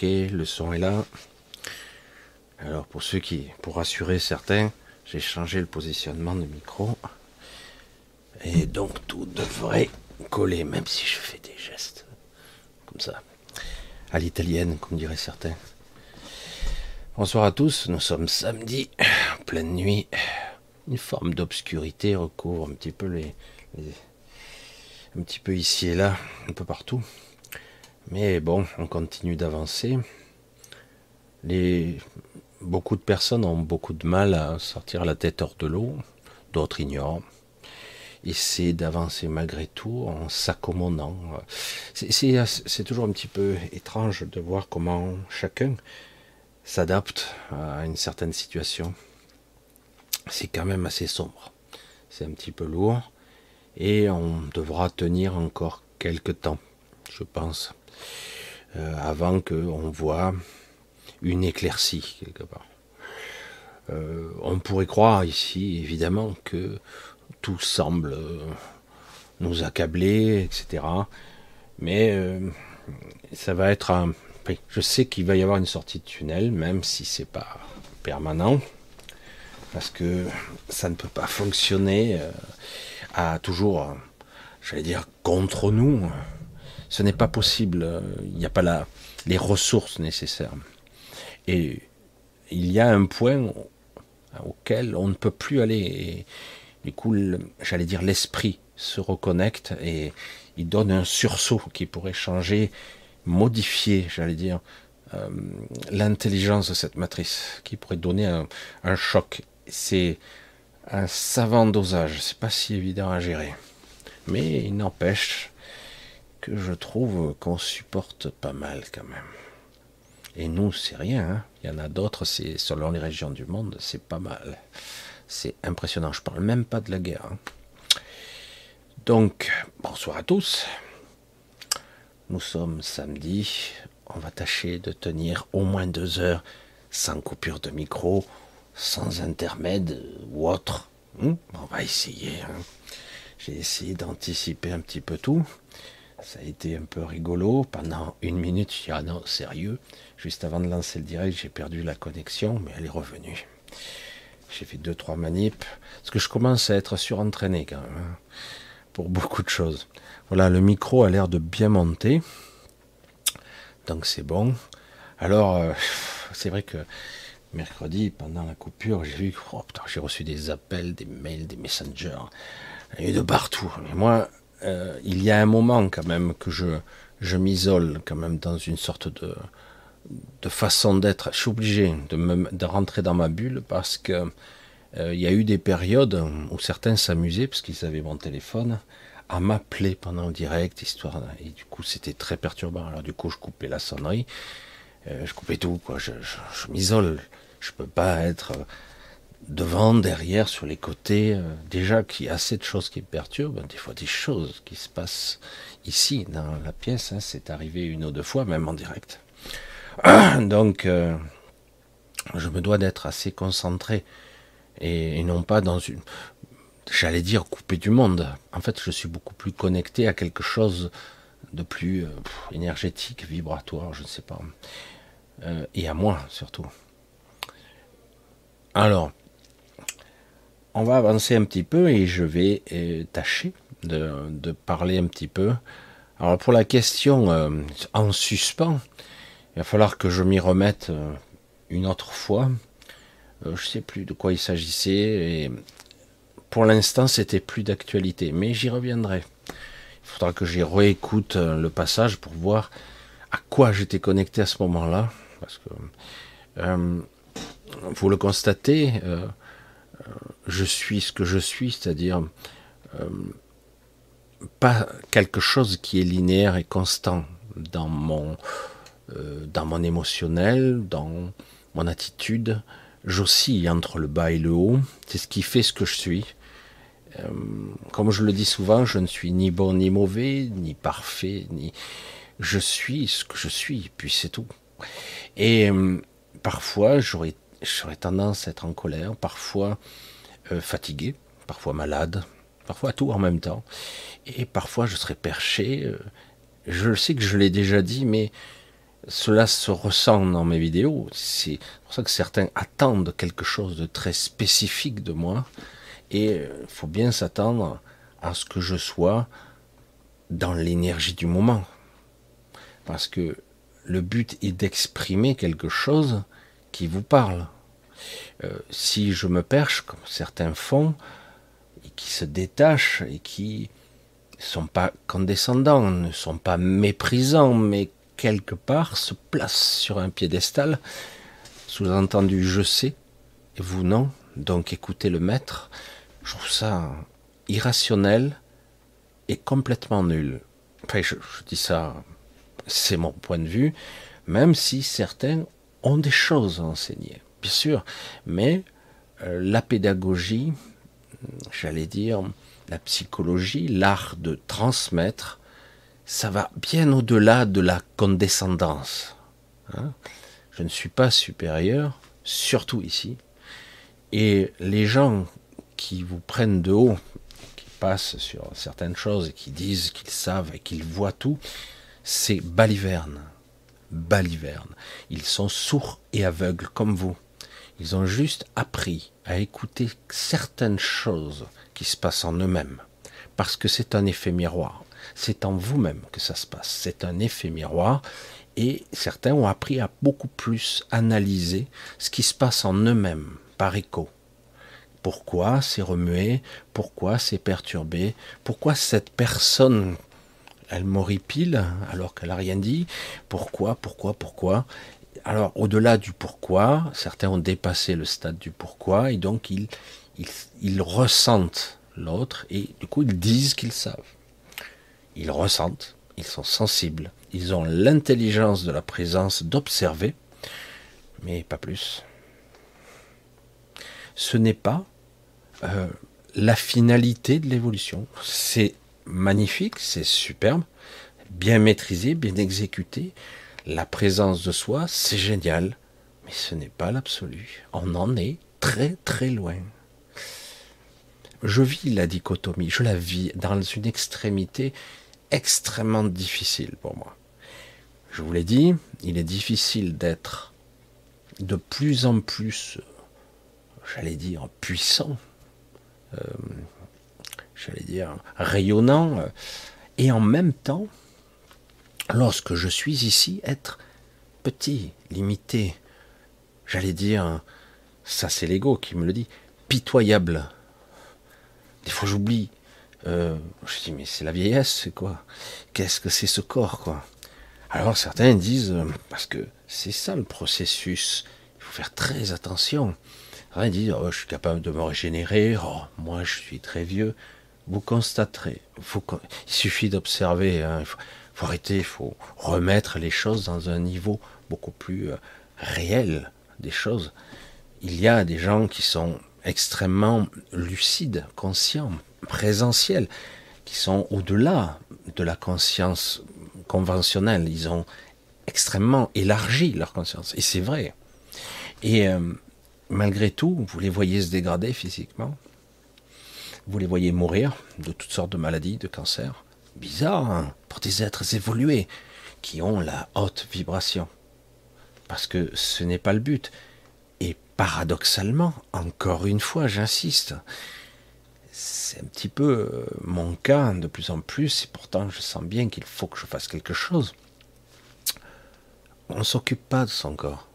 Le son est là. Alors pour ceux qui, pour rassurer certains, j'ai changé le positionnement du micro. Et donc tout devrait coller, même si je fais des gestes comme ça. À l'italienne, comme diraient certains. Bonsoir à tous, nous sommes samedi, pleine nuit. Une forme d'obscurité recouvre un petit peu les, un petit peu ici et là, un peu partout. Mais bon, on continue d'avancer. Beaucoup de personnes ont beaucoup de mal à sortir la tête hors de l'eau, d'autres ignorent. Essaient d'avancer malgré tout en s'accommodant. C'est toujours un petit peu étrange de voir comment chacun s'adapte à une certaine situation. C'est quand même assez sombre. C'est un petit peu lourd et on devra tenir encore quelques temps, je pense, euh, avant qu'on voit une éclaircie quelque part. Euh, on pourrait croire ici, évidemment, que tout semble nous accabler, etc. Mais euh, ça va être un. Je sais qu'il va y avoir une sortie de tunnel, même si c'est pas permanent, parce que ça ne peut pas fonctionner à toujours, j'allais dire, contre nous. Ce n'est pas possible. Il n'y a pas la, les ressources nécessaires. Et il y a un point auquel on ne peut plus aller. Du coup, j'allais dire, l'esprit se reconnecte et il donne un sursaut qui pourrait changer, modifier, j'allais dire, euh, l'intelligence de cette matrice, qui pourrait donner un, un choc. C'est un savant dosage. C'est pas si évident à gérer. Mais il n'empêche je trouve qu'on supporte pas mal quand même. Et nous, c'est rien. Hein. Il y en a d'autres, selon les régions du monde, c'est pas mal. C'est impressionnant. Je parle même pas de la guerre. Hein. Donc, bonsoir à tous. Nous sommes samedi. On va tâcher de tenir au moins deux heures sans coupure de micro sans intermède ou autre. Hmm? On va essayer. Hein. J'ai essayé d'anticiper un petit peu tout. Ça a été un peu rigolo. Pendant une minute, je dis ah non, sérieux. Juste avant de lancer le direct, j'ai perdu la connexion, mais elle est revenue. J'ai fait deux, trois manips. Parce que je commence à être surentraîné quand même. Hein, pour beaucoup de choses. Voilà, le micro a l'air de bien monter. Donc c'est bon. Alors, euh, c'est vrai que mercredi, pendant la coupure, j'ai vu, oh j'ai reçu des appels, des mails, des messengers, et de partout. Mais moi, euh, il y a un moment quand même que je, je m'isole quand même dans une sorte de, de façon d'être. Je suis obligé de, me, de rentrer dans ma bulle parce que euh, il y a eu des périodes où certains s'amusaient, parce qu'ils avaient mon téléphone, à m'appeler pendant le direct, histoire. Et du coup, c'était très perturbant. Alors, du coup, je coupais la sonnerie. Euh, je coupais tout, quoi. Je, je, m'isole. Je peux pas être devant, derrière, sur les côtés. Euh, déjà qu'il y a assez de choses qui me perturbent, des fois des choses qui se passent ici, dans la pièce. Hein, c'est arrivé une ou deux fois, même en direct. Donc, euh, je me dois d'être assez concentré et, non pas dans une, j'allais dire, coupé du monde. En fait, je suis beaucoup plus connecté à quelque chose de plus énergétique, vibratoire, je ne sais pas. Euh, et à moi surtout. Alors, on va avancer un petit peu et je vais euh, tâcher de, parler un petit peu. Alors pour la question euh, en suspens, il va falloir que je m'y remette une autre fois. je ne sais plus de quoi il s'agissait pour l'instant c'était plus d'actualité, mais j'y reviendrai. Il faudra que j'y réécoute le passage pour voir à quoi j'étais connecté à ce moment-là parce que euh, vous le constatez, euh, euh, je suis ce que je suis, c'est-à-dire pas quelque chose qui est linéaire et constant dans mon dans mon émotionnel, dans mon attitude. J'oscille entre le bas et le haut. C'est ce qui fait ce que je suis. comme je le dis souvent, je ne suis ni bon ni mauvais, ni parfait, ni je suis ce que je suis, puis c'est tout. Et euh, parfois, j'aurais, tendance à être en colère, parfois euh, fatigué, parfois malade, parfois tout en même temps. Et parfois, je serais perché, euh, Je sais que je l'ai déjà dit, mais cela se ressent dans mes vidéos. C'est pour ça que certains attendent quelque chose de très spécifique de moi. Et il faut bien s'attendre à ce que je sois dans l'énergie du moment. Parce que le but est d'exprimer quelque chose qui vous parle. Euh, si je me perche, comme certains font, et qui se détachent et qui ne sont pas condescendants, ne sont pas méprisants, mais quelque part se placent sur un piédestal, sous-entendu je sais, et vous non, donc écoutez le maître, je trouve ça irrationnel et complètement nul. Enfin, je, je dis ça, c'est mon point de vue, même si certains ont des choses à enseigner bien sûr, mais euh, la pédagogie, j'allais dire, la psychologie, l'art de transmettre, ça va bien au-delà de la condescendance. Hein. Je ne suis pas supérieur, surtout ici. Et les gens qui vous prennent de haut, qui passent sur certaines choses et qui disent qu'ils savent et qu'ils voient tout, c'est baliverne. Baliverne. Ils sont sourds et aveugles comme vous. Ils ont juste appris à écouter certaines choses qui se passent en eux-mêmes. Parce que c'est un effet miroir. C'est en vous-même que ça se passe. C'est un effet miroir. Et certains ont appris à beaucoup plus analyser ce qui se passe en eux-mêmes par écho. Pourquoi c'est remué? Pourquoi c'est perturbé? Pourquoi cette personne, elle m'horripile alors qu'elle n'a rien dit Pourquoi Pourquoi Pourquoi? Alors, au-delà du pourquoi, certains ont dépassé le stade du pourquoi, et donc ils, ils, ressentent l'autre, et du coup ils disent qu'ils savent. Ils ressentent, ils sont sensibles, ils ont l'intelligence de la présence d'observer, mais pas plus. Ce n'est pas euh, la finalité de l'évolution. C'est magnifique, c'est superbe, bien maîtrisé, bien exécuté, la présence de soi, c'est génial, mais ce n'est pas l'absolu. On en est très très loin. Je vis la dichotomie, je la vis dans une extrémité extrêmement difficile pour moi. Je vous l'ai dit, il est difficile d'être de plus en plus, j'allais dire, puissant, euh, j'allais dire, rayonnant, euh, et en même temps, lorsque je suis ici, être petit, limité, j'allais dire, ça c'est l'ego qui me le dit, pitoyable. Des fois j'oublie. Euh, je dis mais c'est la vieillesse, c'est quoi? Qu'est-ce que c'est ce corps, quoi? Alors certains disent parce que c'est ça le processus. Il faut faire très attention. Certains disent oh, je suis capable de me régénérer. Oh, moi je suis très vieux. Vous constaterez. il suffit d'observer. Hein, faut arrêter, il faut remettre les choses dans un niveau beaucoup plus euh, réel des choses. Il y a des gens qui sont extrêmement lucides, conscients, présentiels, qui sont au-delà de la conscience conventionnelle. Ils ont extrêmement élargi leur conscience. Et c'est vrai. Et euh, malgré tout, vous les voyez se dégrader physiquement. Vous les voyez mourir de toutes sortes de maladies, de cancers. Bizarre hein, pour des êtres évolués qui ont la haute vibration. Parce que ce n'est pas le but. Et paradoxalement, encore une fois, j'insiste, c'est un petit peu euh, mon cas de plus en plus, et pourtant je sens bien qu'il faut que je fasse quelque chose. On ne s'occupe pas de son corps.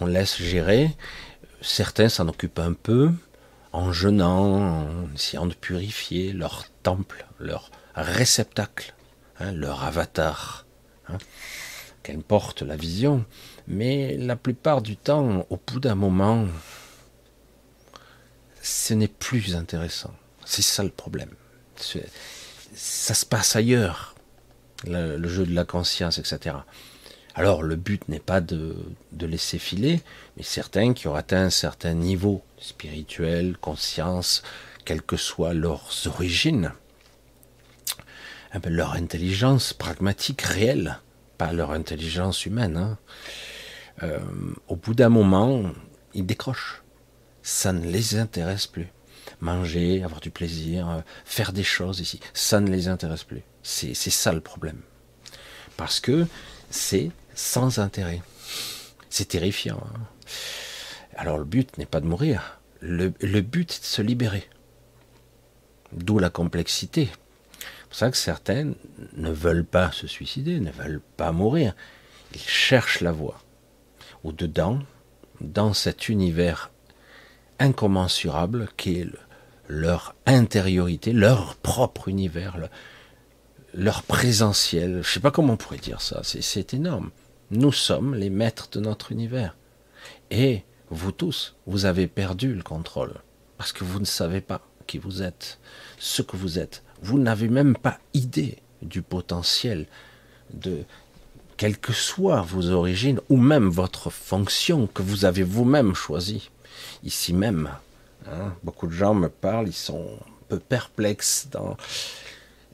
On laisse gérer. Certains s'en occupent un peu, en jeûnant, en essayant de purifier leur temple, leur réceptacle, hein, leur avatar, hein, qu'importe la vision, mais la plupart du temps, au bout d'un moment, ce n'est plus intéressant. C'est ça le problème. Ça se passe ailleurs, le, jeu de la conscience, etc. Alors le but n'est pas de, de, laisser filer, mais certains qui ont atteint un certain niveau spirituel, conscience, quelles que soient leurs origines, leur intelligence pragmatique réelle, pas leur intelligence humaine, hein. euh, au bout d'un moment, ils décrochent. Ça ne les intéresse plus. manger, avoir du plaisir, euh, faire des choses ici. Ça ne les intéresse plus. C'est ça le problème. Parce que c'est sans intérêt. C'est terrifiant. Hein. Alors le but n'est pas de mourir. Le, le but est de se libérer. D'où la complexité. C'est pour ça que certains ne veulent pas se suicider, ne veulent pas mourir. Ils cherchent la voie. Au-dedans, dans cet univers incommensurable qui est leur intériorité, leur propre univers, leur présentiel. Je ne sais pas comment on pourrait dire ça, c'est énorme. Nous sommes les maîtres de notre univers. Et vous tous, vous avez perdu le contrôle parce que vous ne savez pas qui vous êtes, ce que vous êtes. Vous n'avez même pas idée du potentiel de quelles que soient vos origines ou même votre fonction que vous avez vous-même choisie ici même. Hein. Beaucoup de gens me parlent, ils sont un peu perplexes. Dans...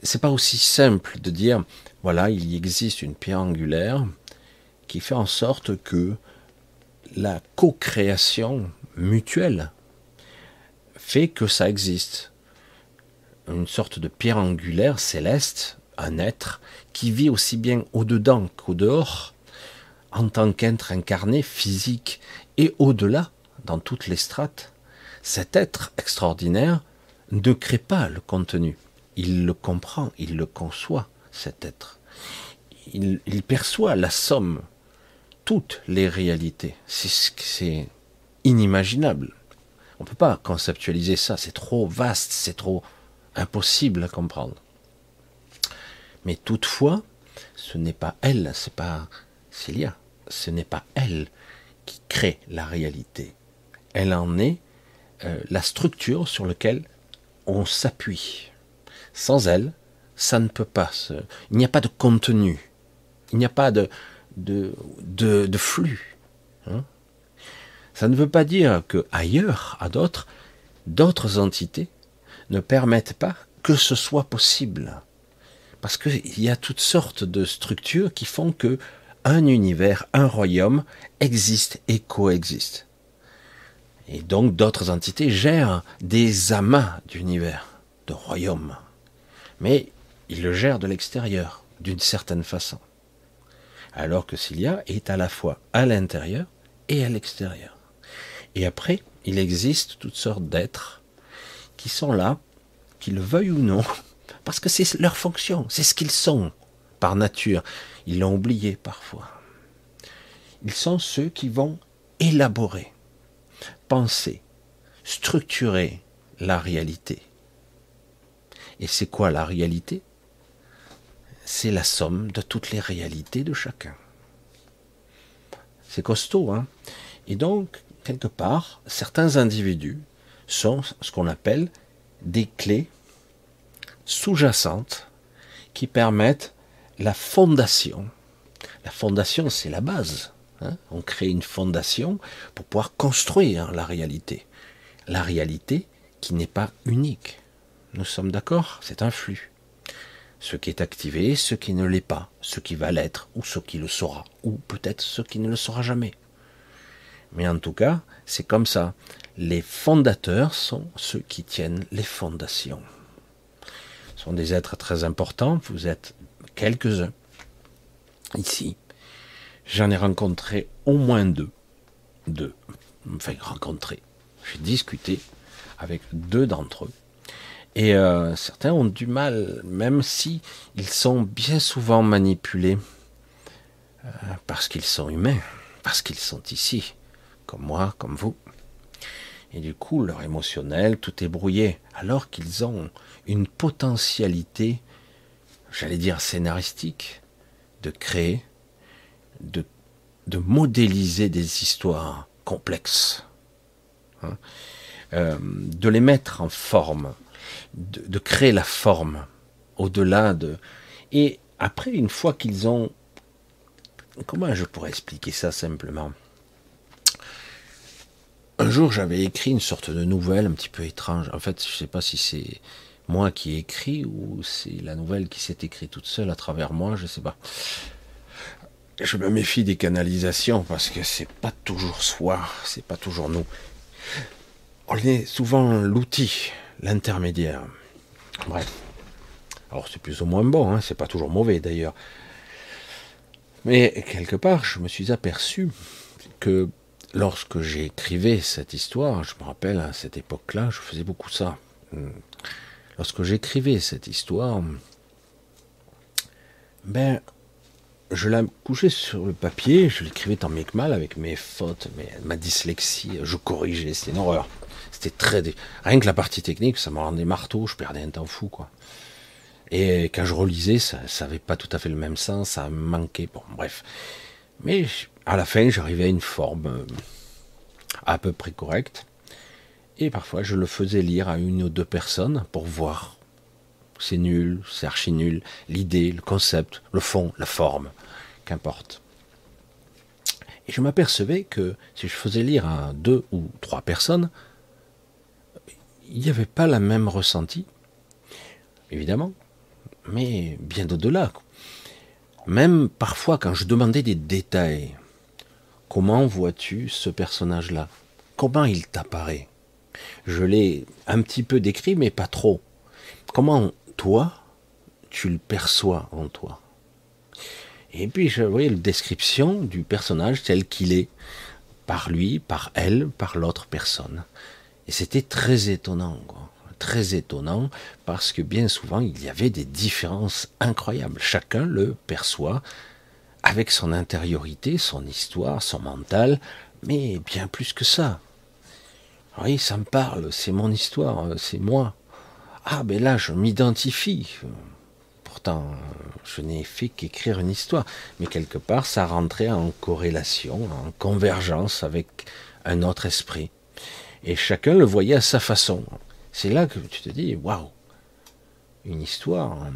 C'est pas aussi simple de dire voilà, il existe une pierre angulaire qui fait en sorte que la co-création mutuelle fait que ça existe. Une sorte de pierre angulaire céleste, un être qui vit aussi bien au-dedans qu'au dehors, en tant qu'être incarné, physique, et au-delà, dans toutes les strates, cet être extraordinaire ne crée pas le contenu. Il le comprend, il le conçoit, cet être. Il, perçoit la somme, toutes les réalités. C'est inimaginable. On ne peut pas conceptualiser ça, c'est trop vaste, c'est trop impossible à comprendre. Mais toutefois, ce n'est pas elle, c'est pas Célia, ce n'est pas elle qui crée la réalité elle en est euh, la structure sur laquelle on s'appuie. Sans elle, ça ne peut pas. Se... Il n'y a pas de contenu. Il n'y a pas de, de, flux. Hein. ça ne veut pas dire que ailleurs, à d'autres, d'autres entités ne permettent pas que ce soit possible. Parce qu'il y a toutes sortes de structures qui font que un univers, un royaume existe et coexiste. Et donc d'autres entités gèrent des amas d'univers, de royaumes. Mais ils le gèrent de l'extérieur, d'une certaine façon. Alors que Cilia est à la fois à l'intérieur et à l'extérieur. Et après, il existe toutes sortes d'êtres qui sont là, qu'ils le veuillent ou non, parce que c'est leur fonction, c'est ce qu'ils sont par nature. Ils l'ont oublié parfois. Ils sont ceux qui vont élaborer penser, structurer la réalité. Et c'est quoi la réalité? C'est la somme de toutes les réalités de chacun. C'est costaud, hein Et donc, quelque part, certains individus sont ce qu'on appelle des clés sous-jacentes qui permettent la fondation. La fondation, c'est la base. Hein, on crée une fondation pour pouvoir construire la réalité. La réalité qui n'est pas unique. Nous sommes d'accord C'est un flux. Ce qui est activé, ce qui ne l'est pas, ce qui va l'être, ou ce qui le sera, ou peut-être ce qui ne le sera jamais. Mais en tout cas, c'est comme ça. Les fondateurs sont ceux qui tiennent les fondations. Ce sont des êtres très importants, vous êtes quelques-uns ici, J'en ai rencontré au moins deux. Deux. Enfin, rencontré. J'ai discuté avec deux d'entre eux. Et euh, certains ont du mal, même si ils sont bien souvent manipulés, euh, parce qu'ils sont humains, parce qu'ils sont ici, comme moi, comme vous. Et du coup, leur émotionnel, tout est brouillé, alors qu'ils ont une potentialité, j'allais dire scénaristique, de créer, de, de modéliser des histoires complexes, hein, euh, de les mettre en forme, de, créer la forme au-delà de... Et après, une fois qu'ils ont... Comment je pourrais expliquer ça simplement? Un jour, j'avais écrit une sorte de nouvelle un petit peu étrange. En fait, je ne sais pas si c'est moi qui ai écrit ou c'est la nouvelle qui s'est écrite toute seule à travers moi, je ne sais pas je me méfie des canalisations parce que c'est pas toujours soi, c'est pas toujours nous. On est souvent l'outil l'intermédiaire. Bref. Alors c'est plus ou moins bon, hein, c'est pas toujours mauvais d'ailleurs. Mais quelque part, je me suis aperçu que lorsque j'écrivais cette histoire, je me rappelle à cette époque-là, je faisais beaucoup ça. Lorsque j'écrivais cette histoire, ben, je la couchais sur le papier, je l'écrivais tant mieux que mal avec mes fautes, ma dyslexie, je corrigeais, c'était une horreur. C'était très. Rien que la partie technique, ça me rendait marteau, je perdais un temps fou, quoi. Et quand je relisais, ça n'avait pas tout à fait le même sens, ça manquait. Bon, bref. Mais à la fin, j'arrivais à une forme euh, à peu près correcte. Et parfois, je le faisais lire à une ou deux personnes pour voir. C'est nul, c'est archi nul. L'idée, le concept, le fond, la forme, qu'importe. Et je m'apercevais que si je faisais lire à deux ou trois personnes, il n'y avait pas la même ressenti, évidemment, mais bien au-delà. Même parfois quand je demandais des détails, comment vois-tu ce personnage-là? Comment il t'apparaît? Je l'ai un petit peu décrit, mais pas trop. Comment toi, tu le perçois en toi? Et puis je voyais la description du personnage tel qu'il est, par lui, par elle, par l'autre personne. Et c'était très étonnant, très étonnant, parce que bien souvent, il y avait des différences incroyables. Chacun le perçoit avec son intériorité, son histoire, son mental, mais bien plus que ça. Oui, ça me parle, c'est mon histoire, c'est moi. Ah, ben là, je m'identifie. Pourtant, je n'ai fait qu'écrire une histoire, mais quelque part, ça rentrait en corrélation, en convergence avec un autre esprit et chacun le voyait à sa façon. C'est là que tu te dis, waouh, une histoire,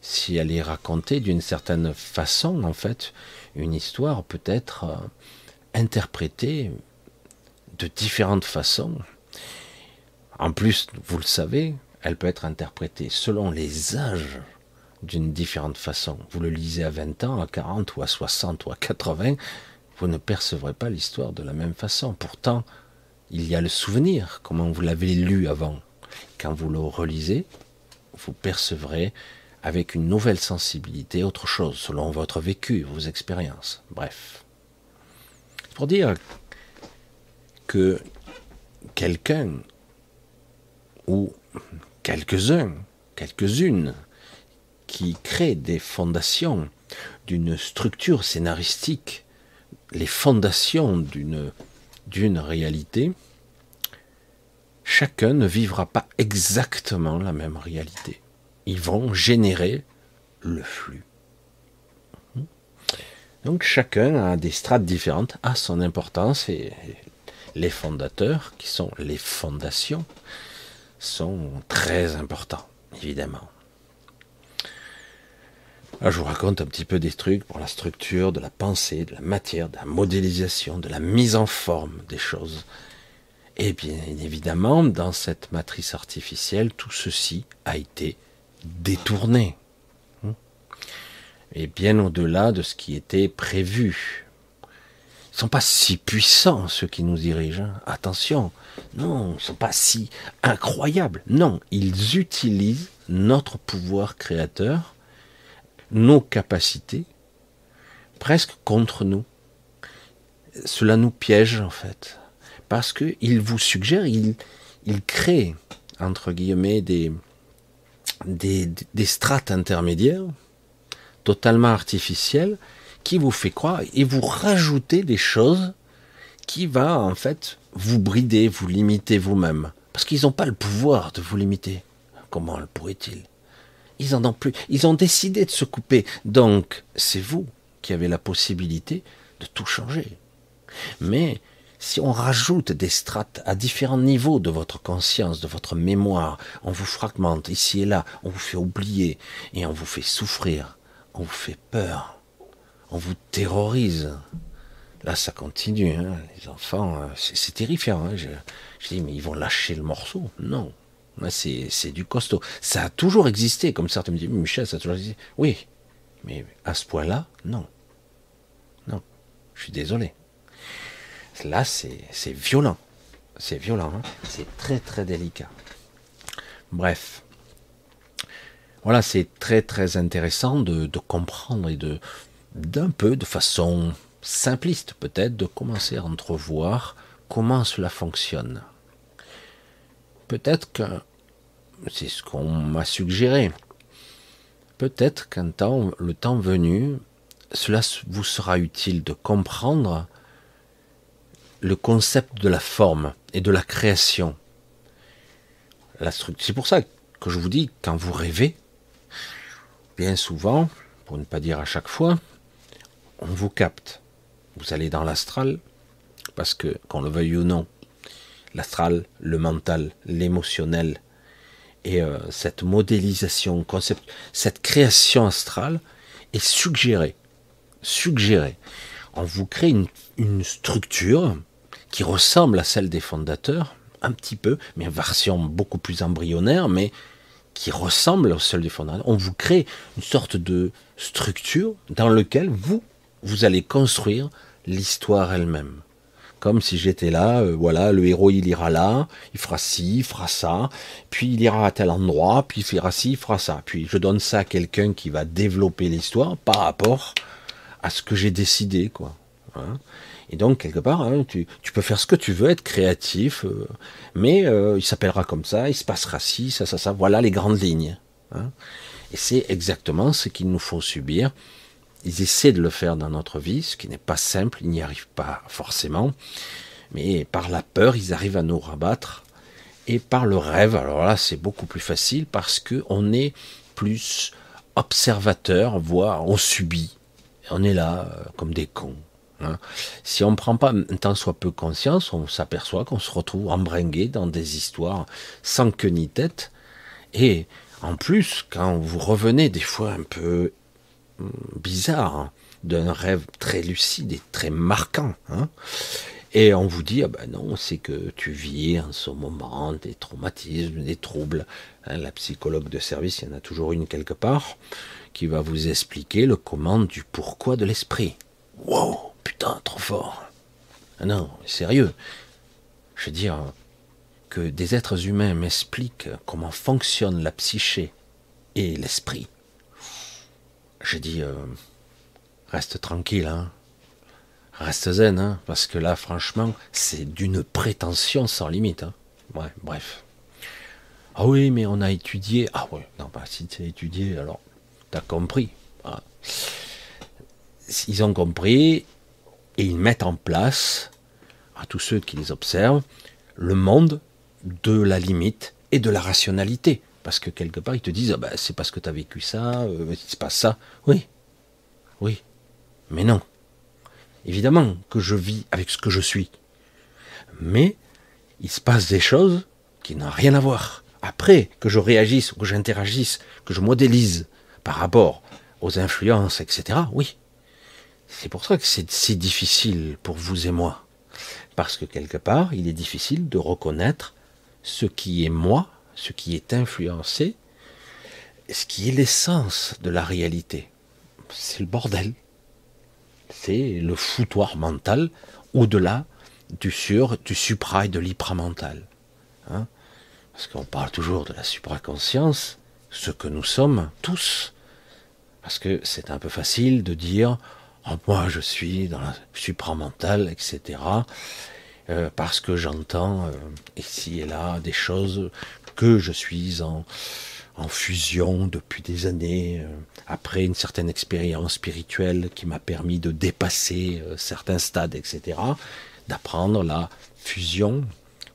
si elle est racontée d'une certaine façon, en fait, une histoire peut être euh, interprétée de différentes façons. En plus, vous le savez, elle peut être interprétée selon les âges d'une différente façon. Vous le lisez à 20 ans, à 40 ou à 60 ou à 80, vous ne percevrez pas l'histoire de la même façon. Pourtant, il y a le souvenir, comment vous l'avez lu avant. Quand vous le relisez, vous percevrez avec une nouvelle sensibilité autre chose, selon votre vécu, vos expériences. Bref. Pour dire que quelqu'un ou quelques-uns, quelques-unes, qui créent des fondations d'une structure scénaristique, les fondations d'une d'une réalité, chacun ne vivra pas exactement la même réalité. Ils vont générer le flux. Donc chacun a des strates différentes, a son importance et les fondateurs, qui sont les fondations, sont très importants, évidemment. Je vous raconte un petit peu des trucs pour la structure de la pensée, de la matière, de la modélisation, de la mise en forme des choses. Et bien évidemment, dans cette matrice artificielle, tout ceci a été détourné. Et bien au-delà de ce qui était prévu. Ils ne sont pas si puissants, ceux qui nous dirigent. Hein. Attention. Non, ils ne sont pas si incroyables. Non, ils utilisent notre pouvoir créateur, nos capacités, presque contre nous. Cela nous piège, en fait parce qu'il vous suggère, il, crée, entre guillemets, des, des, des strates intermédiaires, totalement artificielles, qui vous fait croire, et vous rajoutez des choses qui va en fait vous brider, vous limiter vous-même. Parce qu'ils n'ont pas le pouvoir de vous limiter. Comment le pourraient-ils Ils en ont plus. Ils ont décidé de se couper. Donc, c'est vous qui avez la possibilité de tout changer. Mais si on rajoute des strates à différents niveaux de votre conscience, de votre mémoire, on vous fragmente ici et là, on vous fait oublier et on vous fait souffrir, on vous fait peur, on vous terrorise. Là, ça continue, hein. les enfants, euh, c'est terrifiant. Hein. Je, dis, mais ils vont lâcher le morceau. Non, c'est du costaud. Ça a toujours existé, comme certains me disent, Michel, ça a toujours existé. Oui, mais à ce point-là, non. Non, je suis désolé. Là, c'est violent. C'est violent. Hein. c'est très très délicat. Bref. Voilà, c'est très très intéressant de, comprendre et de d'un peu de façon simpliste peut-être de commencer à entrevoir comment cela fonctionne. Peut-être que c'est ce qu'on m'a suggéré. Peut-être qu'un temps, le temps venu, cela vous sera utile de comprendre le concept de la forme et de la création. C'est pour ça que je vous dis, quand vous rêvez, bien souvent, pour ne pas dire à chaque fois, on vous capte. Vous allez dans l'astral, parce que, qu'on le veuille ou non, l'astral, le mental, l'émotionnel, et euh, cette modélisation, concept, cette création astrale est suggérée. Suggérée. On vous crée une, structure qui ressemble à celle des fondateurs, un petit peu, mais version beaucoup plus embryonnaire, mais qui ressemble à celle des fondateurs. On vous crée une sorte de structure dans laquelle vous, vous allez construire l'histoire elle-même. Comme si j'étais là, euh, voilà, le héros il ira là, il fera ci, il fera ça, puis il ira à tel endroit, puis il fera ci, il fera ça. Puis je donne ça à quelqu'un qui va développer l'histoire par rapport à ce que j'ai décidé, quoi. Hein. Et donc, quelque part, hein, tu, peux faire ce que tu veux, être créatif, euh, mais euh, il s'appellera comme ça, il se passera ci, ça, ça, ça, voilà les grandes lignes. Hein. Et c'est exactement ce qu'il nous faut subir. Ils essaient de le faire dans notre vie, ce qui n'est pas simple, ils n'y arrivent pas forcément, mais par la peur, ils arrivent à nous rabattre. Et par le rêve, alors là, c'est beaucoup plus facile parce que on est plus observateur, voire on subit. On est là euh, comme des cons. Hein. Si on ne prend pas temps soit peu conscience, on s'aperçoit qu'on se retrouve embringué dans des histoires sans queue ni tête. Et en plus, quand vous revenez des fois un peu bizarre hein, d'un rêve très lucide et très marquant, hein, et on vous dit, ah ben non, c'est que tu vis en ce moment des traumatismes, des troubles. la psychologue de service, il y en a toujours une quelque part, qui va vous expliquer le comment du pourquoi de l'esprit. Wow Putain, trop fort. Ah non, sérieux. Je veux dire que des êtres humains m'expliquent comment fonctionne la psyché et l'esprit. J'ai dit, euh, reste tranquille, hein. Reste zen, hein, parce que là, franchement, c'est d'une prétention sans limite. Hein. Ouais, bref. Ah oui, mais on a étudié. Ah ouais, non, bah si tu as étudié, alors t'as compris. Ah. Ils ont compris, et ils mettent en place, à tous ceux qui les observent, le monde de la limite et de la rationalité. Parce que quelque part, ils te disent, ah ben, c'est parce que tu as vécu ça, euh, c'est pas ça. Oui, oui, mais non. Évidemment que je vis avec ce que je suis. Mais il se passe des choses qui n'ont rien à voir. Après que je réagisse, que j'interagisse, que je modélise par rapport aux influences, etc., oui, c'est pour ça que c'est si difficile pour vous et moi. Parce que quelque part, il est difficile de reconnaître ce qui est moi, ce qui est influencé, ce qui est l'essence de la réalité. C'est le bordel. C'est le foutoir mental au-delà du sur, du supra et de l'hypramental. Hein Parce qu'on parle toujours de la supraconscience, ce que nous sommes tous. Parce que c'est un peu facile de dire ah, moi je suis dans la supramental, etc. Euh, parce que j'entends euh, ici et là des choses que je suis en, fusion depuis des années, euh, après une certaine expérience spirituelle qui m'a permis de dépasser certains stades, etc., d'apprendre la fusion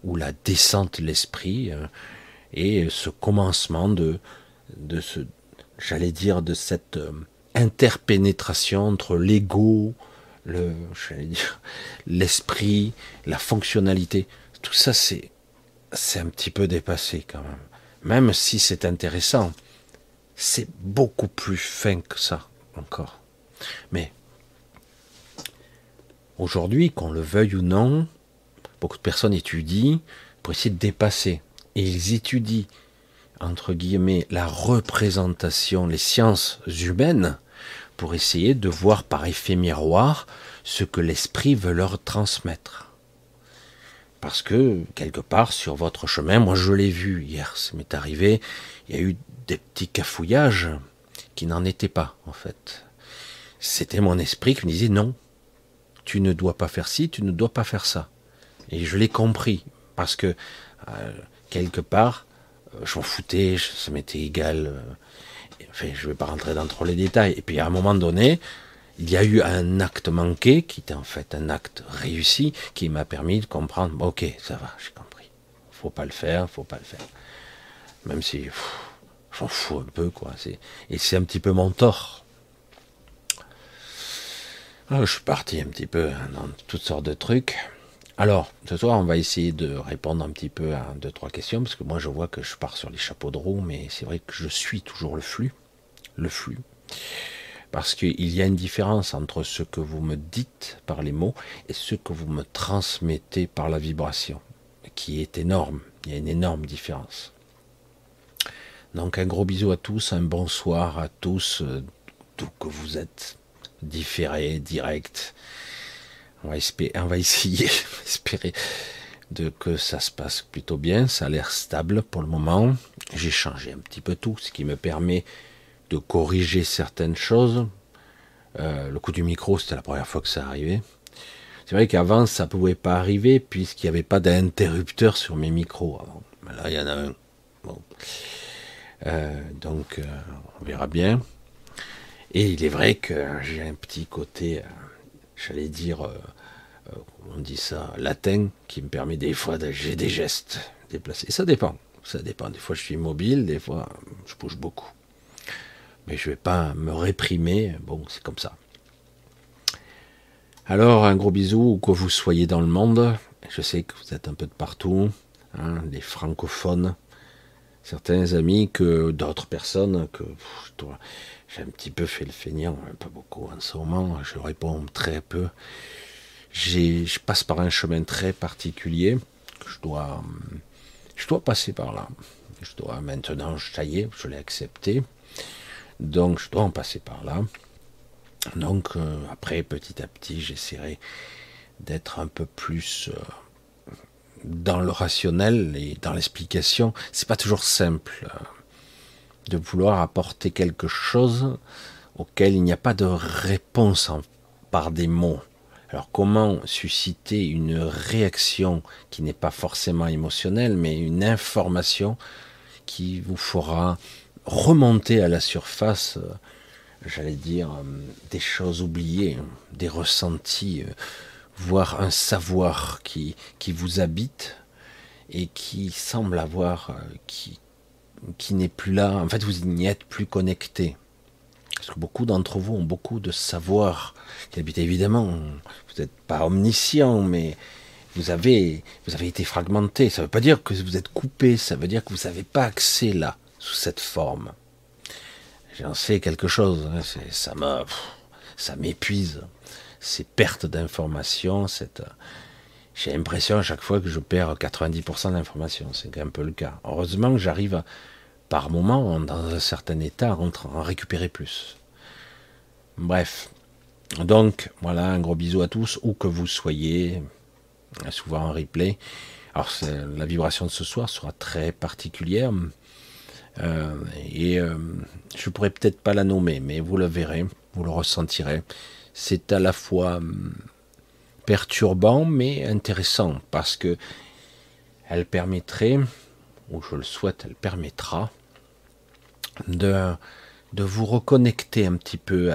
ou la descente de l'esprit et ce commencement de, de ce, j'allais dire, de cette interpénétration entre l'ego, le, l'esprit, la fonctionnalité. Tout ça, c'est, c'est un petit peu dépassé quand même. Même si c'est intéressant, c'est beaucoup plus fin que ça encore. Mais aujourd'hui, qu'on le veuille ou non, beaucoup de personnes étudient pour essayer de dépasser. Et ils étudient entre guillemets, la représentation, les sciences humaines, pour essayer de voir par effet miroir ce que l'esprit veut leur transmettre. Parce que, quelque part, sur votre chemin, moi je l'ai vu hier, ça m'est arrivé, il y a eu des petits cafouillages qui n'en étaient pas, en fait. C'était mon esprit qui me disait non, tu ne dois pas faire ci, tu ne dois pas faire ça. Et je l'ai compris, parce que, euh, quelque part, euh, je m'en foutais, ça m'était égal. Euh, enfin, je ne vais pas rentrer dans trop les détails. Et puis, à un moment donné, il y a eu un acte manqué, qui était en fait un acte réussi, qui m'a permis de comprendre, ok, ça va, j'ai compris. Faut pas le faire, faut pas le faire. Même si, j'en fous un peu, quoi. Et c'est un petit peu mon tort. Alors, je suis parti un petit peu dans toutes sortes de trucs. Alors, ce soir, on va essayer de répondre un petit peu à deux, trois questions, parce que moi, je vois que je pars sur les chapeaux de roue, mais c'est vrai que je suis toujours le flux. Le flux. Parce qu'il y a une différence entre ce que vous me dites par les mots et ce que vous me transmettez par la vibration, qui est énorme. Il y a une énorme différence. Donc un gros bisou à tous, un bonsoir à tous, euh, d'où que vous êtes, différé, direct. On va, espérer, on va essayer, espérer de que ça se passe plutôt bien. Ça a l'air stable pour le moment. J'ai changé un petit peu tout, ce qui me permet de corriger certaines choses. Euh, le coup du micro, c'était la première fois que ça arrivait. C'est vrai qu'avant, ça ne pouvait pas arriver puisqu'il n'y avait pas d'interrupteur sur mes micros. Là, il y en a un. Euh, donc, euh, on verra bien. Et il est vrai que j'ai un petit côté, j'allais dire, on dit ça, latin, qui me permet des fois de, j'ai des gestes déplacés. Ça dépend. Ça dépend. Des fois, je suis mobile, des fois, je bouge beaucoup mais je ne vais pas me réprimer. Bon, c'est comme ça. Alors, un gros bisou, où que vous soyez dans le monde. Je sais que vous êtes un peu de partout, hein, les francophones, certains amis que d'autres personnes que j'ai un petit peu fait le feignant, pas beaucoup en ce moment, je réponds très peu. Je passe par un chemin très particulier. Je dois, je dois passer par là. Je dois maintenant, ça y est, je l'ai accepté. Donc je dois en passer par là. Donc euh, après, petit à petit, j'essaierai d'être un peu plus euh, dans le rationnel et dans l'explication. C'est pas toujours simple euh, de vouloir apporter quelque chose auquel il n'y a pas de réponse par des mots. Alors comment susciter une réaction qui n'est pas forcément émotionnelle, mais une information qui vous fera remonter à la surface, euh, j'allais dire, euh, des choses oubliées, des ressentis, euh, voire un savoir qui, qui vous habite et qui semble avoir, qui, qui n'est plus là. En fait, vous n'y êtes plus connecté. Parce que beaucoup d'entre vous ont beaucoup de savoir qui habite évidemment. Vous n'êtes pas omniscient, mais vous avez, vous avez été fragmenté. Ça ne veut pas dire que vous êtes coupé, ça veut dire que vous n'avez pas accès là sous cette forme. J'en sais quelque chose, hein, ça me, ça m'épuise. Ces pertes d'informations, cette, j'ai l'impression à chaque fois que je perds 90% d'informations. C'est un peu le cas. Heureusement que j'arrive par moment, dans un certain état, à en récupérer plus. Bref. Donc, voilà, un gros bisou à tous, où que vous soyez, souvent en replay. Alors, la vibration de ce soir sera très particulière. Euh, et euh, je pourrais peut-être pas la nommer, mais vous le verrez, vous le ressentirez. C'est à la fois hum, perturbant mais intéressant parce que elle permettrait, ou je le souhaite, elle permettra de, vous reconnecter un petit peu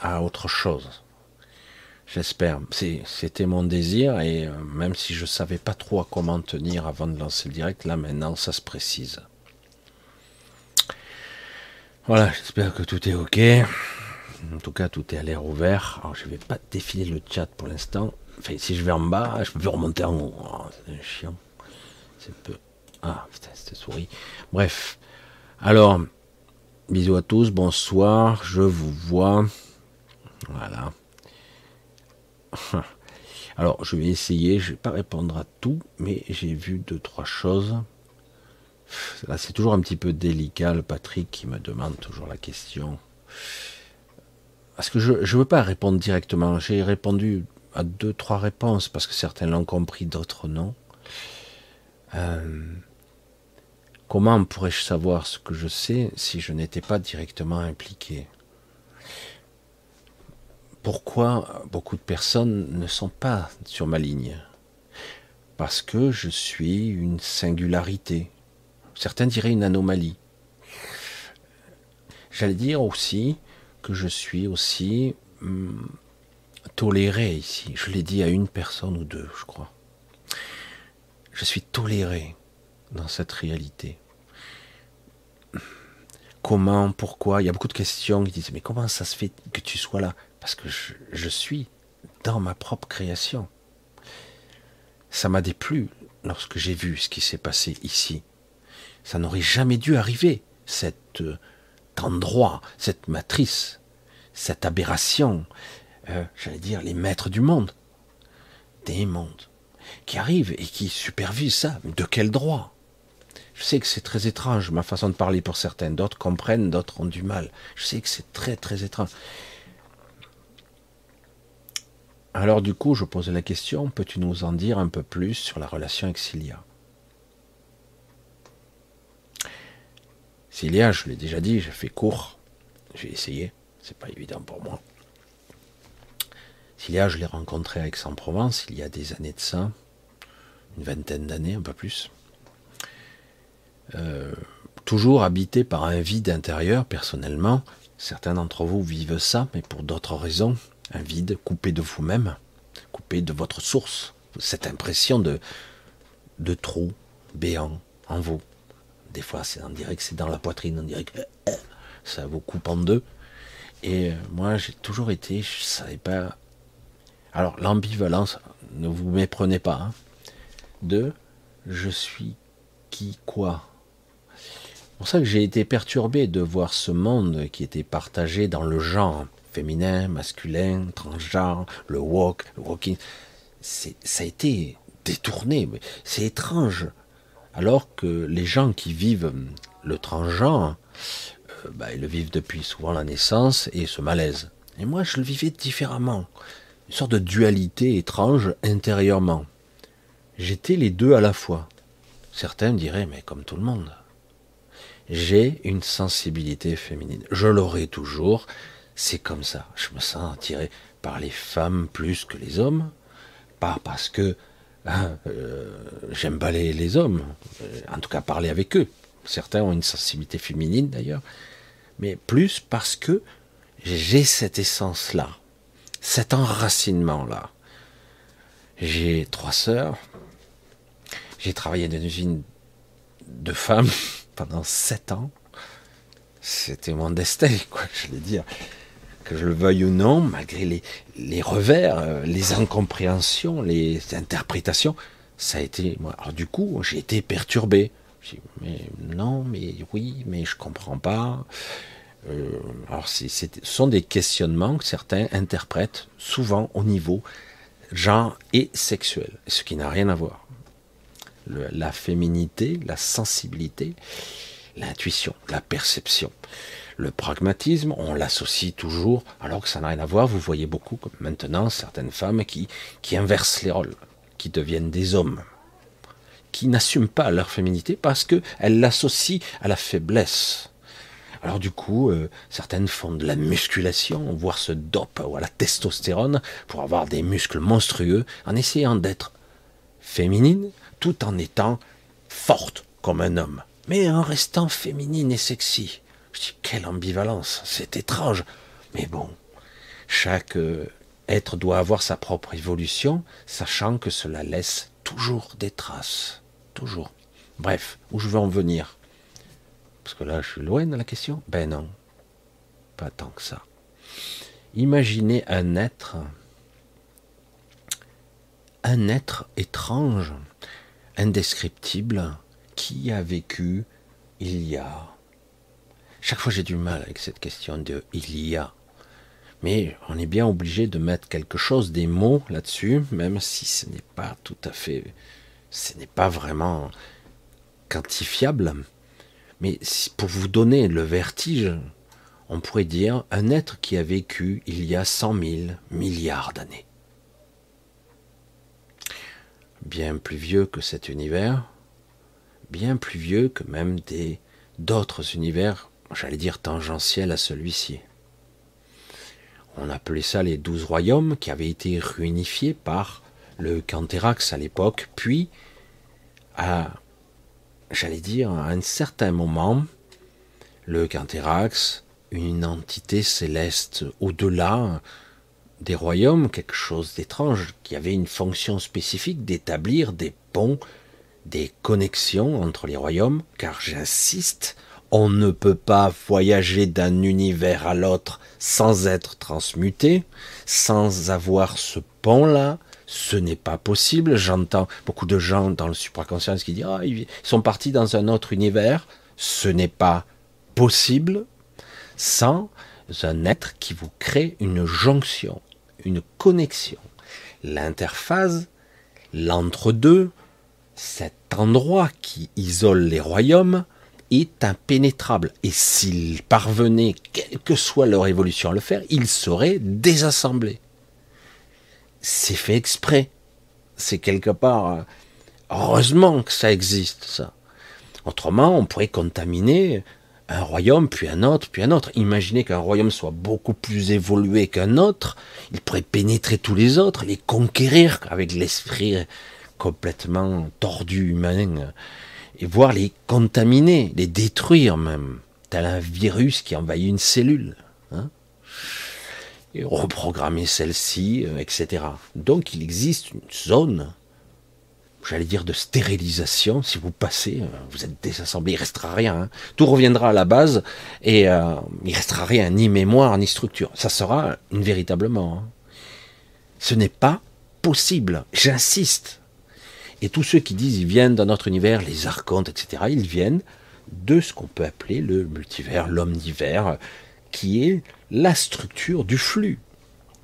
à, autre chose. J'espère. C'était mon désir et euh, même si je savais pas trop à comment tenir avant de lancer le direct, là maintenant ça se précise. Voilà, j'espère que tout est ok. En tout cas, tout est à l'air ouvert. Alors, je vais pas défiler le chat pour l'instant. Enfin, si je vais en bas, je peux remonter en haut. Oh, c'est chiant. C'est peu. Ah, putain, cette souris. Bref. Alors, bisous à tous. Bonsoir. Je vous vois. Voilà. Alors, je vais essayer. Je vais pas répondre à tout, mais j'ai vu deux, trois choses c'est toujours un petit peu délicat, le Patrick qui me demande toujours la question. Parce que je ne veux pas répondre directement. J'ai répondu à deux, trois réponses, parce que certains l'ont compris, d'autres non. Euh, comment pourrais-je savoir ce que je sais si je n'étais pas directement impliqué? Pourquoi beaucoup de personnes ne sont pas sur ma ligne? Parce que je suis une singularité. Certains diraient une anomalie. J'allais dire aussi que je suis aussi hum, toléré ici. Je l'ai dit à une personne ou deux, je crois. Je suis toléré dans cette réalité. Comment, pourquoi? Il y a beaucoup de questions qui disent mais comment ça se fait que tu sois là? Parce que je suis dans ma propre création. Ça m'a déplu lorsque j'ai vu ce qui s'est passé ici. Ça n'aurait jamais dû arriver, cet euh, endroit, cette matrice, cette aberration, euh, j'allais dire, les maîtres du monde, des mondes, qui arrivent et qui supervisent ça. De quel droit? Je sais que c'est très étrange, ma façon de parler pour certains. D'autres comprennent, d'autres ont du mal. Je sais que c'est très très étrange. Alors du coup, je pose la question, peux-tu nous en dire un peu plus sur la relation avec Cilia? Cilia, je l'ai déjà dit, j'ai fait court, j'ai essayé, c'est pas évident pour moi. Cilia, je l'ai rencontré à Aix-en-Provence il y a des années de ça, une vingtaine d'années, un peu plus. Euh, toujours habité par un vide intérieur, personnellement. Certains d'entre vous vivent ça, mais pour d'autres raisons. Un vide coupé de vous-même, coupé de votre source. Cette impression de, de trou béant en vous. Des fois, on dirait que c'est dans la poitrine, que euh, ça vous coupe en deux. Et euh, moi, j'ai toujours été, je ne savais pas alors l'ambivalence, ne vous méprenez pas. Hein. De je suis qui quoi. C'est pour ça que j'ai été perturbé de voir ce monde qui était partagé dans le genre féminin, masculin, transgenre, le walk, le walking. Ça a été détourné. C'est étrange. Alors que les gens qui vivent le transgenre, euh, bah, ils le vivent depuis souvent la naissance et ce malaise. Et moi, je le vivais différemment une sorte de dualité étrange intérieurement. J'étais les deux à la fois. Certains diraient, mais comme tout le monde. J'ai une sensibilité féminine. Je l'aurai toujours. C'est comme ça. Je me sens attiré par les femmes plus que les hommes. Pas parce que j'aime pas les, hommes. En tout cas, parler avec eux. Certains ont une sensibilité féminine d'ailleurs. Mais plus parce que j'ai cette essence-là cet enracinement-là. J'ai trois sœurs. J'ai travaillé dans une usine de femmes pendant sept ans. C'était mon destin, quoi, je vais dire. Que je le veuille ou non, malgré les, revers, euh, les incompréhensions, les interprétations, ça a été. Alors du coup, j'ai été perturbé. J'ai mais non, mais oui, mais je comprends pas. Euh, alors, ce sont des questionnements que certains interprètent souvent au niveau genre et sexuel, ce qui n'a rien à voir. la féminité, la sensibilité, l'intuition, la perception. Le pragmatisme, on l'associe toujours, alors que ça n'a rien à voir. Vous voyez beaucoup maintenant certaines femmes qui, qui inversent les rôles, qui deviennent des hommes, qui n'assument pas leur féminité parce qu'elles l'associent à la faiblesse, alors du coup, euh, certaines font de la musculation, voire se dopent ou à la testostérone pour avoir des muscles monstrueux, en essayant d'être féminine tout en étant forte comme un homme, mais en restant féminine et sexy. Je dis quelle ambivalence, c'est étrange, mais bon, chaque euh, être doit avoir sa propre évolution, sachant que cela laisse toujours des traces, toujours. Bref, où je veux en venir? Parce que là, je suis loin de la question? Ben non, pas tant que ça. Imaginez un être, un être étrange, indescriptible, qui a vécu il y a. Chaque fois j'ai du mal avec cette question de il y a. Mais on est bien obligé de mettre quelque chose, des mots là-dessus, même si ce n'est pas tout à fait, ce n'est pas vraiment quantifiable. Mais pour vous donner le vertige, on pourrait dire un être qui a vécu il y a cent mille milliards d'années. bien plus vieux que cet univers, bien plus vieux que même d'autres univers, j'allais dire tangentiels à celui-ci. On appelait ça les douze royaumes qui avaient été réunifiés par le Canthérax à l'époque, puis à, j'allais dire, à un certain moment, le Canthérax, une entité céleste au-delà des royaumes, quelque chose d'étrange, qui avait une fonction spécifique d'établir des ponts, des connexions entre les royaumes, car j'insiste, on ne peut pas voyager d'un univers à l'autre sans être transmuté, sans avoir ce pont-là, ce n'est pas possible. J'entends beaucoup de gens dans le supraconscience qui disent ah, ils sont partis dans un autre univers. Ce n'est pas possible sans un être qui vous crée une jonction, une connexion. L'interphase, l'entre-deux, cet endroit qui isole les royaumes est impénétrable. Et s'ils parvenaient, quelle que soit leur évolution à le faire, ils seraient désassemblés c'est fait exprès. C'est quelque part. Euh, heureusement que ça existe, ça. Autrement, on pourrait contaminer un royaume, puis un autre, puis un autre. Imaginez qu'un royaume soit beaucoup plus évolué qu'un autre. Il pourrait pénétrer tous les autres, les conquérir avec l'esprit complètement tordu humain, et voir les contaminer, les détruire même, tel un virus qui envahit une cellule. Hein et reprogrammer celle-ci, euh, etc. Donc il existe une zone, j'allais dire de stérilisation. Si vous passez, euh, vous êtes désassemblé, il restera rien. Hein. Tout reviendra à la base et euh, il restera rien, ni mémoire, ni structure. Ça sera une véritablement. Hein. Ce n'est pas possible. J'insiste. Et tous ceux qui disent ils viennent dans notre univers, les archontes, etc., ils viennent de ce qu'on peut appeler le multivers, l'omnivers, qui est la structure du flux.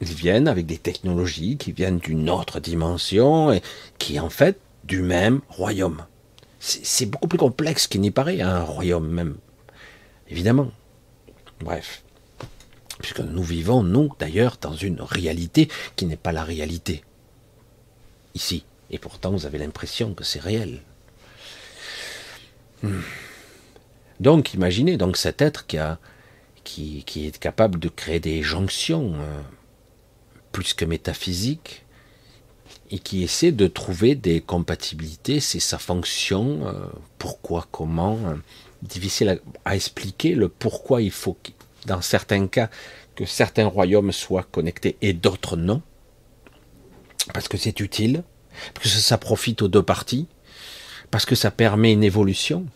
Ils viennent avec des technologies qui viennent d'une autre dimension et qui est en fait du même royaume. C'est beaucoup plus complexe qu'il n'y paraît, un royaume même. Évidemment. Bref. Puisque nous vivons, nous, d'ailleurs, dans une réalité qui n'est pas la réalité. Ici. Et pourtant, vous avez l'impression que c'est réel. Hmm. Donc, imaginez donc cet être qui est capable de créer des jonctions euh, plus que métaphysiques et qui essaie de trouver des compatibilités, c'est sa fonction, euh, pourquoi, comment, euh, difficile à, expliquer le pourquoi il faut, dans certains cas, que certains royaumes soient connectés et d'autres non, parce que c'est utile, parce que ça profite aux deux parties, parce que ça permet une évolution,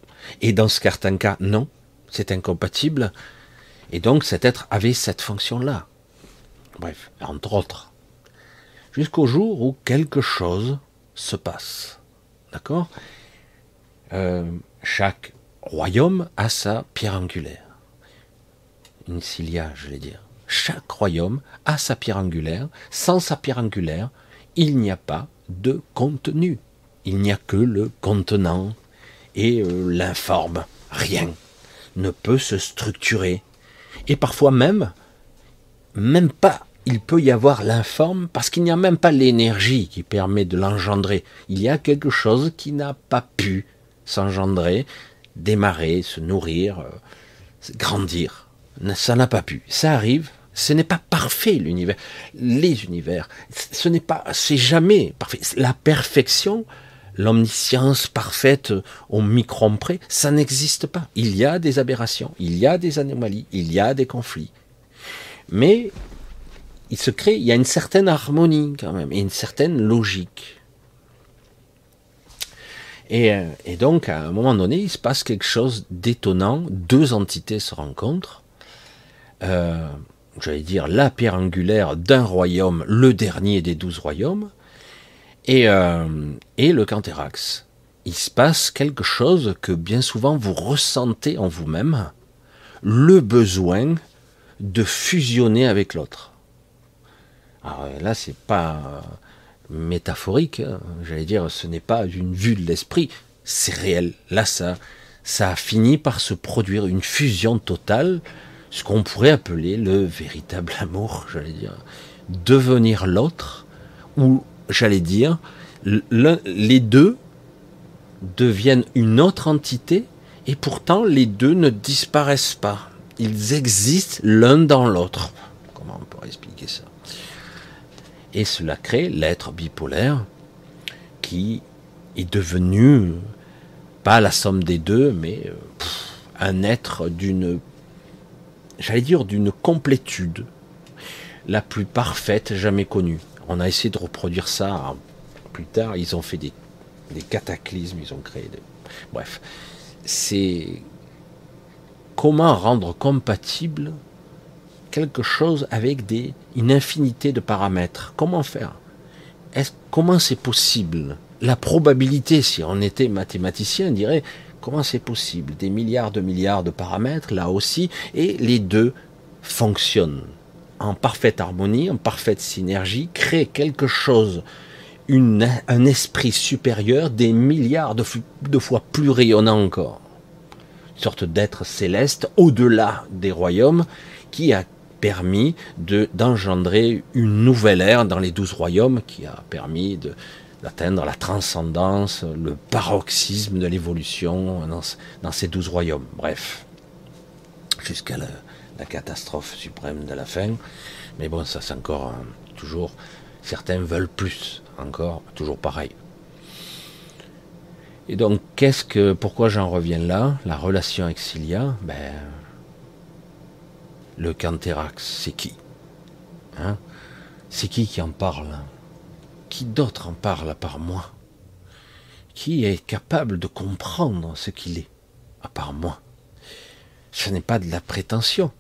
et dans certains cas, non, c'est incompatible, et donc cet être avait cette fonction-là. Bref, entre autres. Jusqu'au jour où quelque chose se passe. D'accord? Euh, Chaque royaume a sa pierre angulaire. Une cilia, je vais dire. Chaque royaume a sa pierre angulaire. Sans sa pierre angulaire, il n'y a pas de contenu. Il n'y a que le contenant et euh, l'informe. Rien ne peut se structurer et parfois même, même pas, il peut y avoir l'informe, parce qu'il n'y a même pas l'énergie qui permet de l'engendrer. Il y a quelque chose qui n'a pas pu s'engendrer, démarrer, se nourrir, euh, grandir. Ça n'a pas pu. Ça arrive. Ce n'est pas parfait l'univers. Les univers, ce n'est pas, c'est jamais parfait. La perfection, l'omniscience parfaite au micron près, ça n'existe pas. Il y a des aberrations, il y a des anomalies, il y a des conflits. Mais il se crée, il y a une certaine harmonie quand même, et une certaine logique. Et, euh, donc, à un moment donné, il se passe quelque chose d'étonnant. Deux entités se rencontrent. Euh, j'allais dire la pierre angulaire d'un royaume, le dernier des douze royaumes, et, euh, et le Canthérax. Il se passe quelque chose que bien souvent vous ressentez en vous-même, le besoin de fusionner avec l'autre. Alors là, c'est pas métaphorique, hein. j'allais dire, ce n'est pas une vue de l'esprit, c'est réel. Là, ça, ça a fini par se produire une fusion totale, ce qu'on pourrait appeler le véritable amour, j'allais dire. Devenir l'autre, ou j'allais dire, les deux deviennent une autre entité et pourtant les deux ne disparaissent pas. Ils existent l'un dans l'autre. Comment on pourrait expliquer ça? Et cela crée l'être bipolaire qui est devenu pas la somme des deux, mais euh, un être d'une, j'allais dire, d'une complétude la plus parfaite jamais connue. On a essayé de reproduire ça plus tard. Ils ont fait des, cataclysmes, ils ont créé des... Bref, c'est comment rendre compatible quelque chose avec des, une infinité de paramètres. Comment faire? Comment c'est possible? La probabilité, si on était mathématicien, dirait comment c'est possible? Des milliards de milliards de paramètres, là aussi, et les deux fonctionnent en parfaite harmonie, en parfaite synergie, créent quelque chose, un esprit supérieur, des milliards de, fois plus rayonnant encore. Une sorte d'être céleste au-delà des royaumes qui a permis de d'engendrer une nouvelle ère dans les douze royaumes qui a permis de d'atteindre la transcendance, le paroxysme de l'évolution dans, ces douze royaumes. Bref, jusqu'à la, catastrophe suprême de la fin. Mais bon, ça c'est encore hein, toujours. Certains veulent plus, encore, toujours pareil. Et donc, qu'est-ce que, pourquoi j'en reviens là? La relation avec Cilia, ben, le Canthérax, c'est qui? Hein? C'est qui qui en parle? Qui d'autre en parle à part moi? Qui est capable de comprendre ce qu'il est à part moi? Ce n'est pas de la prétention,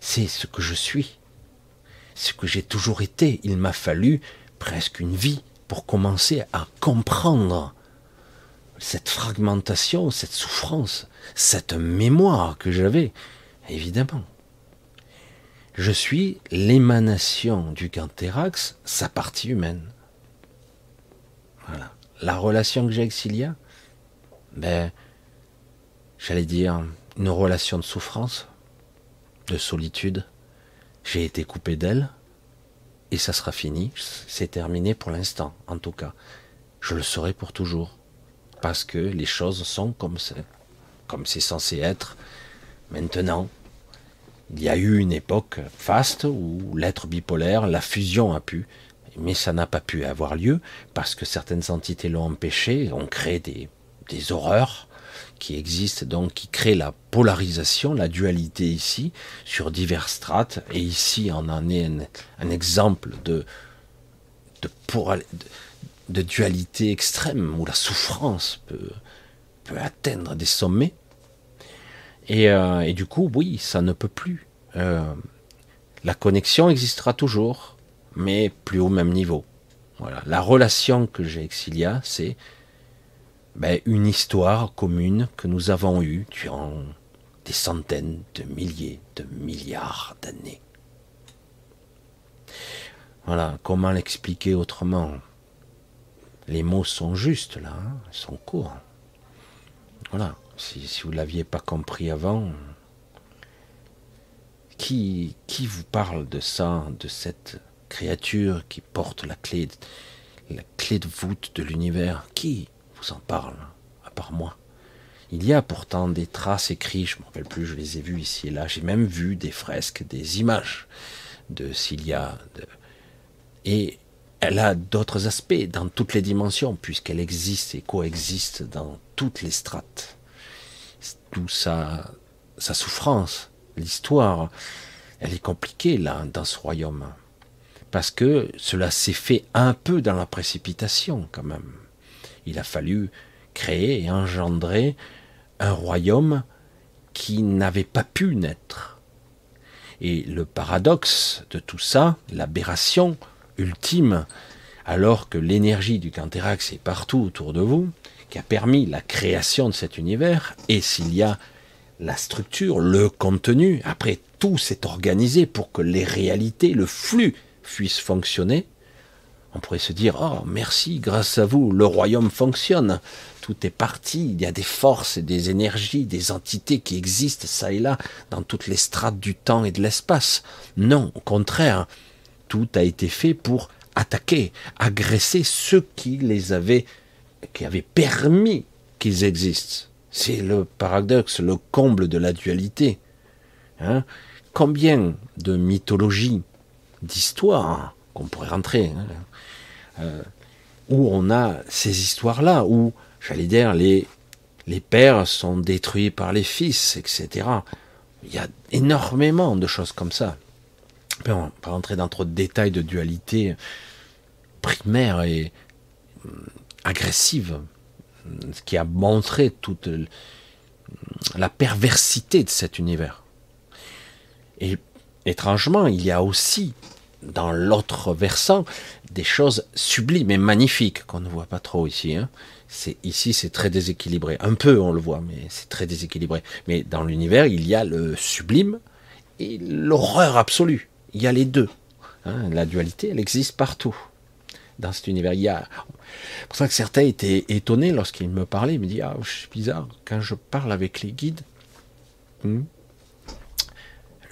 c'est ce que je suis, ce que j'ai toujours été. Il m'a fallu presque une vie pour commencer à comprendre cette fragmentation, cette souffrance, cette mémoire que j'avais, évidemment. Je suis l'émanation du Canthérax, sa partie humaine. Voilà. La relation que j'ai avec Cilia, ben, j'allais dire une relation de souffrance, de solitude. J'ai été coupé d'elle, et ça sera fini. C'est terminé pour l'instant, en tout cas. Je le serai pour toujours. Parce que les choses sont comme c'est, comme c'est censé être maintenant, il y a eu une époque faste où l'être bipolaire, la fusion a pu, mais ça n'a pas pu avoir lieu parce que certaines entités l'ont empêché, ont créé des, des horreurs qui existent donc, qui créent la polarisation, la dualité ici, sur divers strates, et ici on en est un, exemple de, de, de, dualité extrême, où la souffrance peut, peut atteindre des sommets, euh, et, du coup, oui, ça ne peut plus. Euh, la connexion existera toujours, mais plus au même niveau. Voilà. La relation que j'ai avec Cilia, c'est ben, une histoire commune que nous avons eue durant des centaines de milliers de milliards d'années. Voilà, comment l'expliquer autrement? Les mots sont justes là, hein, ils sont courts. Voilà. Si, vous ne l'aviez pas compris avant, qui, qui vous parle de ça, de cette créature qui porte la clé, la clé de voûte de l'univers? Qui vous en parle, à part moi? Il y a pourtant des traces écrites, je ne me rappelle plus, je les ai vues ici et là. J'ai même vu des fresques, des images de Cilia. Et elle a d'autres aspects dans toutes les dimensions, puisqu'elle existe et coexiste dans toutes les strates d'où sa, souffrance, l'histoire, elle est compliquée là, dans ce royaume. Parce que cela s'est fait un peu dans la précipitation quand même. Il a fallu créer et engendrer un royaume qui n'avait pas pu naître. Et le paradoxe de tout ça, l'aberration ultime, alors que l'énergie du Canthérax est partout autour de vous, qui a permis la création de cet univers, et s'il y a la structure, le contenu, après tout s'est organisé pour que les réalités, le flux puissent fonctionner, on pourrait se dire, oh merci, grâce à vous, le royaume fonctionne, tout est parti, il y a des forces et des énergies, des entités qui existent ça et là, dans toutes les strates du temps et de l'espace. Non, au contraire, tout a été fait pour attaquer, agresser ceux qui les avaient, qui avaient permis qu'ils existent. C'est le paradoxe, le comble de la dualité. Hein? Combien de mythologies, d'histoires, qu'on pourrait rentrer, hein, euh, où on a ces histoires-là, où, j'allais dire, les, les pères sont détruits par les fils, etc. Il y a énormément de choses comme ça. On va pas rentrer dans trop de détails de dualité primaire et hum, agressive, ce qui a montré toute la perversité de cet univers. Et étrangement, il y a aussi dans l'autre versant des choses sublimes et magnifiques qu'on ne voit pas trop ici. Hein. C'est ici, c'est très déséquilibré. Un peu, on le voit, mais c'est très déséquilibré. Mais dans l'univers, il y a le sublime et l'horreur absolue. Il y a les deux. Hein. La dualité, elle existe partout dans cet univers. Il y a... C'est pour ça que certains étaient étonnés lorsqu'ils me parlaient. Ils me disent Ah, c'est bizarre, quand je parle avec les guides, hmm,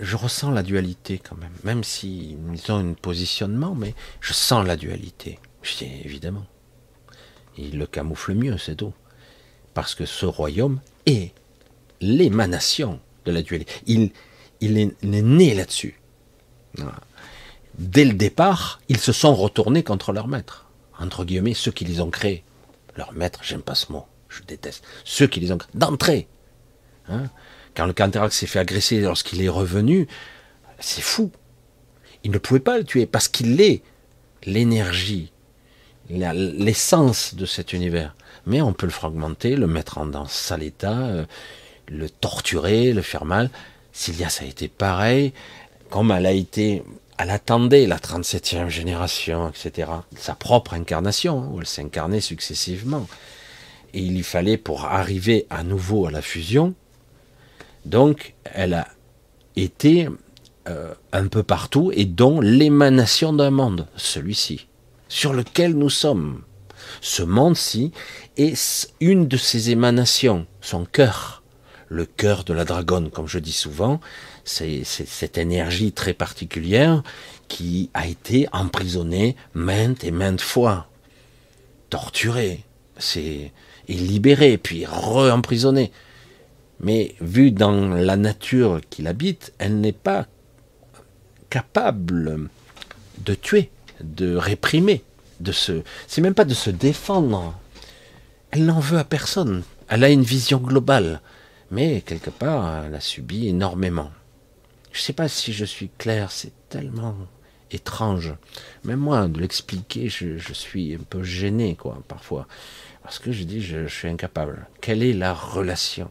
je ressens la dualité quand même, même s'ils ont un positionnement, mais je sens la dualité. Je dis évidemment. Il le camoufle mieux, c'est tout. Parce que ce royaume est l'émanation de la dualité. Il, est, né là-dessus. Dès le départ, ils se sont retournés contre leur maître. Entre guillemets, ceux qui les ont créés. Leur maître, j'aime pas ce mot, je déteste. Ceux qui les ont créés. D'entrée. Hein? Quand le Canterac s'est fait agresser lorsqu'il est revenu, c'est fou. Il ne pouvait pas le tuer parce qu'il est l'énergie, l'essence de cet univers. Mais on peut le fragmenter, le mettre en sale état, euh, le torturer, le faire mal. Sylvia, ça a été pareil. Comme elle a été, elle attendait la 37e génération, etc. Sa propre incarnation, hein, où elle s'incarnait successivement. Et il lui fallait, pour arriver à nouveau à la fusion, donc, elle a été euh, un peu partout et dont l'émanation d'un monde, celui-ci, sur lequel nous sommes. Ce monde-ci est une de ses émanations, son cœur, le cœur de la dragonne, comme je dis souvent, c'est cette énergie très particulière qui a été emprisonnée maintes et maintes fois, torturée, c'est et libérée, puis re-emprisonnée. Mais vue dans la nature qu'il habite, elle n'est pas capable de tuer, de réprimer, de se, c'est même pas de se défendre. Elle n'en veut à personne. Elle a une vision globale, mais quelque part, elle a subi énormément. Je ne sais pas si je suis clair, c'est tellement étrange. Même moi, de l'expliquer, je, suis un peu gêné, quoi, parfois. Parce que je dis, je suis incapable. Quelle est la relation?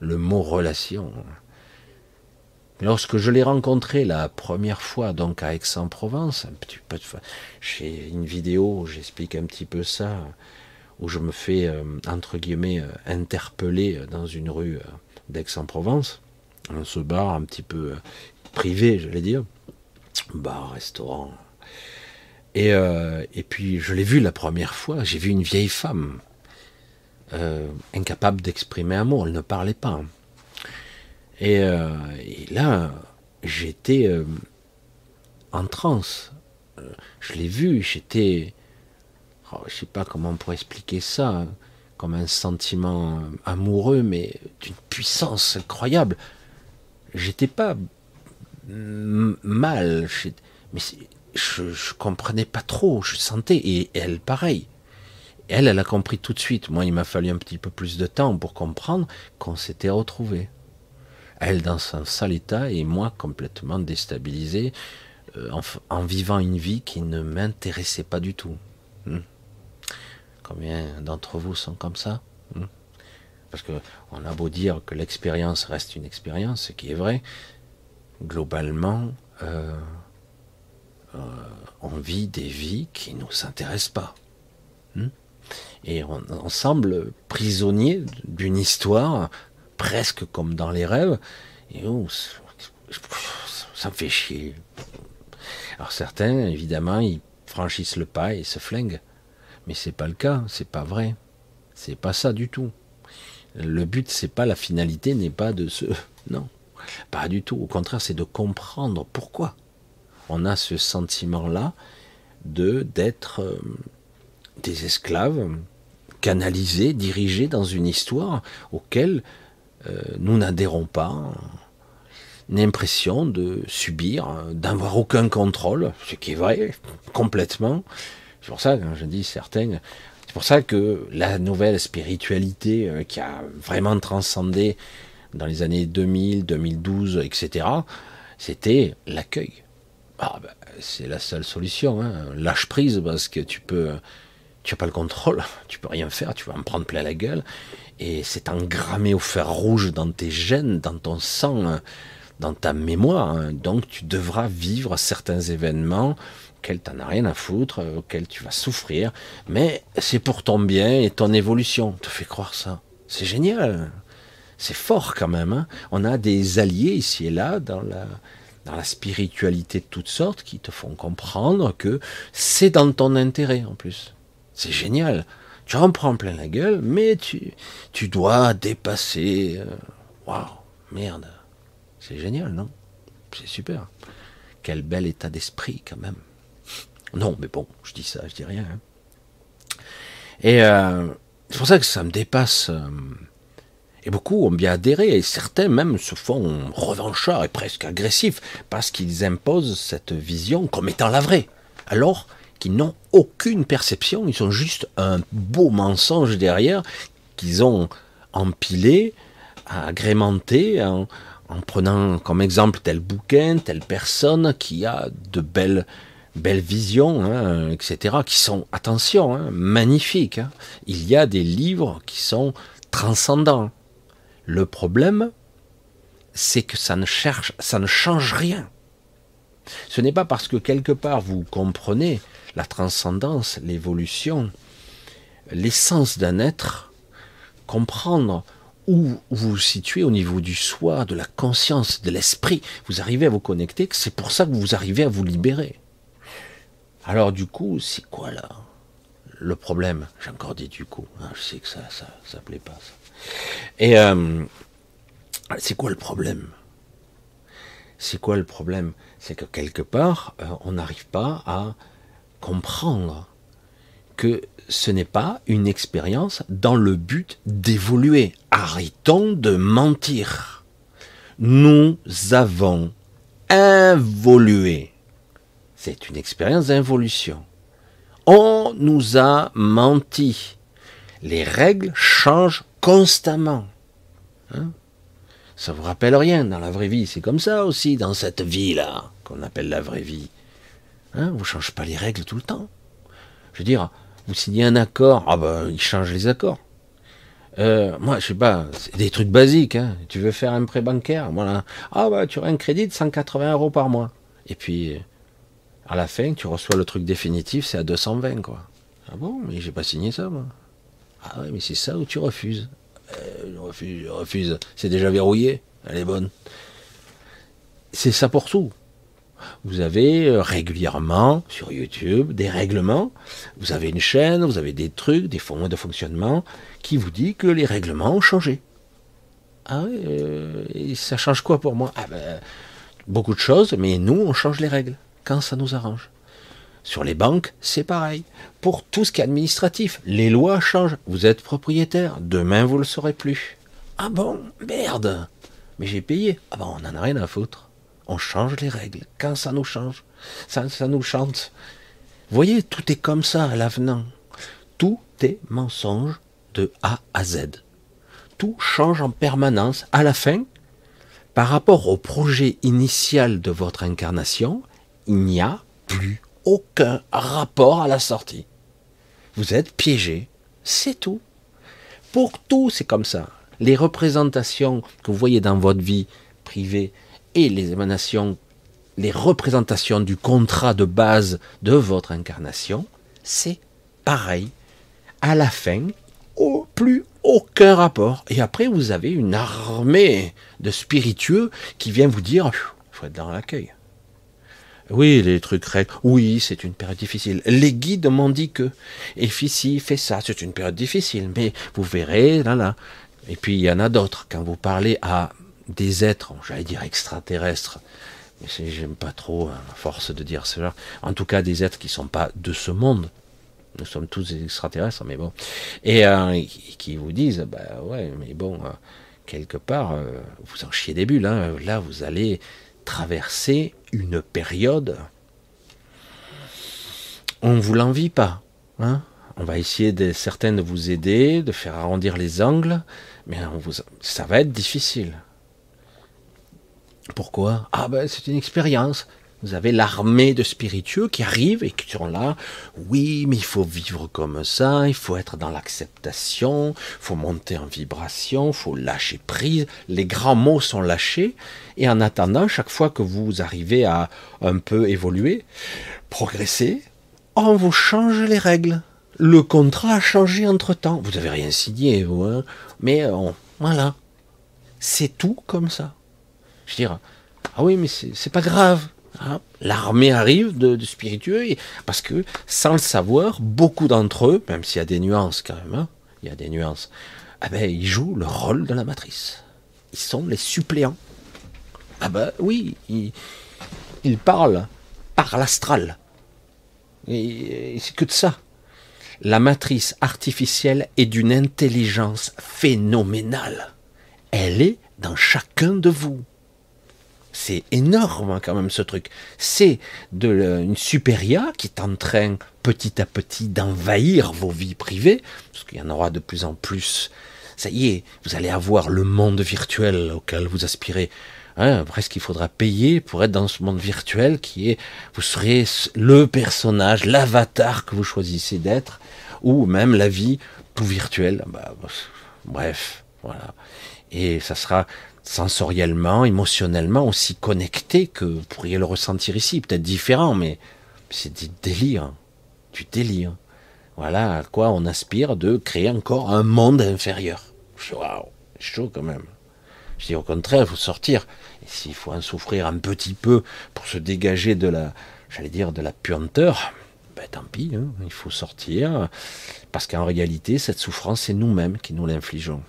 Le mot relation. Lorsque je l'ai rencontré la première fois, donc à Aix-en-Provence, un petit peu de j'ai une vidéo où j'explique un petit peu ça, où je me fais, euh, entre guillemets, euh, interpeller dans une rue euh, d'Aix-en-Provence, ce bar un petit peu privé, j'allais dire, bar, restaurant. Et, et puis je l'ai vu la première fois, j'ai vu une vieille femme, euh, incapable d'exprimer un mot, elle ne parlait pas. Et, euh, là, j'étais euh, en transe. Je l'ai vu, j'étais, oh, je sais pas comment on pourrait expliquer ça, comme un sentiment amoureux, mais d'une puissance incroyable. J'étais pas mal, mais je, comprenais pas trop, je sentais, et elle pareil. Elle, elle a compris tout de suite. Moi, il m'a fallu un petit peu plus de temps pour comprendre qu'on s'était retrouvés. Elle dans un sale état et moi complètement déstabilisé euh, en, vivant une vie qui ne m'intéressait pas du tout. Hmm. Combien d'entre vous sont comme ça? Parce que on a beau dire que l'expérience reste une expérience, ce qui est vrai. Globalement, euh, euh, on vit des vies qui ne nous intéressent pas. Hmm. Et on, semble prisonnier d'une histoire, presque comme dans les rêves. Et ça me fait chier. Alors certains, évidemment, ils franchissent le pas et se flinguent. Mais c'est pas le cas, c'est pas vrai. C'est pas ça du tout. Le but, c'est pas la finalité, n'est pas de se. Non, pas du tout. Au contraire, c'est de comprendre pourquoi on a ce sentiment-là de d'être euh, des esclaves canalisés, dirigés dans une histoire auquel euh, nous n'adhérons pas, une impression de subir, d'avoir aucun contrôle, ce qui est vrai complètement. C'est pour ça que je dis certains, c'est pour ça que la nouvelle spiritualité euh, qui a vraiment transcendé dans les années 2000, 2012, etc., c'était l'accueil. Ah ben, c'est la seule solution. Hein. Lâche prise parce que tu peux, tu n'as pas le contrôle, tu peux rien faire, tu vas en prendre plein la gueule. Et c'est engrammé au fer rouge dans tes gènes, dans ton sang, hein, dans ta mémoire. Hein. Donc tu devras vivre certains événements auxquels tu n'en as rien à foutre, euh, auxquels tu vas souffrir. Mais c'est pour ton bien et ton évolution. te fait croire ça. C'est génial. C'est fort quand même. On a des alliés ici et là dans la, dans la spiritualité de toutes sortes qui te font comprendre que c'est dans ton intérêt en plus. C'est génial. Tu en prends plein la gueule, mais tu, tu dois dépasser. Euh, waouh, merde. C'est génial, non? C'est super. Quel bel état d'esprit quand même. Non, mais bon, je dis ça, je dis rien. Hein. Et euh, c'est pour ça que ça me dépasse. Euh, et beaucoup ont bien adhéré, et certains même se font revanchards et presque agressifs, parce qu'ils imposent cette vision comme étant la vraie, alors qu'ils n'ont aucune perception, ils sont juste un beau mensonge derrière, qu'ils ont empilé, agrémenté, en, prenant comme exemple tel bouquin, telle personne qui a de belles belles visions, hein, etc., qui sont, attention, hein, magnifiques. Hein. Il y a des livres qui sont transcendants. Le problème, c'est que ça ne cherche, ça ne change rien. Ce n'est pas parce que quelque part vous comprenez la transcendance, l'évolution, l'essence d'un être, comprendre où vous vous situez au niveau du soi, de la conscience, de l'esprit, vous arrivez à vous connecter, c'est pour ça que vous arrivez à vous libérer. Alors du coup, c'est quoi là le problème? J'ai encore dit du coup, hein, je sais que ça, ça, ça plaît pas. Ça. Et euh, c'est quoi le problème? C'est quoi le problème? C'est que quelque part, euh, on n'arrive pas à comprendre que ce n'est pas une expérience dans le but d'évoluer. Arrêtons de mentir. Nous avons involué. C'est une expérience d'involution. On nous a menti. Les règles changent constamment. Hein ça vous rappelle rien dans la vraie vie. C'est comme ça aussi dans cette vie-là qu'on appelle la vraie vie. Hein vous ne changez pas les règles tout le temps. Je veux dire, vous signez un accord, ah ben il change les accords. Euh, moi, je sais pas, c'est des trucs basiques. Hein. Tu veux faire un prêt bancaire, voilà. Ah bah tu auras un crédit de 180 euros par mois. Et puis à la fin, tu reçois le truc définitif, c'est à 220 quoi. Ah bon, mais j'ai pas signé ça moi. Ah oui, mais c'est ça où tu refuses. Euh, je refuse, je refuse. C'est déjà verrouillé. Elle est bonne. C'est ça pour tout. Vous avez euh, régulièrement sur YouTube des règlements. Vous avez une chaîne, vous avez des trucs, des fonds de fonctionnement qui vous dit que les règlements ont changé. Ah oui, euh, ça change quoi pour moi? Ah ben, beaucoup de choses, mais nous, on change les règles quand ça nous arrange. Sur les banques, c'est pareil. Pour tout ce qui est administratif, les lois changent. Vous êtes propriétaire, demain vous ne le serez plus. Ah bon Merde Mais j'ai payé. Ah bon, on n'en a rien à foutre. On change les règles. Quand ça nous change, ça, ça nous chante. Vous voyez, tout est comme ça à l'avenant. Tout est mensonge de A à Z. Tout change en permanence. À la fin, par rapport au projet initial de votre incarnation, il n'y a plus aucun rapport à la sortie. Vous êtes piégé, c'est tout. Pour tout, c'est comme ça. Les représentations que vous voyez dans votre vie privée et les émanations, les représentations du contrat de base de votre incarnation, c'est pareil. À la fin, au plus aucun rapport. Et après, vous avez une armée de spiritueux qui vient vous dire, il faut être dans l'accueil. Oui, les trucs règles. Oui, c'est une période difficile. Les guides m'ont dit que. Et si, fait ça, c'est une période difficile. Mais vous verrez, là, là. Et puis il y en a d'autres. Quand vous parlez à des êtres, j'allais dire extraterrestres, J'aime pas trop, hein, à force de dire cela. En tout cas, des êtres qui sont pas de ce monde. Nous sommes tous des extraterrestres, mais bon. Et euh, qui vous disent, bah ouais, mais bon, euh, quelque part, euh, vous en chiez des bulles. Hein. Là, vous allez traverser une période. On ne vous l'envie pas. Hein on va essayer de certains de vous aider, de faire arrondir les angles, mais ça va être difficile. Pourquoi? Ah ben c'est une expérience. Vous avez l'armée de spiritueux qui arrivent et qui sont là. Oui, mais il faut vivre comme ça, il faut être dans l'acceptation, il faut monter en vibration, il faut lâcher prise. Les grands mots sont lâchés. Et en attendant, chaque fois que vous arrivez à un peu évoluer, progresser, on vous change les règles. Le contrat a changé entre temps. Vous n'avez rien signé, vous, hein mais voilà. C'est tout comme ça. Je veux dire, ah oui, mais c'est pas grave. Hein. L'armée arrive de, spiritueux, parce que sans le savoir, beaucoup d'entre eux, même s'il y a des nuances quand même, hein, il y a des nuances, ah ben, ils jouent le rôle de la matrice. Ils sont les suppléants. Ah ben oui, ils, parlent par l'astral. Et, et c'est que de ça. La matrice artificielle est d'une intelligence phénoménale. Elle est dans chacun de vous. C'est énorme hein, quand même ce truc. C'est de une supérieure qui est en train petit à petit d'envahir vos vies privées, parce qu'il y en aura de plus en plus. Ça y est, vous allez avoir le monde virtuel auquel vous aspirez. Hein, presque il faudra payer pour être dans ce monde virtuel qui est, vous serez le personnage, l'avatar que vous choisissez d'être, ou même la vie tout virtuelle. Bah, bref, voilà. Et ça sera sensoriellement, émotionnellement aussi connecté que vous pourriez le ressentir ici, peut-être différent, mais c'est du délire, du délire. Voilà à quoi on aspire de créer encore un monde inférieur. Waouh, chaud quand même. Je dis au contraire, il faut sortir. Et s'il faut en souffrir un petit peu pour se dégager de la, j'allais dire, de la puanteur, ben tant pis, hein, il faut sortir. Parce qu'en réalité, cette souffrance, c'est nous-mêmes qui nous l'infligeons.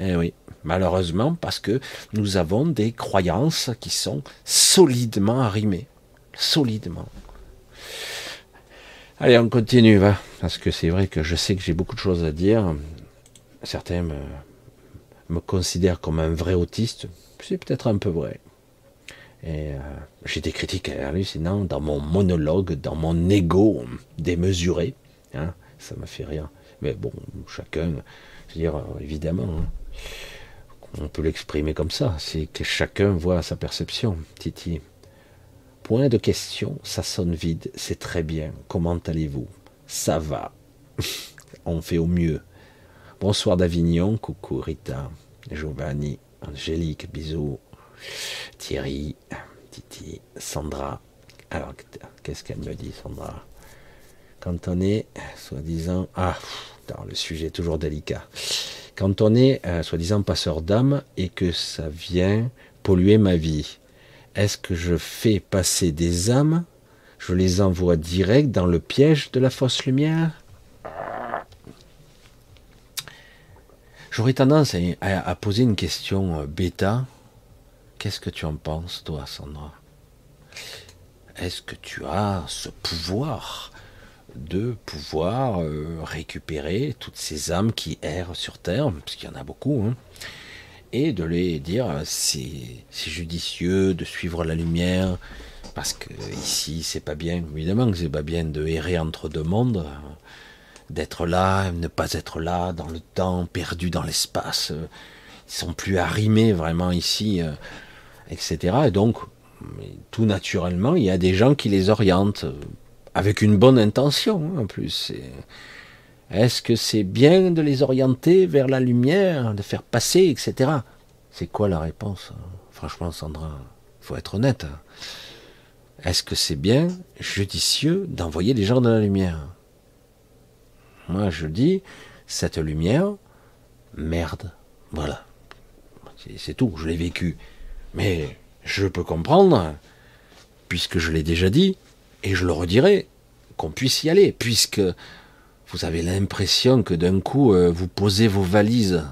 Eh oui, malheureusement, parce que nous avons des croyances qui sont solidement arrimées. Solidement. Allez, on continue, va. Parce que c'est vrai que je sais que j'ai beaucoup de choses à dire. Certains me, considèrent comme un vrai autiste. C'est peut-être un peu vrai. Et euh, j'ai des critiques hallucinantes dans mon monologue, dans mon ego démesuré. Hein, ça me fait rien. Mais bon, chacun, je veux dire, évidemment. Hein. On peut l'exprimer comme ça, c'est que chacun voit sa perception. Titi. Point de question, ça sonne vide, c'est très bien. Comment allez-vous? Ça va. On fait au mieux. Bonsoir d'Avignon, coucou Rita, Giovanni, Angélique, bisous. Thierry, Titi, Sandra. Alors, qu'est-ce qu'elle me dit, Sandra? Quand on est, soi-disant. Ah, le sujet est toujours délicat. Quand on est, euh, soi-disant, passeur d'âme et que ça vient polluer ma vie, est-ce que je fais passer des âmes Je les envoie direct dans le piège de la fausse lumière? J'aurais tendance à, poser une question euh, bêta. Qu'est-ce que tu en penses, toi, Sandra? Est-ce que tu as ce pouvoir? De pouvoir euh, récupérer toutes ces âmes qui errent sur Terre, parce qu'il y en a beaucoup, hein, et de les dire euh, c'est judicieux de suivre la lumière, parce que ici c'est pas bien, évidemment que c'est pas bien de errer entre deux mondes, euh, d'être là, ne pas être là, dans le temps, perdu dans l'espace, ils sont plus arrimés vraiment ici, etc. Et donc, tout naturellement, il y a des gens qui les orientent avec une bonne intention hein, en plus. Est-ce que c'est bien de les orienter vers la lumière, de faire passer, etc. C'est quoi la réponse hein? Franchement, Sandra, il faut être honnête. Hein. Est-ce que c'est bien judicieux d'envoyer les gens dans la lumière? Moi, je dis, cette lumière, merde. Voilà. C'est tout, je l'ai vécu. Mais je peux comprendre, puisque je l'ai déjà dit, et je le redirai, qu'on puisse y aller, puisque vous avez l'impression que d'un coup, euh, vous posez vos valises.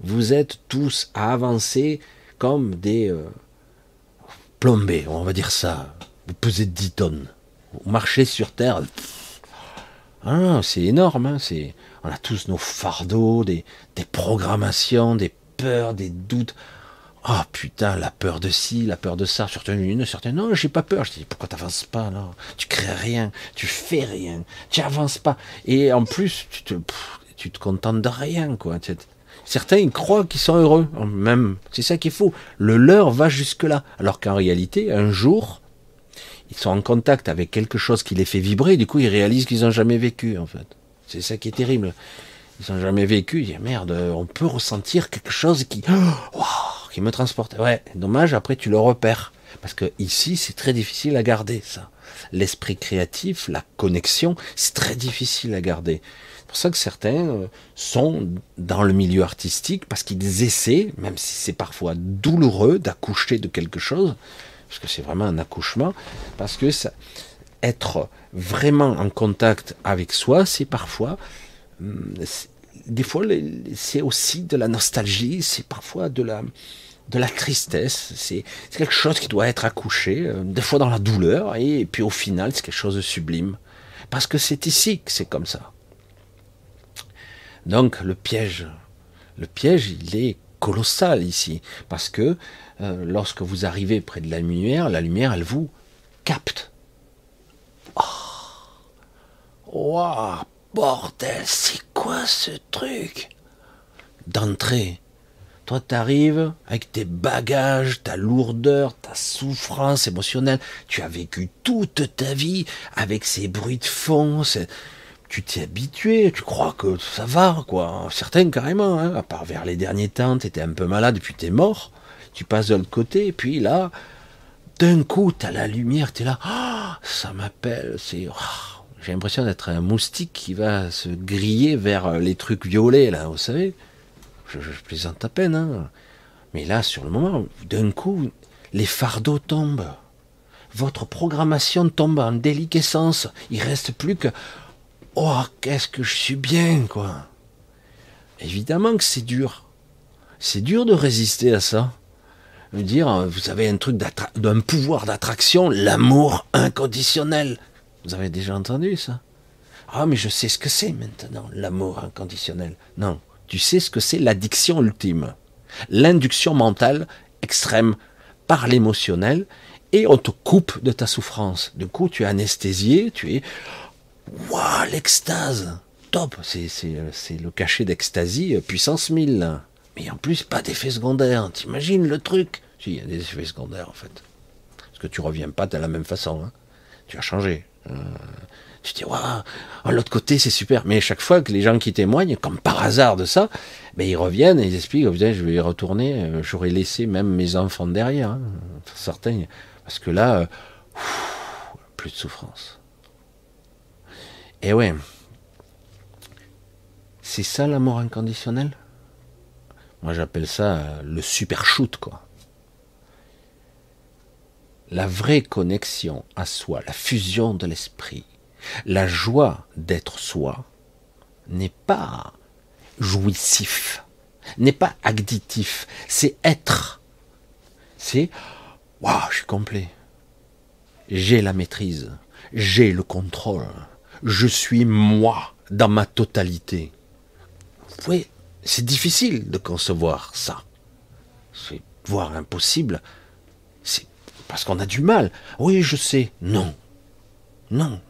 Vous êtes tous à avancer comme des... Euh, plombé, on va dire ça. Vous pesez 10 tonnes. Vous marchez sur Terre. Ah, c'est énorme. Hein, on a tous nos fardeaux, des programmations, des peurs, des doutes. Ah oh, putain, la peur de ci, la peur de ça. Certaines une, certaines non, j'ai pas peur. Je dis pourquoi t'avances pas là? Tu crées rien, tu fais rien, tu avances pas. Et en plus, tu te, tu te contentes de rien quoi. Certains ils croient qu'ils sont heureux, même c'est ça qu'il faut. Le leur va jusque là, alors qu'en réalité, un jour, ils sont en contact avec quelque chose qui les fait vibrer. Du coup, ils réalisent qu'ils n'ont jamais vécu en fait. C'est ça qui est terrible. Ils n'ont jamais vécu. Merde, on peut ressentir quelque chose qui, qui me transporte. Ouais, dommage. Après, tu le repères parce que ici, c'est très difficile à garder ça. L'esprit créatif, la connexion, c'est très difficile à garder. C'est pour ça que certains euh, sont dans le milieu artistique parce qu'ils essaient, même si c'est parfois douloureux, d'accoucher de quelque chose, parce que c'est vraiment un accouchement, parce que ça, être vraiment en contact avec soi, c'est parfois, des fois, c'est aussi de la nostalgie, c'est parfois de la, de la tristesse, c'est quelque chose qui doit être accouché, euh, des fois dans la douleur, et, puis au final, c'est quelque chose de sublime. Parce que c'est ici que c'est comme ça. Donc le piège, le piège, il est colossal ici, parce que euh, lorsque vous arrivez près de la lumière, la lumière, elle vous capte. Waouh, bordel, c'est quoi ce truc? D'entrée, toi t'arrives avec tes bagages, ta lourdeur, ta souffrance émotionnelle, tu as vécu toute ta vie avec ces bruits de fond, tu t'es habitué, tu crois que ça va, quoi. Certains carrément, hein, à part vers les derniers temps, t'étais un peu malade puis t'es mort, tu passes de l'autre côté, puis là, d'un coup, t'as la lumière, t'es là, ah, ça m'appelle, c'est... Ah, j'ai l'impression d'être un moustique qui va se griller vers les trucs violets, là, vous savez. Je, plaisante à peine, hein. Mais là, sur le moment, d'un coup, les fardeaux tombent. Votre programmation tombe en déliquescence. Il reste plus que Oh, qu'est-ce que je suis bien, quoi. Évidemment que c'est dur. C'est dur de résister à ça. Veux dire, vous avez un truc d'un pouvoir d'attraction, l'amour inconditionnel. Vous avez déjà entendu ça? Ah, mais je sais ce que c'est maintenant, l'amour inconditionnel. Non, tu sais ce que c'est l'addiction ultime. L'induction mentale extrême par l'émotionnel et on te coupe de ta souffrance. Du coup, tu es anesthésié, tu es. Waouh, l'extase Top C'est le cachet d'extasie, euh, puissance 1000. Mais en plus, pas d'effet secondaire. T'imagines le truc? Si, il y a des effets secondaires en fait. Parce que tu reviens pas de la même façon. Hein. Tu as changé. Euh, tu dis, waouh, l'autre côté, c'est super. Mais chaque fois que les gens qui témoignent, comme par hasard de ça, ben, ils reviennent et ils expliquent, oh, je vais y retourner, euh, j'aurais laissé même mes enfants derrière, hein. Parce que là, euh, plus de souffrance. Et ouais, c'est ça l'amour inconditionnel? Moi j'appelle ça le super shoot, quoi la vraie connexion à soi, la fusion de l'esprit, la joie d'être soi, n'est pas jouissif, n'est pas additif, c'est être. C'est waouh, je suis complet. J'ai la maîtrise, j'ai le contrôle, je suis moi dans ma totalité. Vous c'est difficile de concevoir ça. C'est voire impossible parce qu'on a du mal. Oui, je sais. Non. Non.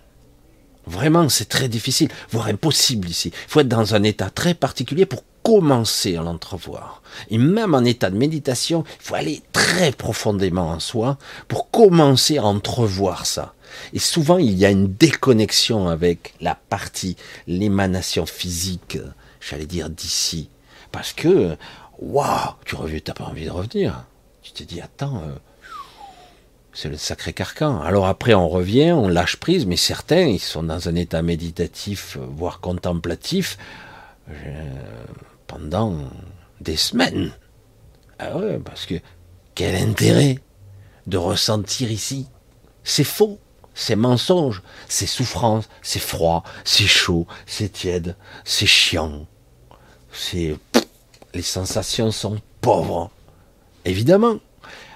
Vraiment, c'est très difficile, voire impossible ici. Il faut être dans un état très particulier pour commencer à l'entrevoir. Et même en état de méditation, il faut aller très profondément en soi pour commencer à entrevoir ça. Et souvent, il y a une déconnexion avec la partie, l'émanation physique, j'allais dire d'ici. Parce que, waouh, tu reviens, t'as pas envie de revenir. Tu te dis, attends, euh, c'est le sacré carcan. Alors après, on revient, on lâche prise, mais certains, ils sont dans un état méditatif, voire contemplatif, euh, pendant des semaines. Ah ouais, parce que quel intérêt de ressentir ici? C'est faux, c'est mensonge, c'est souffrance, c'est froid, c'est chaud, c'est tiède, c'est chiant. C'est les sensations sont pauvres. Évidemment,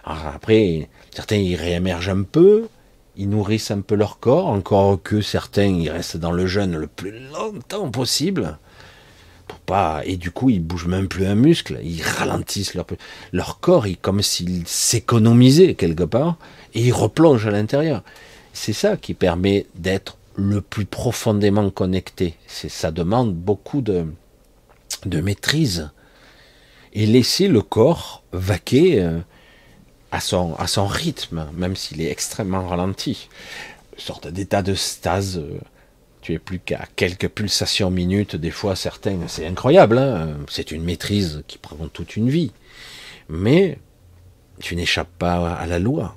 après, certains ils réémergent un peu, ils nourrissent un peu leur corps, encore que certains ils restent dans le jeûne le plus longtemps possible. Pour pas, et du coup, ils bougent même plus un muscle, ils ralentissent leur, leur corps, comme s'ils s'économisaient quelque part, et ils replongent à l'intérieur. C'est ça qui permet d'être le plus profondément connecté. C'est, ça demande beaucoup de, de maîtrise. Et laisser le corps vaquer euh, à son, à son rythme, même s'il est extrêmement ralenti. Une sorte d'état de stase. Euh, tu es plus qu'à quelques pulsations minutes, des fois certains. C'est incroyable, hein c'est une maîtrise qui prend toute une vie. Mais tu n'échappes pas à la loi.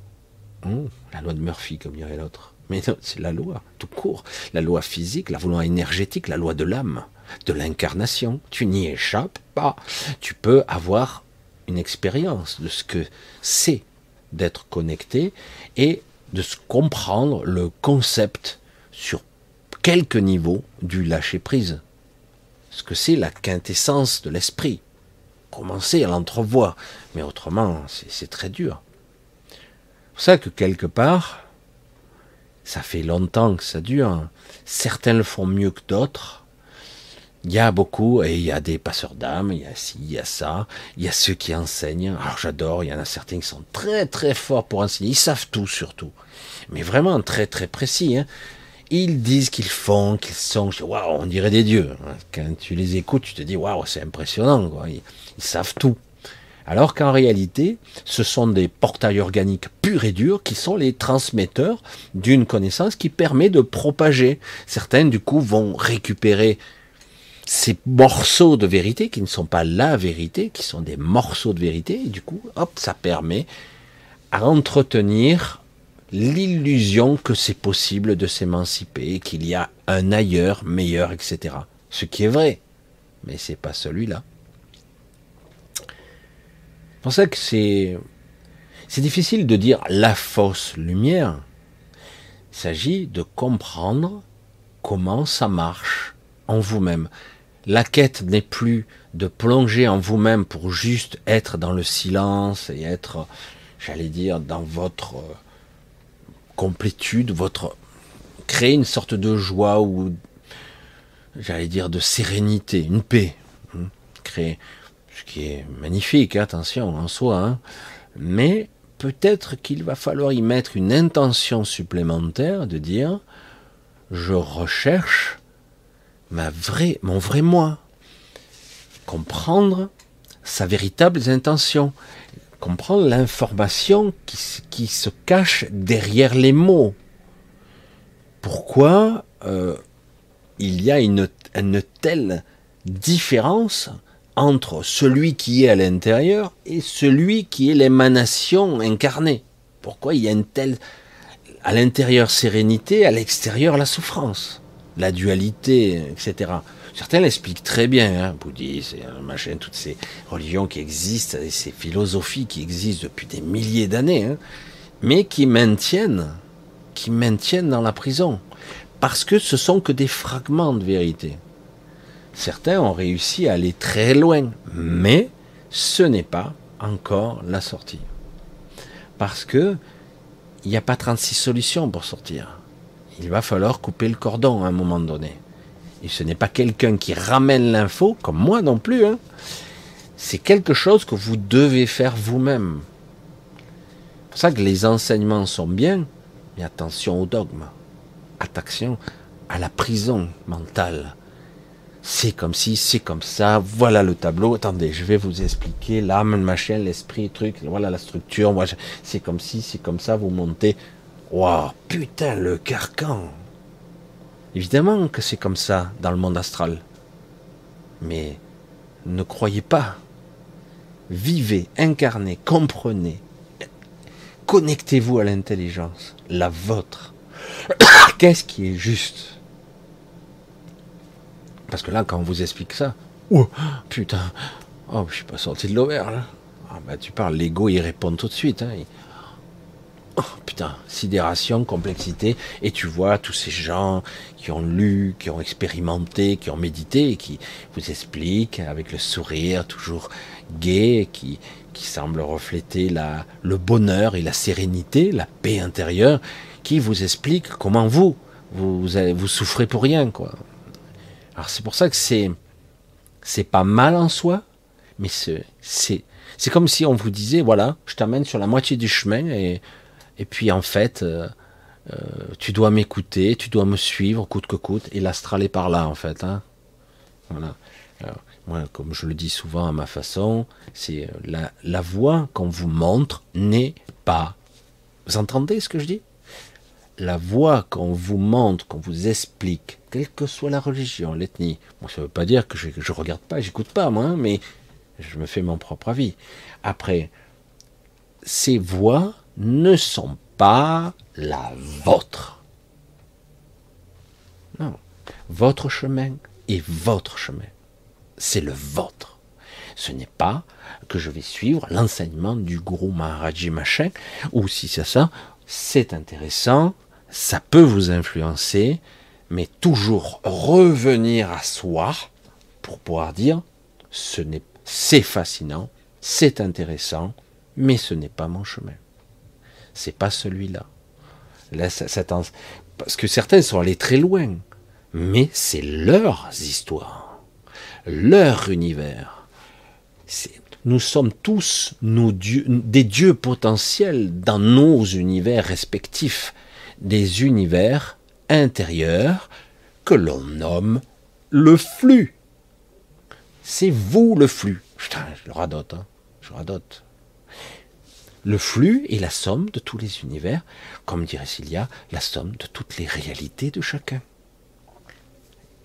Hein, la loi de Murphy, comme dirait l'autre. Mais c'est la loi, tout court. La loi physique, la loi énergétique, la loi de l'âme, de l'incarnation. Tu n'y échappes pas. Tu peux avoir une expérience de ce que c'est d'être connecté et de se comprendre le concept sur quelques niveaux du lâcher prise. Ce que c'est la quintessence de l'esprit. Commencer à l'entrevoir. Mais autrement, c'est très dur. C'est pour ça que quelque part, ça fait longtemps que ça dure. Certains le font mieux que d'autres. Il y a beaucoup, et il y a des passeurs d'âme, il y a ci, il y a ça, il y a ceux qui enseignent. Alors j'adore, il y en a certains qui sont très très forts pour enseigner, ils savent tout surtout. Mais vraiment très très précis. Hein. Ils disent qu'ils font, qu'ils sont, waouh, on dirait des dieux. Quand tu les écoutes, tu te dis, waouh, c'est impressionnant, quoi. ils savent tout. Alors qu'en réalité, ce sont des portails organiques purs et durs qui sont les transmetteurs d'une connaissance qui permet de propager. Certains, du coup, vont récupérer ces morceaux de vérité qui ne sont pas la vérité, qui sont des morceaux de vérité, et du coup, hop, ça permet à entretenir l'illusion que c'est possible de s'émanciper, qu'il y a un ailleurs meilleur, etc. Ce qui est vrai, mais c'est pas celui-là. C'est pour ça que c'est, c'est difficile de dire la fausse lumière. Il s'agit de comprendre comment ça marche en vous-même. La quête n'est plus de plonger en vous-même pour juste être dans le silence et être, j'allais dire, dans votre complétude, votre créer une sorte de joie ou j'allais dire de sérénité, une paix, hein. créer ce qui est magnifique, attention en soi, hein. mais peut-être qu'il va falloir y mettre une intention supplémentaire de dire je recherche ma mon vrai moi, comprendre sa véritable intention, comprendre l'information qui, qui, se cache derrière les mots. Pourquoi euh, il y a une, une telle différence entre celui qui est à l'intérieur et celui qui est l'émanation incarnée? Pourquoi il y a une telle à l'intérieur sérénité, à l'extérieur la souffrance, la dualité, etc. Certains l'expliquent très bien, hein, bouddhisme, machin, toutes ces religions qui existent, et ces philosophies qui existent depuis des milliers d'années, hein, mais qui maintiennent, qui maintiennent dans la prison, parce que ce sont que des fragments de vérité. Certains ont réussi à aller très loin, mais ce n'est pas encore la sortie. Parce que il n'y a pas 36 solutions pour sortir. Il va falloir couper le cordon à un moment donné. Et ce n'est pas quelqu'un qui ramène l'info, comme moi non plus. Hein. C'est quelque chose que vous devez faire vous-même. C'est pour ça que les enseignements sont bien, mais attention au dogme. Attention à la prison mentale c'est comme si, c'est comme ça, voilà le tableau. Attendez, je vais vous expliquer l'âme, le machin, l'esprit, truc, voilà la structure. Moi, c'est comme si, c'est comme ça, vous montez. Waouh, putain, le carcan. Évidemment que c'est comme ça dans le monde astral. Mais ne croyez pas. Vivez, incarnez, comprenez. Connectez-vous à l'intelligence, la vôtre. Qu'est-ce qui est juste? Parce que là, quand on vous explique ça, putain, oh, je suis pas sorti de l'auberge. Ah bah tu parles, l'ego il répond tout de suite. Hein. Oh, putain, sidération, complexité, et tu vois tous ces gens qui ont lu, qui ont expérimenté, qui ont médité, et qui vous expliquent avec le sourire toujours gai, qui, qui semble refléter la, le bonheur et la sérénité, la paix intérieure, qui vous explique comment vous, vous, vous souffrez pour rien, quoi. Alors c'est pour ça que c'est, c'est pas mal en soi, mais c'est, c'est, c'est comme si on vous disait, voilà, je t'amène sur la moitié du chemin et et puis en fait, euh, euh, tu dois m'écouter, tu dois me suivre coûte que coûte. Et l'astral est par là en fait. Hein. Voilà. moi, comme je le dis souvent à ma façon, c'est euh, la, la voie qu'on vous montre n'est pas. Vous entendez ce que je dis? La voie qu'on vous montre, qu'on vous explique, quelle que soit la religion, l'ethnie. Moi, ça ne veut pas dire que je, ne regarde pas, j'écoute pas moi, hein, mais je me fais mon propre avis. Après, ces voies ne sont pas la vôtre. Non. Votre chemin est votre chemin. C'est le vôtre. Ce n'est pas que je vais suivre l'enseignement du gourou Maharaji machin, ou si c'est ça, c'est intéressant, ça peut vous influencer, mais toujours revenir à soi pour pouvoir dire ce n'est c'est fascinant, c'est intéressant, mais ce n'est pas mon chemin c'est pas celui-là. Là, parce que certains sont allés très loin, mais c'est leurs histoires, leur univers. Nous sommes tous des dieux potentiels dans nos univers respectifs, des univers intérieurs que l'on nomme le flux. C'est vous le flux. Putain, je le radote, hein. je radote. Le flux est la somme de tous les univers, comme dirait Cilia, la somme de toutes les réalités de chacun.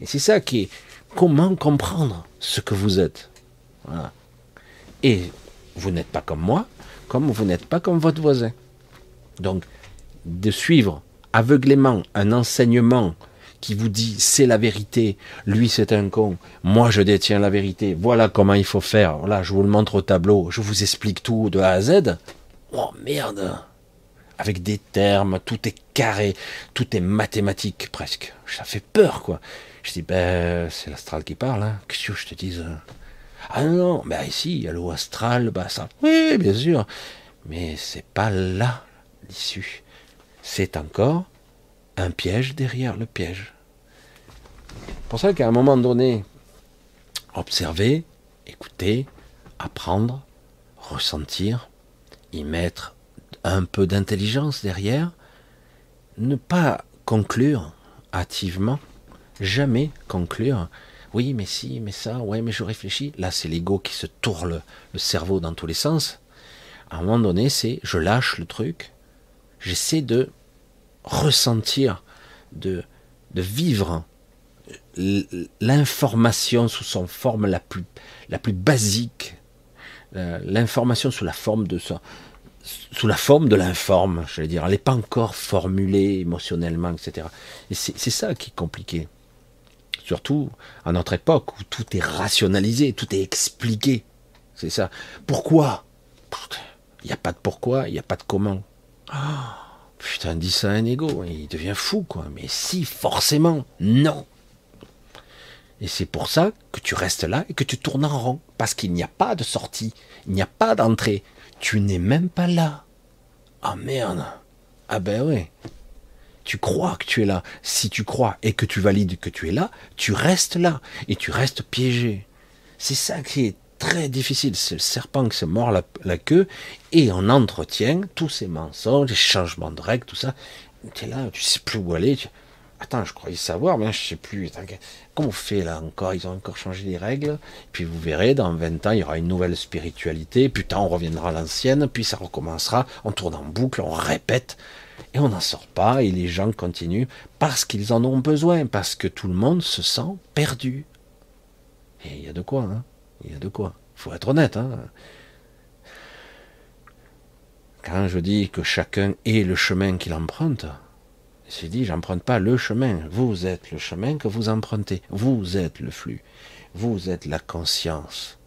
Et c'est ça qui est comment comprendre ce que vous êtes. Et vous n'êtes pas comme moi, comme vous n'êtes pas comme votre voisin. Donc, de suivre aveuglément un enseignement qui vous dit c'est la vérité, lui c'est un con, moi je détiens la vérité, voilà comment il faut faire, voilà, je vous le montre au tableau, je vous explique tout de A à Z, Oh merde Avec des termes, tout est carré, tout est mathématique presque. Ça fait peur quoi. Je dis, ben, c'est l'astral qui parle, hein. Qu'est-ce que je te dise Ah non, ben ici, il y a l'eau astral, bah ça. Oui, bien sûr. Mais c'est pas là l'issue. C'est encore un piège derrière le piège. Pour ça qu'à un moment donné, observer, écouter, apprendre, ressentir, y mettre un peu d'intelligence derrière, ne pas conclure hâtivement, jamais conclure. Oui, mais si, mais ça, ouais, mais je réfléchis. Là, c'est l'ego qui se tourne le, cerveau dans tous les sens. À un moment donné, c'est je lâche le truc, j'essaie de ressentir, de, de vivre l'information sous son forme la plus, la plus basique, l'information sous la forme de ça, sous la forme de l'informe, je vais dire. Elle n'est pas encore formulée émotionnellement, etc. Et c'est ça qui est compliqué. Surtout à notre époque où tout est rationalisé, tout est expliqué. C'est ça. Pourquoi? Il n'y a pas de pourquoi, il n'y a pas de comment. Oh, putain, dis ça à un ego, il devient fou, quoi. Mais si, forcément, non. Et c'est pour ça que tu restes là et que tu tournes en rond. Parce qu'il n'y a pas de sortie, il n'y a pas d'entrée. Tu n'es même pas là. Ah merde. Ah ben oui. Tu crois que tu es là. Si tu crois et que tu valides que tu es là, tu restes là. Et tu restes piégé. C'est ça qui est très difficile. C'est le serpent qui se mord la, queue et on entretient tous ces mensonges, les changements de règles, tout ça. Tu es là, tu sais plus où aller. Attends, je croyais savoir, mais je sais plus. Comment on fait là encore? Ils ont encore changé les règles. Puis vous verrez, dans 20 ans, il y aura une nouvelle spiritualité. Putain, on reviendra à l'ancienne, puis ça recommencera. On tourne en boucle, on répète. Et on n'en sort pas, et les gens continuent parce qu'ils en ont besoin, parce que tout le monde se sent perdu. Et il y a de quoi, hein Il y a de quoi. Il faut être honnête, hein Quand je dis que chacun est le chemin qu'il emprunte, j'ai dit, j'emprunte pas le chemin. Vous êtes le chemin que vous empruntez. Vous êtes le flux. Vous êtes la conscience.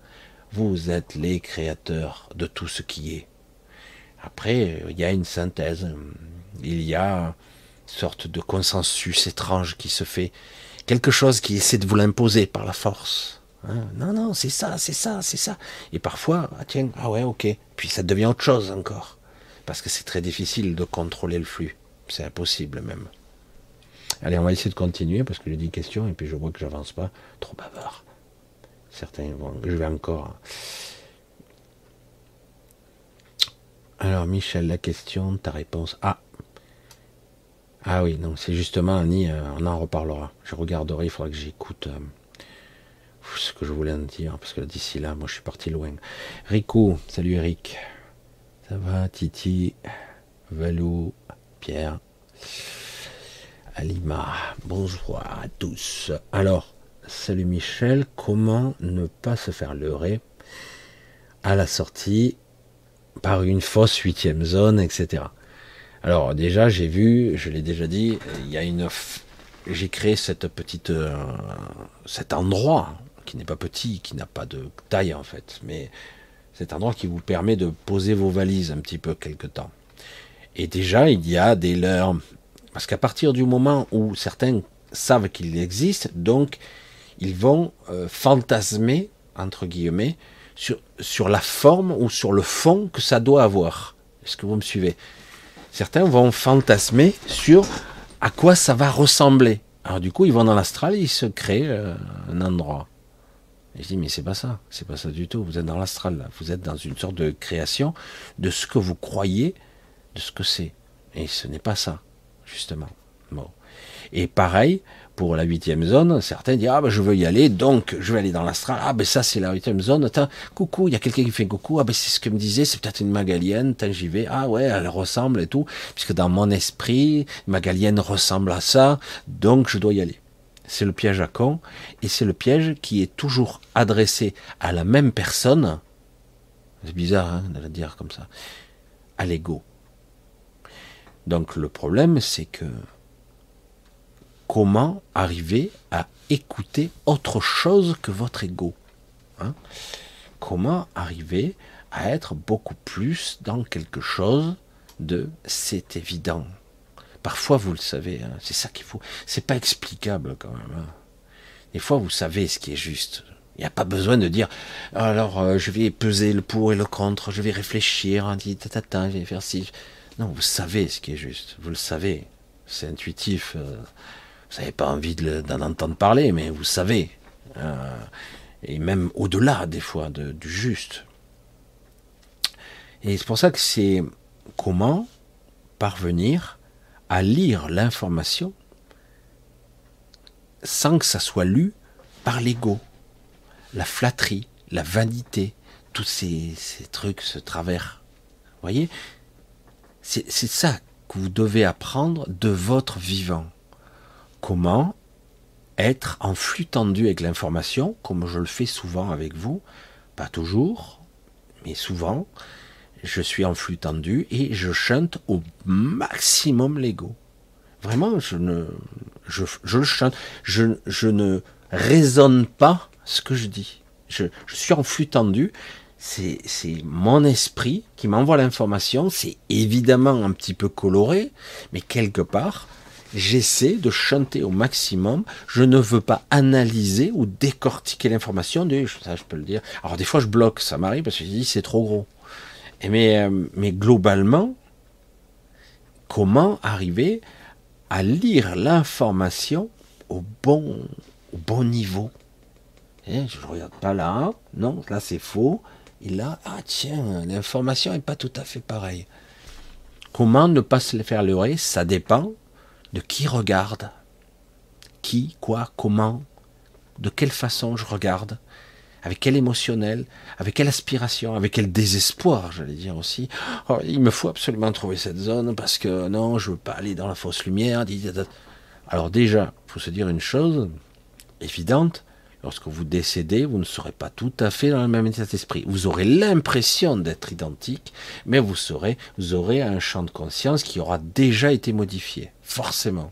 Vous êtes les créateurs de tout ce qui est. Après, il y a une synthèse, il y a une sorte de consensus étrange qui se fait, quelque chose qui essaie de vous l'imposer par la force. Hein? non, non, c'est ça, c'est ça, c'est ça. Et parfois, ah tiens, ah ouais, ok. Puis ça devient autre chose encore. Parce que c'est très difficile de contrôler le flux. C'est impossible même. Allez, on va essayer de continuer parce que j'ai dit questions et puis je vois que j'avance pas. Trop bavard. Certains vont. Je vais encore. Alors, Michel, la question, ta réponse. Ah Ah oui, non, c'est justement, Annie, euh, on en reparlera. Je regarderai, il faudra que j'écoute euh, ce que je voulais en dire, parce que d'ici là, moi, je suis parti loin. Rico, salut Eric. Ça va, Titi, Valou, Pierre. Alima, bonjour à tous. Alors, salut Michel, comment ne pas se faire leurrer à la sortie par une fausse huitième zone, etc. Alors déjà, j'ai vu, je l'ai déjà dit, il y a une, j'ai créé cette petite, euh, cet endroit qui n'est pas petit, qui n'a pas de taille en fait, mais cet endroit qui vous permet de poser vos valises un petit peu quelque temps. Et déjà, il y a des leurs parce qu'à partir du moment où certains savent qu'il existe, donc ils vont euh, fantasmer, entre guillemets, sur, sur la forme ou sur le fond que ça doit avoir. Est-ce que vous me suivez? Certains vont fantasmer sur à quoi ça va ressembler. Alors du coup, ils vont dans l'astral et ils se créent euh, un endroit. Et je dis, mais c'est pas ça, c'est pas ça du tout. Vous êtes dans l'astral, vous êtes dans une sorte de création de ce que vous croyez, de ce que c'est. Et ce n'est pas ça justement. Bon. Et pareil, pour la huitième zone, certains disent ah ben je veux y aller, donc je vais aller dans l'astral. Ah ben ça c'est la huitième zone. Attends, coucou, il y a quelqu'un qui fait coucou. Ah ben c'est ce que me disait, c'est peut-être une magalienne. J'y vais. Ah ouais, elle ressemble et tout, puisque dans mon esprit, magalienne ressemble à ça, donc je dois y aller. C'est le piège à con, et c'est le piège qui est toujours adressé à la même personne. C'est bizarre hein, de le dire comme ça. À l'ego. Donc le problème, c'est que comment arriver à écouter autre chose que votre ego hein? Comment arriver à être beaucoup plus dans quelque chose de c'est évident? Parfois, vous le savez, hein, c'est ça qu'il faut. C'est pas explicable quand même. Hein. Des fois, vous savez ce qui est juste. Il n'y a pas besoin de dire alors euh, je vais peser le pour et le contre, je vais réfléchir, je vais faire ci. Non, vous savez ce qui est juste, vous le savez, c'est intuitif. Euh, vous n'avez pas envie d'en entendre parler, mais vous savez. Euh, et même au-delà des fois du juste. Et c'est pour ça que c'est comment parvenir à lire l'information sans que ça soit lu par l'ego, la flatterie, la vanité, tous ces, ces trucs, ce travers. Vous voyez? C'est ça que vous devez apprendre de votre vivant. Comment être en flux tendu avec l'information, comme je le fais souvent avec vous, pas toujours, mais souvent, je suis en flux tendu et je chante au maximum l'ego. Vraiment, je ne, le chante, je, ne raisonne pas ce que je dis. Je suis en flux tendu c'est mon esprit qui m'envoie l'information. C'est évidemment un petit peu coloré, mais quelque part, j'essaie de chanter au maximum. Je ne veux pas analyser ou décortiquer l'information. Ça, je peux le dire. Alors des fois, je bloque, ça m'arrive parce que je dis c'est trop gros. mais, euh, mais globalement, comment arriver à lire l'information au bon, au bon niveau? Eh, Je ne regarde pas là, non, là c'est faux, et là, ah tiens, l'information n'est pas tout à fait pareille. Comment ne pas se faire leurrer Ça dépend de qui regarde. Qui, quoi, comment, de quelle façon je regarde, avec quel émotionnel, avec quelle aspiration, avec quel désespoir, j'allais dire aussi. Oh, il me faut absolument trouver cette zone parce que non, je veux pas aller dans la fausse lumière. Alors déjà, il faut se dire une chose évidente, Lorsque vous décédez, vous ne serez pas tout à fait dans le même état d'esprit. Vous aurez l'impression d'être identique, mais vous serez, vous aurez un champ de conscience qui aura déjà été modifié, forcément.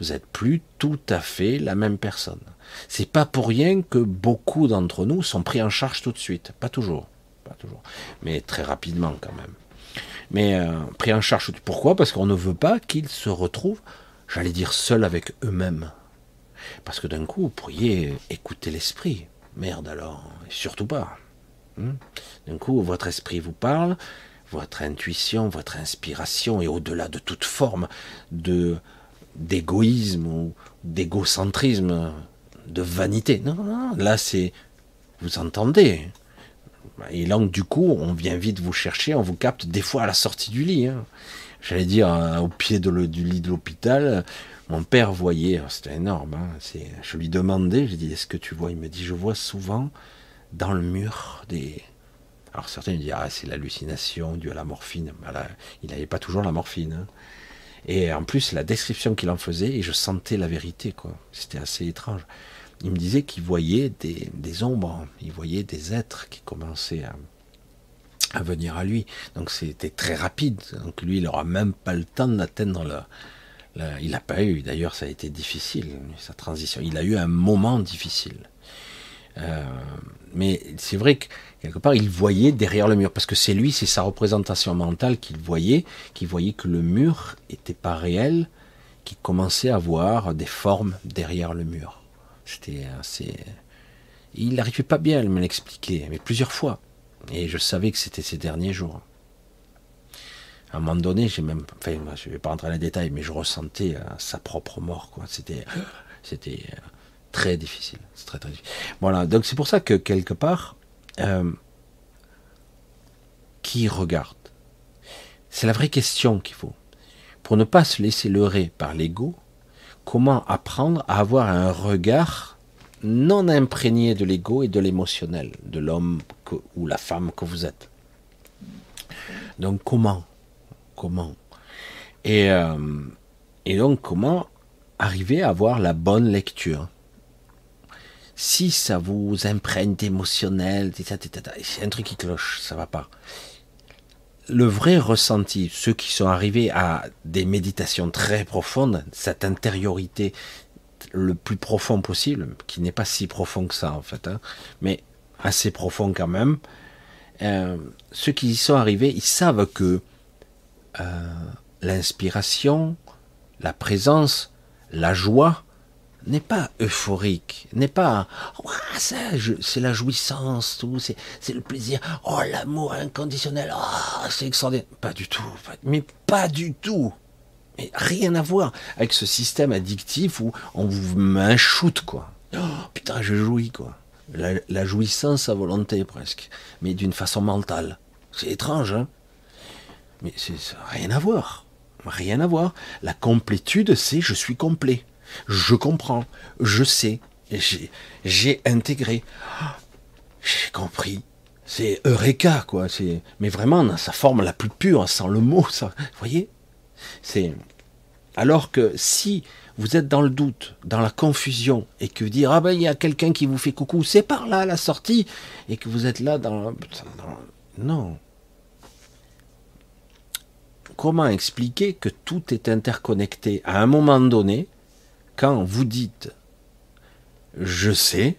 Vous n'êtes plus tout à fait la même personne. C'est pas pour rien que beaucoup d'entre nous sont pris en charge tout de suite. Pas toujours, pas toujours, mais très rapidement quand même. Mais euh, pris en charge. Pourquoi? Parce qu'on ne veut pas qu'ils se retrouvent, j'allais dire, seuls avec eux-mêmes. Parce que d'un coup, vous pourriez écouter l'esprit. Merde alors, surtout pas. Hmm d'un coup, votre esprit vous parle, votre intuition, votre inspiration, et au-delà de toute forme de d'égoïsme ou d'égocentrisme, de vanité. Non, non, là c'est vous entendez. Et donc du coup, on vient vite vous chercher, on vous capte des fois à la sortie du lit. Hein. J'allais dire euh, au pied du lit de l'hôpital. Mon père voyait, c'était énorme. Hein, je lui demandais, j'ai dit, est-ce que tu vois? Il me dit, je vois souvent dans le mur des, alors certains me disent ah c'est l'hallucination due à la morphine. il n'avait pas toujours la morphine. Hein. Et en plus la description qu'il en faisait, et je sentais la vérité quoi. C'était assez étrange. Il me disait qu'il voyait des, ombres, il voyait des êtres qui commençaient à, venir à lui. Donc c'était très rapide. Donc lui il n'aura même pas le temps d'atteindre il n'a pas eu, d'ailleurs ça a été difficile, sa transition. Il a eu un moment difficile. Euh, mais c'est vrai que quelque part, il voyait derrière le mur, parce que c'est lui, c'est sa représentation mentale qu'il voyait, qu'il voyait que le mur n'était pas réel, qu'il commençait à voir des formes derrière le mur. C'était assez. Il n'arrivait pas bien à me l'expliquer, mais plusieurs fois. Et je savais que c'était ces derniers jours. À un moment donné, j'ai même, enfin, je vais pas rentrer dans les détails, mais je ressentais euh, sa propre mort, quoi. C'était, c'était euh, très difficile. C'est très très difficile. Voilà, donc c'est pour ça que quelque part, euh, qui regarde? C'est la vraie question qu'il faut. Pour ne pas se laisser leurrer par l'ego, comment apprendre à avoir un regard non imprégné de l'ego et de l'émotionnel de l'homme ou la femme que vous êtes? Donc comment Comment et, euh, et donc comment arriver à avoir la bonne lecture? Si ça vous imprègne d'émotionnel, c'est un truc qui cloche, ça va pas. Le vrai ressenti, ceux qui sont arrivés à des méditations très profondes, cette intériorité le plus profond possible, qui n'est pas si profond que ça en fait, hein, mais assez profond quand même, euh, ceux qui y sont arrivés, ils savent que l'inspiration, la présence, la joie, n'est pas euphorique, n'est pas c'est la jouissance, tout, c'est le plaisir, oh l'amour inconditionnel, oh, c'est extraordinaire. Pas du tout, mais pas du tout. Mais rien à voir avec ce système addictif où on vous shoot, quoi. Oh, putain, je jouis, quoi. La, la jouissance à volonté, presque. Mais d'une façon mentale. C'est étrange, hein Mais c'est rien à voir. Rien à voir. La complétude, c'est je suis complet je comprends, je sais, j'ai intégré, j'ai compris. C'est Eureka, quoi. Mais vraiment dans sa forme la plus pure, sans le mot, ça. Vous voyez? C'est alors que si vous êtes dans le doute, dans la confusion, et que vous dire ah ben il y a quelqu'un qui vous fait coucou, c'est par là la sortie, et que vous êtes là dans... non. Comment expliquer que tout est interconnecté à un moment donné quand vous dites je sais,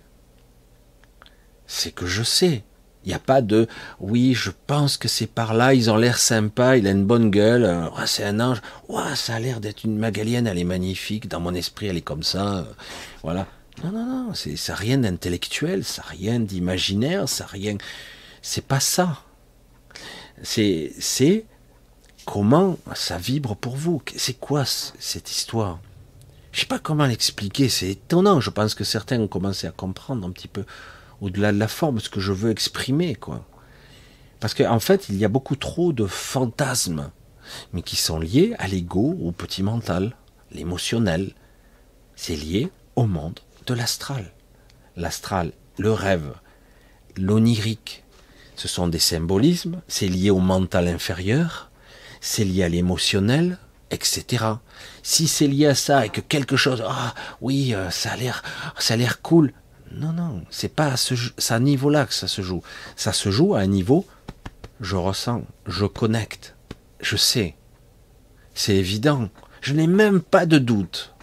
c'est que je sais. Il n'y a pas de oui, je pense que c'est par là, ils ont l'air sympas, il a une bonne gueule, c'est un ange, ça a l'air d'être une magalienne, elle est magnifique, dans mon esprit elle est comme ça, voilà. Non, non, non, c'est, ça rien d'intellectuel, ça rien d'imaginaire, ça rien. C'est pas ça. C'est, c'est comment ça vibre pour vous? C'est quoi cette histoire? Je sais pas comment l'expliquer, c'est étonnant. Je pense que certains ont commencé à comprendre un petit peu au-delà de la forme ce que je veux exprimer, quoi. Parce qu'en fait, il y a beaucoup trop de fantasmes, mais qui sont liés à l'ego, au petit mental, l'émotionnel. C'est lié au monde de l'astral. L'astral, le rêve, l'onirique, ce sont des symbolismes, c'est lié au mental inférieur, c'est lié à l'émotionnel, etc. Si c'est lié à ça et que quelque chose, ah oui, euh, ça a l'air, ça a l'air cool. Non, non, c'est pas à ce, niveau-là que ça se joue. Ça se joue à un niveau, je ressens, je connecte, je sais. C'est évident. Je n'ai même pas de doute.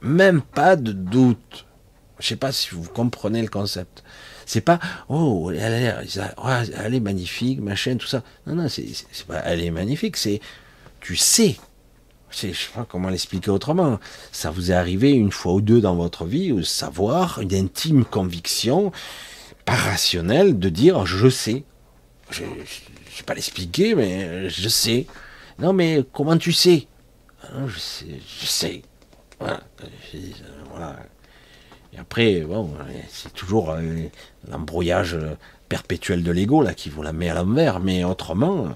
Même pas de doute. Je sais pas si vous comprenez le concept. C'est pas oh elle, elle, est magnifique, machin, tout ça. Non non, c'est pas elle est magnifique, c'est tu sais. Je sais pas comment l'expliquer autrement. Ça vous est arrivé une fois ou deux dans votre vie, ou savoir, une intime conviction, pas rationnelle, de dire je sais. Je ne vais pas l'expliquer, mais je sais. Non, mais comment tu sais? Ah, Je sais, je sais. Voilà. Après, bon, c'est toujours euh, l'embrouillage perpétuel de l'ego là qui vous la met à l'envers, mais autrement,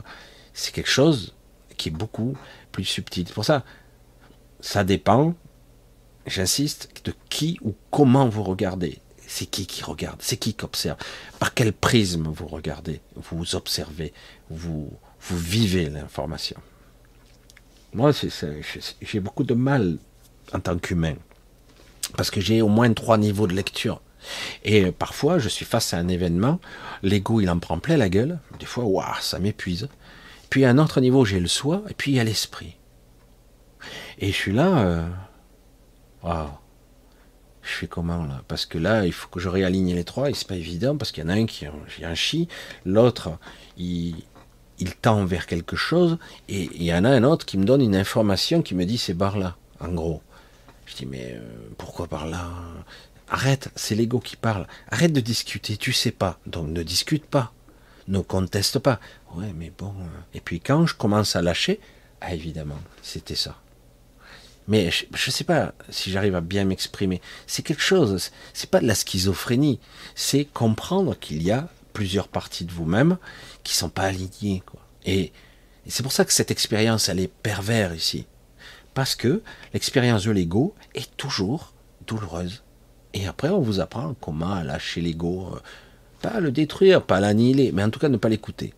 c'est quelque chose qui est beaucoup plus subtil. Pour ça, ça dépend, j'insiste, de qui ou comment vous regardez. C'est qui qui regarde C'est qui qui observe Par quel prisme vous regardez Vous observez Vous, vous vivez l'information Moi, j'ai beaucoup de mal en tant qu'humain. Parce que j'ai au moins trois niveaux de lecture. Et parfois, je suis face à un événement, l'ego, il en prend plein la gueule. Des fois, waouh, ça m'épuise. Puis à un autre niveau, j'ai le soi, et puis il y a l'esprit. Et je suis là, euh, waouh, je fais comment là? Parce que là, il faut que je réaligne les trois, et c'est pas évident, parce qu'il y en a un qui a un chi, l'autre, il, il tend vers quelque chose, et il y en a un autre qui me donne une information qui me dit c'est par là, en gros. Je dis mais euh, pourquoi par là? Arrête, c'est l'ego qui parle. Arrête de discuter, tu sais pas, donc ne discute pas ne conteste pas. Ouais, mais bon. Euh. Et puis quand je commence à lâcher, ah évidemment, c'était ça. Mais je ne sais pas si j'arrive à bien m'exprimer. C'est quelque chose, c'est pas de la schizophrénie, c'est comprendre qu'il y a plusieurs parties de vous-même qui sont pas alignées. Quoi. Et, et c'est pour ça que cette expérience, elle est pervers ici. Parce que l'expérience de l'ego est toujours douloureuse. Et après, on vous apprend comment lâcher l'ego, euh, pas le détruire, pas l'annihiler, mais en tout cas ne pas l'écouter.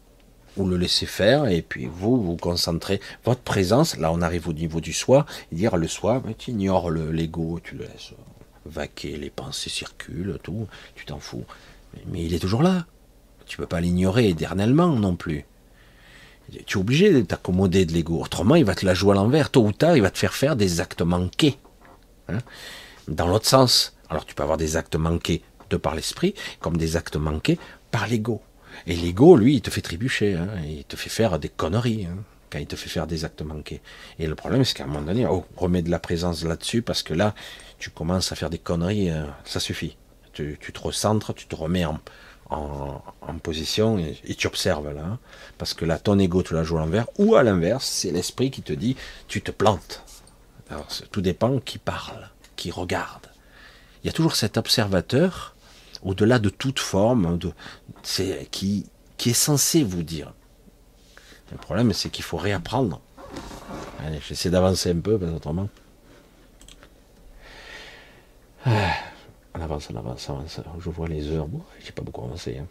Ou le laisser faire, et puis vous, vous concentrez votre présence, là on arrive au niveau du soi, et dire le soi, tu ignores l'ego, tu le laisses vaquer, les pensées circulent, tout, tu t'en fous. Mais, il est toujours là. Tu peux pas l'ignorer éternellement non plus. Tu es obligé de t'accommoder de l'ego. Autrement, il va te la jouer à l'envers. Tôt ou tard, il va te faire faire des actes manqués. Hein. Dans l'autre sens. Alors tu peux avoir des actes manqués par l'esprit, comme des actes manqués par l'ego. Et l'ego, lui, il te fait trébucher, hein, il te fait faire des conneries hein, quand il te fait faire des actes manqués. Et le problème, c'est qu'à un moment donné, oh, remets de la présence là-dessus, parce que là, tu commences à faire des conneries, euh, ça suffit. Tu, te recentres, tu te remets en, en, position et, tu observes là. Hein. parce que là, ton ego te la joue à l'envers, ou à l'inverse, c'est l'esprit qui te dit, tu te plantes. Alors, tout dépend qui parle, qui regarde. Il y a toujours cet observateur au-delà de toute forme, de, qui, qui est censé vous dire. Le problème, c'est qu'il faut réapprendre. Allez, j'essaie d'avancer un peu, parce autrement. Ah, on avance, on avance, on avance. Je vois les heures. Bon, j'ai pas beaucoup avancé. Hein.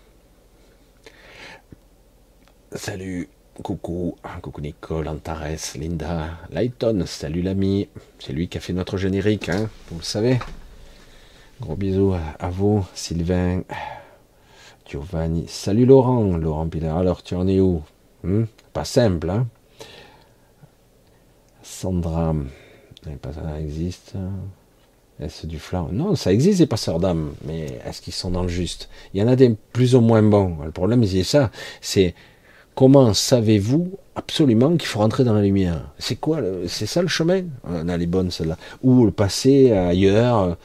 Salut, coucou, coucou Nicole, Antares, Linda, Lighton, salut l'ami. C'est lui qui a fait notre générique, hein, vous le savez. Gros bisous à vous, Sylvain, Giovanni. Salut Laurent, Laurent Pilar. Alors, tu en es où? Hmm? Pas simple, hein? Sandra, pas ça existe. Est-ce du flan? Non, ça existe des passeurs d'âme, mais est-ce qu'ils sont dans le juste? Il y en a des plus ou moins bons. Le problème, c'est ça. C'est comment savez-vous absolument qu'il faut rentrer dans la lumière? C'est quoi C'est ça le chemin? On a les bonnes celles-là. Ou le passer ailleurs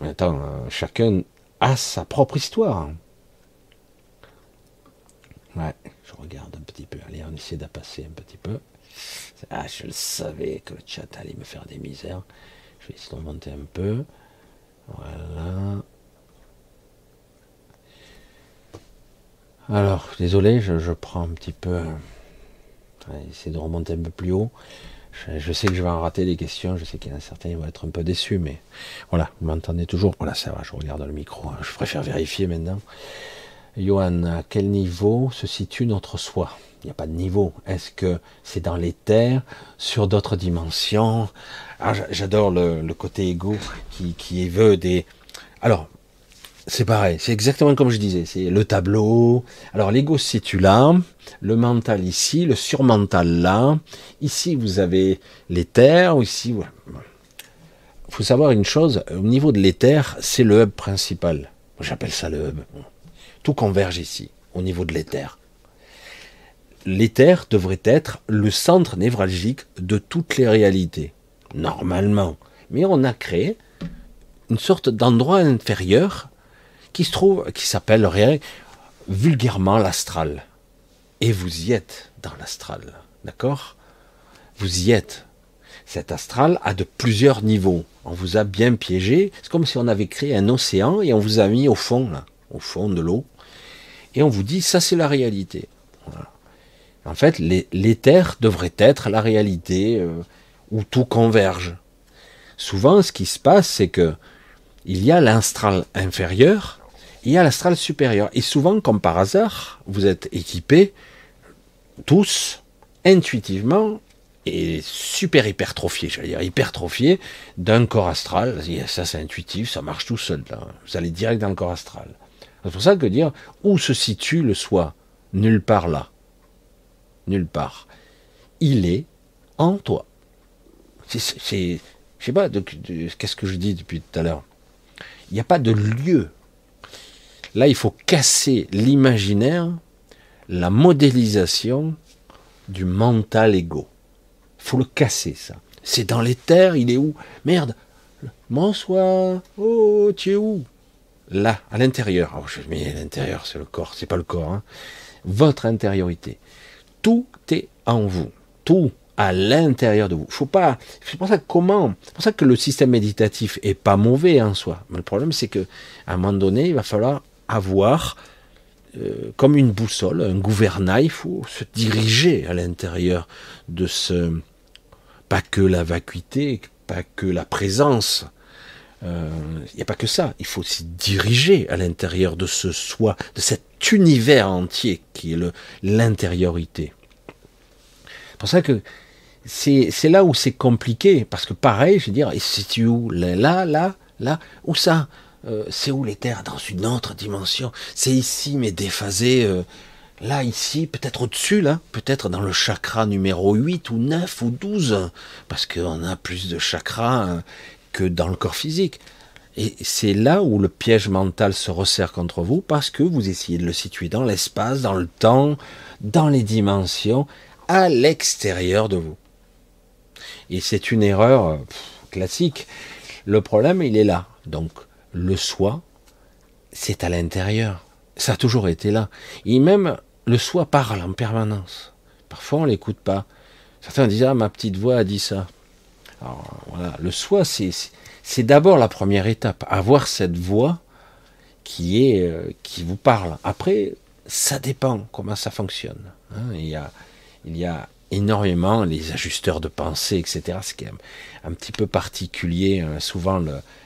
Attends, euh, chacun a sa propre histoire. Ouais, je regarde un petit peu. Allez, on essaie de passer un petit peu. Ah, je le savais que le chat allait me faire des misères. Je vais essayer de monter un peu. Voilà. Alors, désolé, je, prends un petit peu. Euh, essayer de remonter un peu plus haut. Je, sais que je vais en rater des questions, je sais qu'il y en a certains qui vont être un peu déçus, mais voilà, vous m'entendez toujours? Voilà, ça va, je regarde le micro, hein. je préfère vérifier maintenant. Johan, à quel niveau se situe notre soi? Il n'y a pas de niveau. Est-ce que c'est dans les terres, sur d'autres dimensions? Ah, J'adore le, côté égo qui, qui veut des... Alors, c'est pareil, c'est exactement comme je disais, c'est le tableau. Alors l'ego se situe là, le mental ici, le surmental là. Ici vous avez l'éther, ici. Il faut savoir une chose, au niveau de l'éther, c'est le hub principal. J'appelle ça le hub. Tout converge ici, au niveau de l'éther. L'éther devrait être le centre névralgique de toutes les réalités, normalement. Mais on a créé une sorte d'endroit inférieur qui se trouve, qui s'appelle vulgairement l'astral. Et vous y êtes dans l'astral, d'accord? Vous y êtes. Cet astral a de plusieurs niveaux. On vous a bien piégé. C'est comme si on avait créé un océan et on vous a mis au fond, au fond de l'eau. Et on vous dit, ça c'est la réalité. En fait, l'éther devrait être la réalité euh, où tout converge. Souvent, ce qui se passe, c'est que il y a l'astral inférieur, il y a l'astral supérieur. Et souvent, comme par hasard, vous êtes équipés tous intuitivement et super hypertrophié, j'allais dire hypertrophié d'un corps astral. Ça, c'est intuitif, ça marche tout seul. Vous allez direct dans le corps astral. C'est pour ça que dire où se situe le soi? Nulle part là. Nulle part. Il est en toi. C'est, je sais pas, qu'est-ce que je dis depuis tout à l'heure? Il n'y a pas de lieu. Là, il faut casser l'imaginaire, la modélisation du mental égo faut le casser, ça. C'est dans les terres, il est où? Merde Bonsoir Oh, tu es où? Là, à l'intérieur. Oh, je mets l'intérieur, c'est le corps, c'est pas le corps. Hein. Votre intériorité. Tout est en vous. Tout à l'intérieur de vous. Faut pas. C'est pour ça que comment C'est pour ça que le système méditatif est pas mauvais en soi. Mais le problème, c'est que à un moment donné, il va falloir avoir euh, comme une boussole, un gouvernail. Il faut se diriger à l'intérieur de ce pas que la vacuité, pas que la présence. Il euh, n'y a pas que ça. Il faut aussi diriger à l'intérieur de ce soi, de cet univers entier qui est l'intériorité. C'est pour ça que c'est là où c'est compliqué, parce que pareil, je veux dire, c'est où Là, là, là, où ça euh, C'est où les terres Dans une autre dimension? C'est ici, mais déphasé. Euh, là, ici, peut-être au-dessus, là, peut-être dans le chakra numéro 8 ou 9 ou 12, parce qu'on a plus de chakras hein, que dans le corps physique. Et c'est là où le piège mental se resserre contre vous, parce que vous essayez de le situer dans l'espace, dans le temps, dans les dimensions, à l'extérieur de vous. Et c'est une erreur euh, classique. Le problème, il est là. Donc, le soi, c'est à l'intérieur. Ça a toujours été là. Et même le soi parle en permanence. Parfois, on l'écoute pas. Certains disent ah ma petite voix a dit ça. Alors, voilà, le soi, c'est c'est d'abord la première étape, avoir cette voix qui est euh, qui vous parle. Après, ça dépend comment ça fonctionne. Hein. Il y a il y a énormément les ajusteurs de pensée, etc. Ce qui est un, petit peu particulier, hein. souvent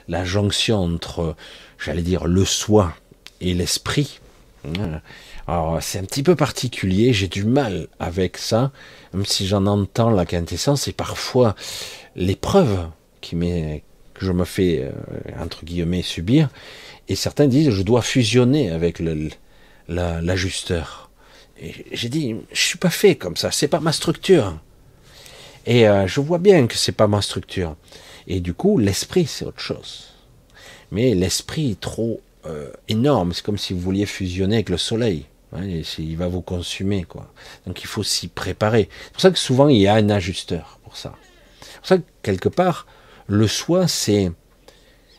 la jonction entre, j'allais dire, le soi et l'esprit. Hein. Alors c'est un petit peu particulier, j'ai du mal avec ça, même si j'en entends la quintessence, et parfois l'épreuve que je me fais euh, entre guillemets subir, et certains disent je dois fusionner avec l'ajusteur. J'ai dit je suis pas fait comme ça, c'est pas ma structure. Et euh, je vois bien que c'est pas ma structure. Et du coup l'esprit c'est autre chose. Mais l'esprit est trop euh, énorme, c'est comme si vous vouliez fusionner avec le soleil il va vous consumer, quoi. Donc il faut s'y préparer. C'est pour ça que souvent il y a un ajusteur pour ça. C'est pour ça que quelque part, le soi, c'est,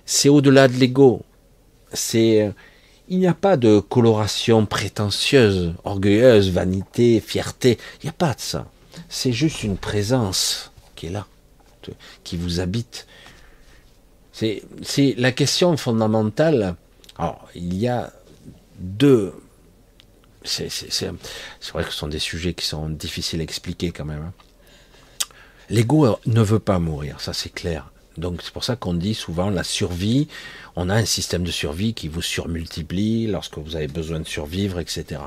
c'est au-delà de l'ego. C'est, il n'y a pas de coloration prétentieuse, orgueilleuse, vanité, fierté. Il n'y a pas de ça. C'est juste une présence qui est là, qui vous habite. C'est, la question fondamentale. Il y a deux, c'est vrai que ce sont des sujets qui sont difficiles à expliquer quand même. Hein. L'ego ne veut pas mourir, ça c'est clair. Donc c'est pour ça qu'on dit souvent la survie, on a un système de survie qui vous surmultiplie lorsque vous avez besoin de survivre, etc.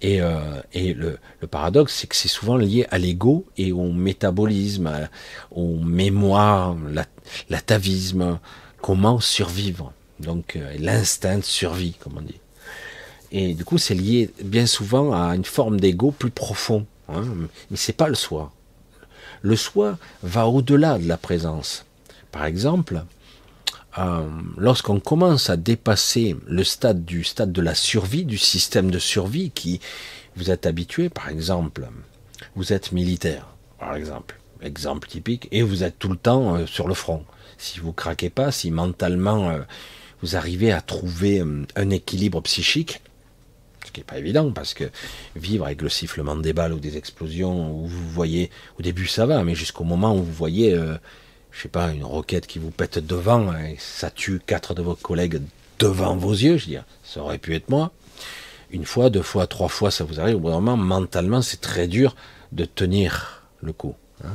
Et, euh, et le, le, paradoxe, c'est que c'est souvent lié à l'ego et au métabolisme, au mémoire, l'atavisme, comment survivre. Donc euh, l'instinct de survie, comme on dit. Et du coup, c'est lié bien souvent à une forme d'ego plus profond. Hein. Mais c'est pas le soi. Le soi va au-delà de la présence. Par exemple, euh, lorsqu'on commence à dépasser le stade du stade de la survie, du système de survie qui vous êtes habitué, par exemple, vous êtes militaire, par exemple, exemple typique, et vous êtes tout le temps euh, sur le front. Si vous craquez pas, si mentalement euh, vous arrivez à trouver un équilibre psychique, ce qui n'est pas évident parce que vivre avec le sifflement des balles ou des explosions où vous voyez, au début ça va, mais jusqu'au moment où vous voyez je sais pas, une roquette qui vous pète devant et ça tue quatre de vos collègues devant vos yeux, je veux dire, ça aurait pu être moi. Une fois, deux fois, trois fois, ça vous arrive. Au bout d'un moment, mentalement, c'est très dur de tenir le coup. Hein.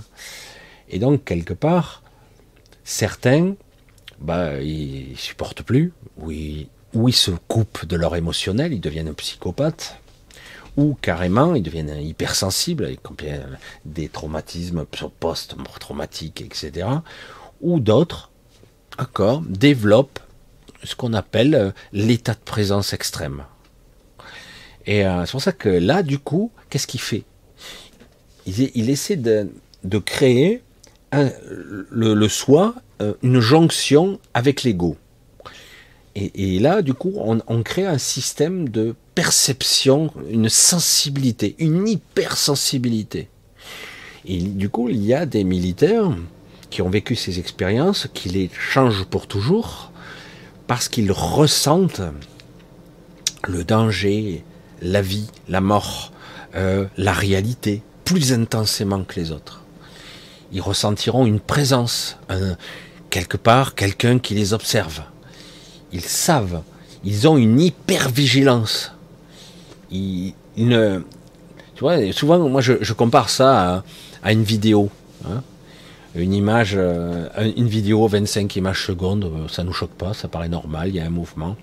Et donc, quelque part, certains, bah, ils supportent plus, ou ils, ou ils se coupent de leur émotionnel, ils deviennent psychopathes, ou carrément ils deviennent hypersensibles, avec des traumatismes post-traumatiques, etc. Ou d'autres, encore, développent ce qu'on appelle euh, l'état de présence extrême. Et euh, c'est pour ça que là, du coup, qu'est-ce qu'il fait? Il, essaie de, créer le, soi, euh, une jonction avec l'ego. Et, là, du coup, on, crée un système de perception, une sensibilité, une hypersensibilité. Et du coup, il y a des militaires qui ont vécu ces expériences, qui les changent pour toujours, parce qu'ils ressentent le danger, la vie, la mort, euh, la réalité, plus intensément que les autres. Ils ressentiront une présence, quelque part, quelqu'un qui les observe ils savent, ils ont une hyper-vigilance. Ils, ne, tu vois, souvent, moi, je, compare ça à, une vidéo. Hein. Une image, euh, une vidéo 25 images secondes, euh, ça nous choque pas, ça paraît normal, il y a un mouvement.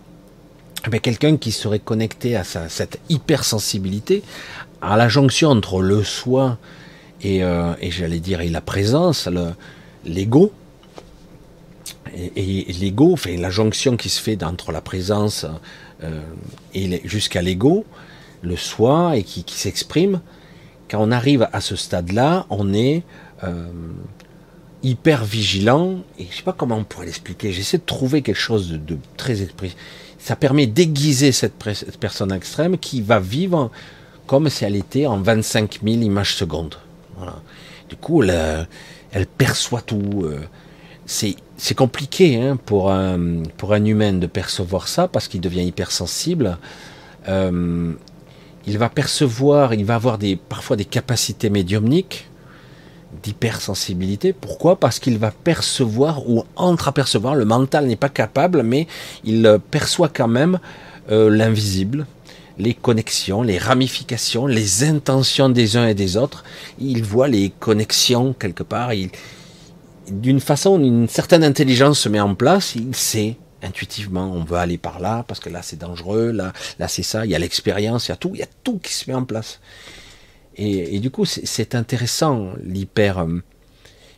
Mais quelqu'un qui serait connecté à cette hypersensibilité, à la jonction entre le soi et, euh, et j'allais dire, et la présence, l'ego, et, l'ego, enfin, la jonction qui se fait entre la présence euh, et jusqu'à l'ego, le soi et qui, s'exprime, quand on arrive à ce stade-là, on est euh, hyper vigilant, et je sais pas comment on pourrait l'expliquer, j'essaie de trouver quelque chose de, très exprimé. Ça permet d'aiguiser cette, personne extrême qui va vivre comme si elle était en 25 000 images secondes. Du coup, elle, elle perçoit tout. Euh, c'est compliqué hein, pour, un, pour un humain de percevoir ça parce qu'il devient hypersensible. Euh, il va percevoir, il va avoir des, parfois des capacités médiumniques d'hypersensibilité. Pourquoi? Parce qu'il va percevoir ou entre-apercevoir, le mental n'est pas capable, mais il perçoit quand même euh, l'invisible, les connexions, les ramifications, les intentions des uns et des autres. Il voit les connexions quelque part, il, d'une façon, une certaine intelligence se met en place, il sait intuitivement, on veut aller par là, parce que là c'est dangereux, là, là c'est ça, il y a l'expérience, il y a tout, il y a tout qui se met en place. Et, du coup, c'est intéressant, l'hyper. Euh,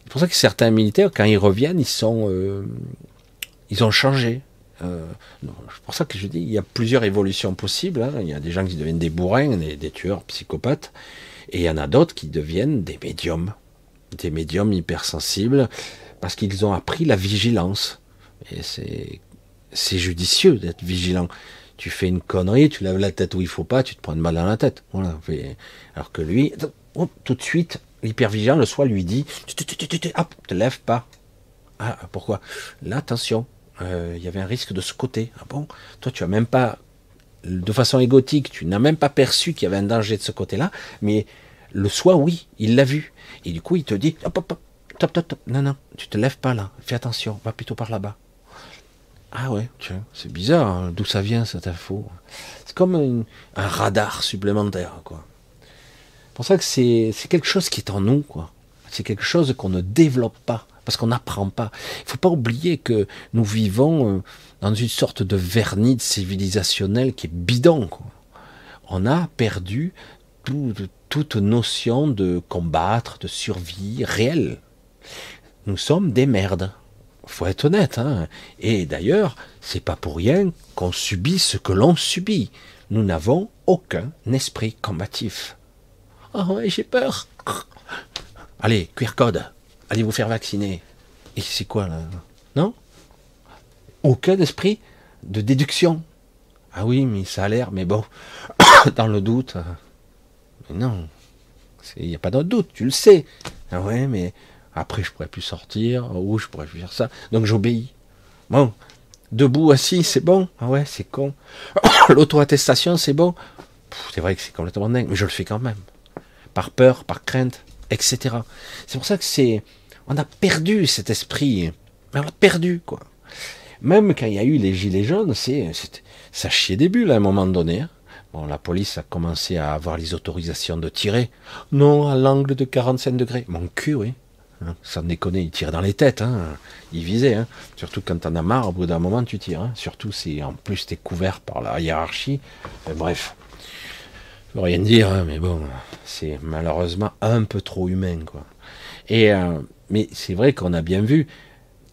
c'est pour ça que certains militaires, quand ils reviennent, ils sont, euh, ils ont changé. Euh, c'est pour ça que je dis, il y a plusieurs évolutions possibles. Hein. Il y a des gens qui deviennent des bourrins, des, des tueurs, psychopathes, et il y en a d'autres qui deviennent des médiums des médiums hypersensibles, parce qu'ils ont appris la vigilance. Et c'est, judicieux d'être vigilant. Tu fais une connerie, tu lèves la tête où il faut pas, tu te prends une balle dans la tête. Voilà. Alors que lui, tout de suite, l'hypervigilant, le soir, lui dit, hop, te lève pas. Ah, pourquoi? Là, attention, euh, il y avait un risque de ce côté. Ah bon? Toi, tu as même pas, de façon égotique, tu n'as même pas perçu qu'il y avait un danger de ce côté-là, mais le soi, oui, il l'a vu. Et du coup, il te dit, hop, hop, hop, top, top, non, non, tu te lèves pas là, fais attention, va plutôt par là-bas. Ah ouais, tiens, c'est bizarre, hein, d'où ça vient cette info? C'est comme un radar supplémentaire, quoi. C'est pour ça que c'est quelque chose qui est en nous, quoi. C'est quelque chose qu'on ne développe pas, parce qu'on n'apprend pas. Il faut pas oublier que nous vivons euh, dans une sorte de vernis civilisationnel qui est bidon. On a perdu tout, toute notion de combattre, de survie réelle. Nous sommes des merdes. Faut être honnête, hein. Et d'ailleurs, c'est pas pour rien qu'on subit ce que l'on subit. Nous n'avons aucun esprit combatif. Oh, j'ai peur. Allez, QR code. Allez vous faire vacciner. Et c'est quoi là? Non? Aucun esprit de déduction. Ah oui, mais ça a l'air, mais bon, dans le doute. Non, il n'y a pas d'autre doute, tu le sais. Ah ouais, mais après je pourrais plus sortir, ou je pourrais plus faire ça. Donc j'obéis. Bon, debout, assis, c'est bon. Ah ouais, c'est con. L'auto-attestation, c'est bon. C'est vrai que c'est complètement dingue, mais je le fais quand même. Par peur, par crainte, etc. C'est pour ça que c'est. On a perdu cet esprit. On l'a perdu, quoi. Même quand il y a eu les gilets jaunes, c'est, ça chiait des bulles à un moment donné. Bon, la police a commencé à avoir les autorisations de tirer. Non, à l'angle de 45 degrés. Mon cul, oui. Hein, sans déconner, il tire dans les têtes. Hein. Il visait. Hein. Surtout quand t'en as marre, au bout d'un moment, tu tires. Hein. Surtout si en plus t'es couvert par la hiérarchie. bref. Je veux rien dire, hein, mais bon, c'est malheureusement un peu trop humain, quoi. Et euh, mais c'est vrai qu'on a bien vu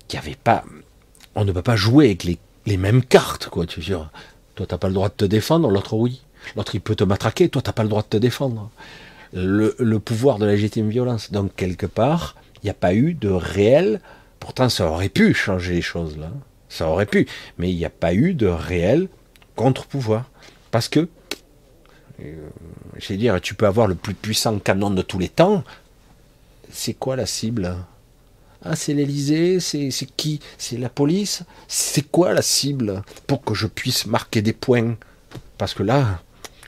qu'il n'y avait pas, on ne peut pas jouer avec les, les mêmes cartes, quoi. Tu vois, toi t'as pas le droit de te défendre, l'autre oui. L'autre il peut te matraquer, toi t'as pas le droit de te défendre. Le, pouvoir de la légitime violence. Donc quelque part, il n'y a pas eu de réel. Pourtant, ça aurait pu changer les choses là. Ça aurait pu, mais il n'y a pas eu de réel contre-pouvoir parce que euh, je vais dire, tu peux avoir le plus puissant canon de tous les temps. C'est quoi la cible? Ah, c'est l'Elysée C'est qui? C'est la police? C'est quoi la cible Pour que je puisse marquer des points? Parce que là,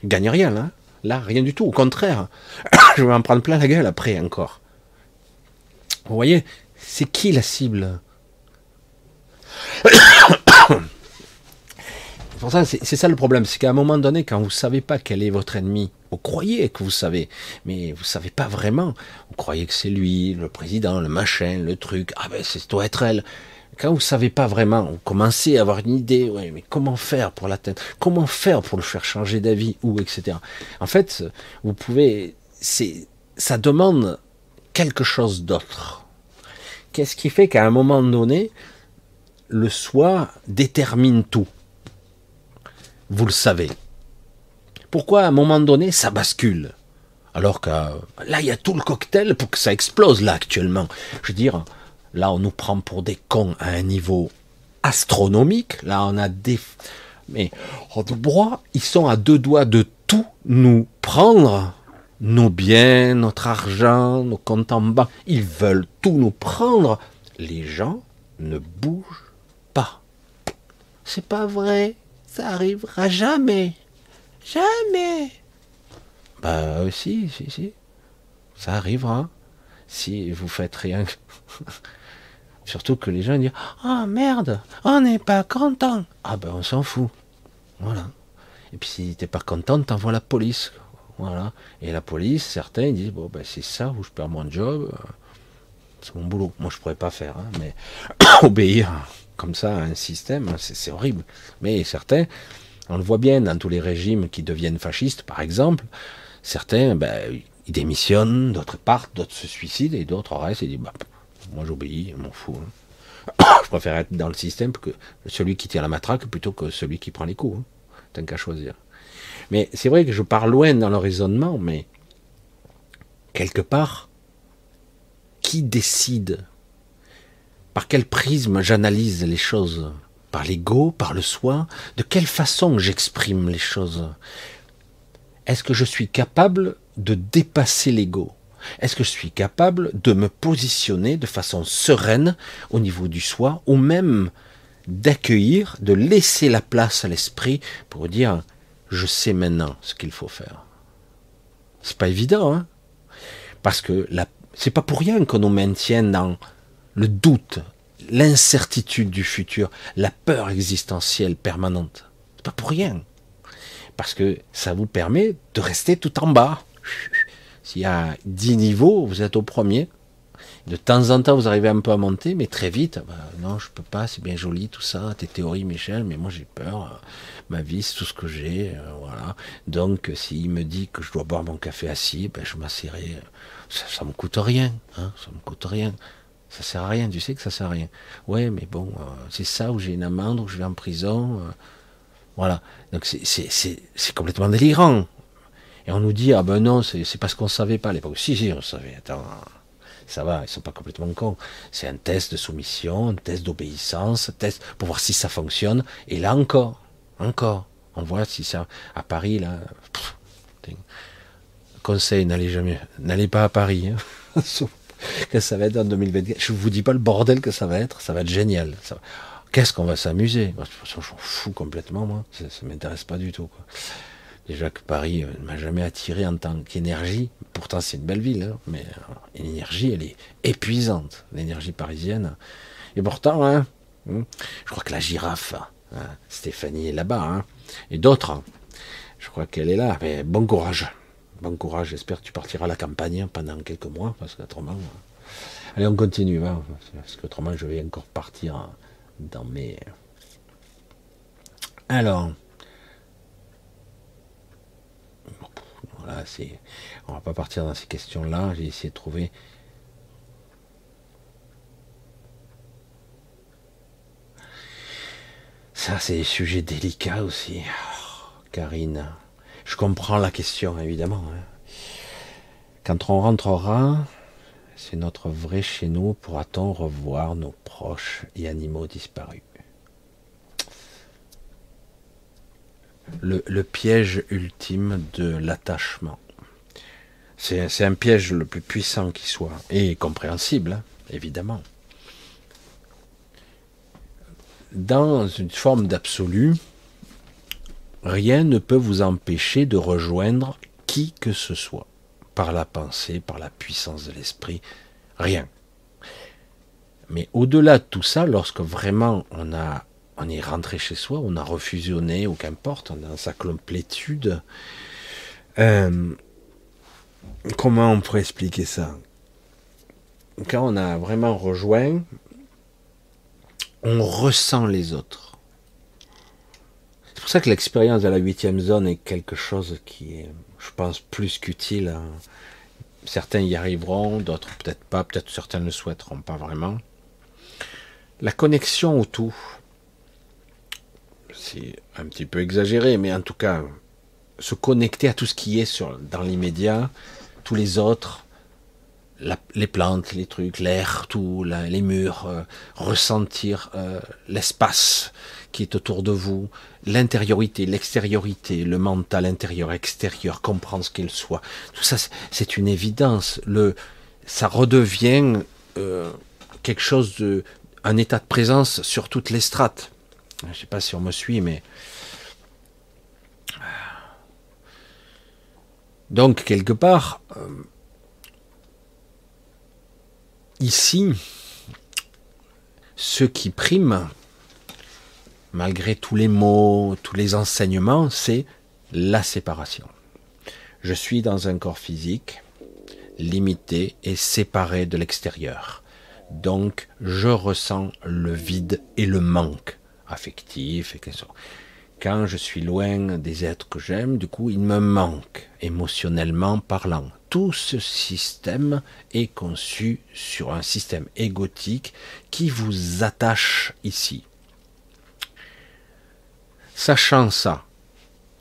gagne rien, là. Là, rien du tout. Au contraire, je vais en prendre plein la gueule après encore. Vous voyez C'est qui la cible? C'est ça le problème, c'est qu'à un moment donné, quand vous savez pas quel est votre ennemi, vous croyez que vous savez, mais vous savez pas vraiment. Vous croyez que c'est lui, le président, le machin, le truc. Ah ben, c'est doit être elle. Quand vous savez pas vraiment, vous commencez à avoir une idée. Mais comment faire pour l'atteindre? Comment faire pour le faire changer d'avis ou etc. En fait, vous pouvez. C'est, ça demande quelque chose d'autre. Qu'est-ce qui fait qu'à un moment donné, le soi détermine tout? Vous le savez. Pourquoi à un moment donné ça bascule? Alors que là il y a tout le cocktail pour que ça explose là actuellement. Je veux dire, là on nous prend pour des cons à un niveau astronomique. Là on a des... Mais en droit, ils sont à deux doigts de tout nous prendre. Nos biens, notre argent, nos comptes en banque. Ils veulent tout nous prendre. Les gens ne bougent pas. C'est pas vrai. Ça arrivera jamais. Jamais. Bah si, si, si. Ça arrivera. Si vous faites rien. Surtout que les gens disent Oh merde, on n'est pas content. Ah ben on s'en fout. Voilà. Et puis si t'es pas content, t'envoies la police. Voilà. Et la police, certains disent Bon ben c'est ça où je perds mon job. C'est mon boulot. Moi je pourrais pas faire, hein, mais obéir comme ça un système, c'est horrible. Mais certains, on le voit bien dans tous les régimes qui deviennent fascistes, par exemple, certains, ben, ils démissionnent, d'autres partent, d'autres se suicident, et d'autres restent et disent, bah, moi j'obéis, je m'en fous. Hein. je préfère être dans le système que celui qui tire la matraque plutôt que celui qui prend les coups. Hein. Tant qu'à choisir. Mais c'est vrai que je pars loin dans le raisonnement, mais quelque part, qui décide? Par quel prisme j'analyse les choses? Par l'ego Par le soi? De quelle façon j'exprime les choses? Est-ce que je suis capable de dépasser l'ego Est-ce que je suis capable de me positionner de façon sereine au niveau du soi ou même d'accueillir, de laisser la place à l'esprit pour dire je sais maintenant ce qu'il faut faire. C'est pas évident, hein Parce que la... c'est pas pour rien qu'on nous maintienne dans le doute, l'incertitude du futur, la peur existentielle permanente. C'est pas pour rien. Parce que ça vous permet de rester tout en bas. S'il y a dix niveaux, vous êtes au premier. De temps en temps, vous arrivez un peu à monter, mais très vite, bah, non, je peux pas, c'est bien joli tout ça, tes théories, Michel, mais moi j'ai peur. Ma vie, c'est tout ce que j'ai, euh, voilà. Donc, s'il me dit que je dois boire mon café assis, ben, je m'assierai. Ça, ça me coûte rien, hein, ça me coûte rien. Ça sert à rien, tu sais que ça sert à rien. Ouais, mais bon, euh, c'est ça où j'ai une amende, où je vais en prison. Euh, voilà. Donc c'est complètement délirant. Et on nous dit, ah ben non, c'est parce qu'on ne savait pas à l'époque. Si, si, on savait. Attends. ça va, ils sont pas complètement cons. C'est un test de soumission, un test d'obéissance, un test pour voir si ça fonctionne. Et là encore, encore, on voit si ça, à Paris, là, conseil, n'allez jamais, n'allez pas à Paris, hein. que ça va être en 2024. Je vous dis pas le bordel que ça va être, ça va être génial. Qu'est-ce qu'on va s'amuser? De toute façon, je m'en fous complètement, moi. Ça, ça m'intéresse pas du tout. Déjà que Paris ne euh, m'a jamais attiré en tant qu'énergie. Pourtant, c'est une belle ville, hein, mais euh, l'énergie, elle est épuisante, l'énergie parisienne. Et pourtant, hein, hein, je crois que la girafe, Stéphanie est là-bas, et d'autres, je crois qu'elle est là. Mais bon courage, bon courage. J'espère que tu partiras à la campagne pendant quelques mois, parce qu'autrement, euh, allez, on continue, parce qu'autrement, je vais encore partir dans mes. Alors. Voilà, c'est. On va pas partir dans ces questions-là. J'ai essayé de trouver. Ça, c'est des sujets délicats aussi. Oh, Karine, je comprends la question, évidemment. Hein. Quand on rentrera, c'est notre vrai chez nous, pourra-t-on revoir nos proches et animaux disparus? Le, piège ultime de l'attachement. C'est un piège le plus puissant qui soit, et compréhensible, hein, évidemment. Dans une forme d'absolu, rien ne peut vous empêcher de rejoindre qui que ce soit, par la pensée, par la puissance de l'esprit, rien. Mais au-delà de tout ça, lorsque vraiment on a on est rentré chez soi, on a refusionné, ou qu'importe, dans sa complétude. Euh, comment on pourrait expliquer ça? Quand on a vraiment rejoint, on ressent les autres. C'est pour ça que l'expérience de la huitième zone est quelque chose qui est, je pense, plus qu'utile. Certains y arriveront, d'autres peut-être pas, peut-être certains ne souhaiteront pas vraiment. La connexion au tout, c'est un petit peu exagéré, mais en tout cas, se connecter à tout ce qui est sur, dans l'immédiat, tous les autres, les plantes, les trucs, l'air, tout, les murs, euh, ressentir euh, l'espace qui est autour de vous, l'intériorité, l'extériorité, le mental intérieur, extérieur, comprendre ce qu'il soit. Tout ça, c'est une évidence. Le, ça redevient euh, quelque chose de, un état de présence sur toutes les strates. Je ne sais pas si on me suit, mais. Donc, quelque part, euh, ici, ce qui prime, malgré tous les mots, tous les enseignements, c'est la séparation. Je suis dans un corps physique, limité et séparé de l'extérieur. Donc, je ressens le vide et le manque affectif et Quand je suis loin des êtres que j'aime, du coup, il me manque émotionnellement parlant. Tout ce système est conçu sur un système égotique qui vous attache ici. Sachant ça,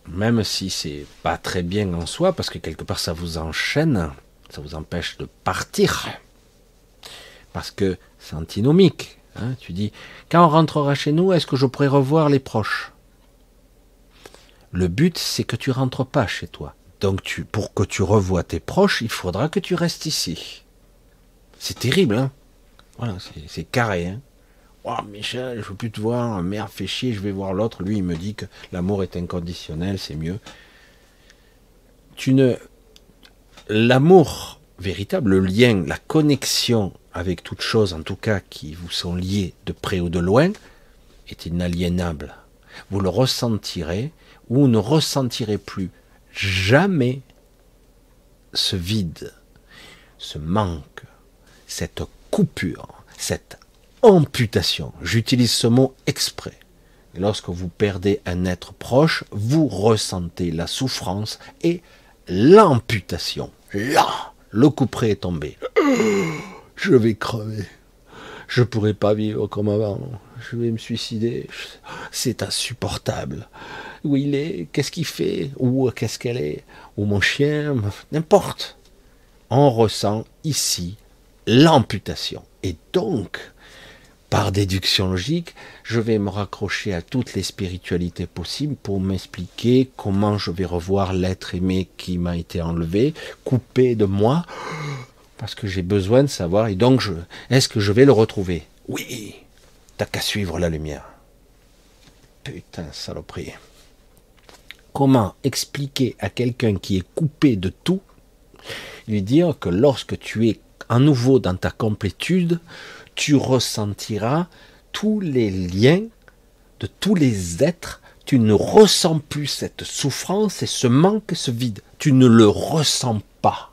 même si c'est pas très bien en soi, parce que quelque part ça vous enchaîne, ça vous empêche de partir, parce que c'est antinomique, Hein, tu dis, quand on rentrera chez nous, est-ce que je pourrais revoir les proches? Le but, c'est que tu rentres pas chez toi. Donc, tu, pour que tu revoies tes proches, il faudra que tu restes ici. C'est terrible, hein? Voilà, c'est carré, hein Oh, Michel, je veux plus te voir, merde, fait chier, je vais voir l'autre. Lui, il me dit que l'amour est inconditionnel, c'est mieux. Tu ne. L'amour véritable, le lien, la connexion avec toutes choses, en tout cas qui vous sont liées de près ou de loin, est inaliénable. Vous le ressentirez ou ne ressentirez plus jamais ce vide, ce manque, cette coupure, cette amputation. J'utilise ce mot exprès. Lorsque vous perdez un être proche, vous ressentez la souffrance et l'amputation. Là, le couperet est tombé je vais crever. Je pourrai pas vivre comme avant. Je vais me suicider. C'est insupportable. Où il est Qu'est-ce qu'il fait Où qu'est-ce qu'elle est Ou mon chien N'importe. On ressent ici l'amputation. Et donc, par déduction logique, je vais me raccrocher à toutes les spiritualités possibles pour m'expliquer comment je vais revoir l'être aimé qui m'a été enlevé, coupé de moi, parce que j'ai besoin de savoir. Et donc, je, est-ce que je vais le retrouver? Oui, t'as qu'à suivre la lumière. Putain, saloperie. Comment expliquer à quelqu'un qui est coupé de tout, lui dire que lorsque tu es à nouveau dans ta complétude, tu ressentiras tous les liens de tous les êtres. Tu ne ressens plus cette souffrance et ce manque, ce vide. Tu ne le ressens pas.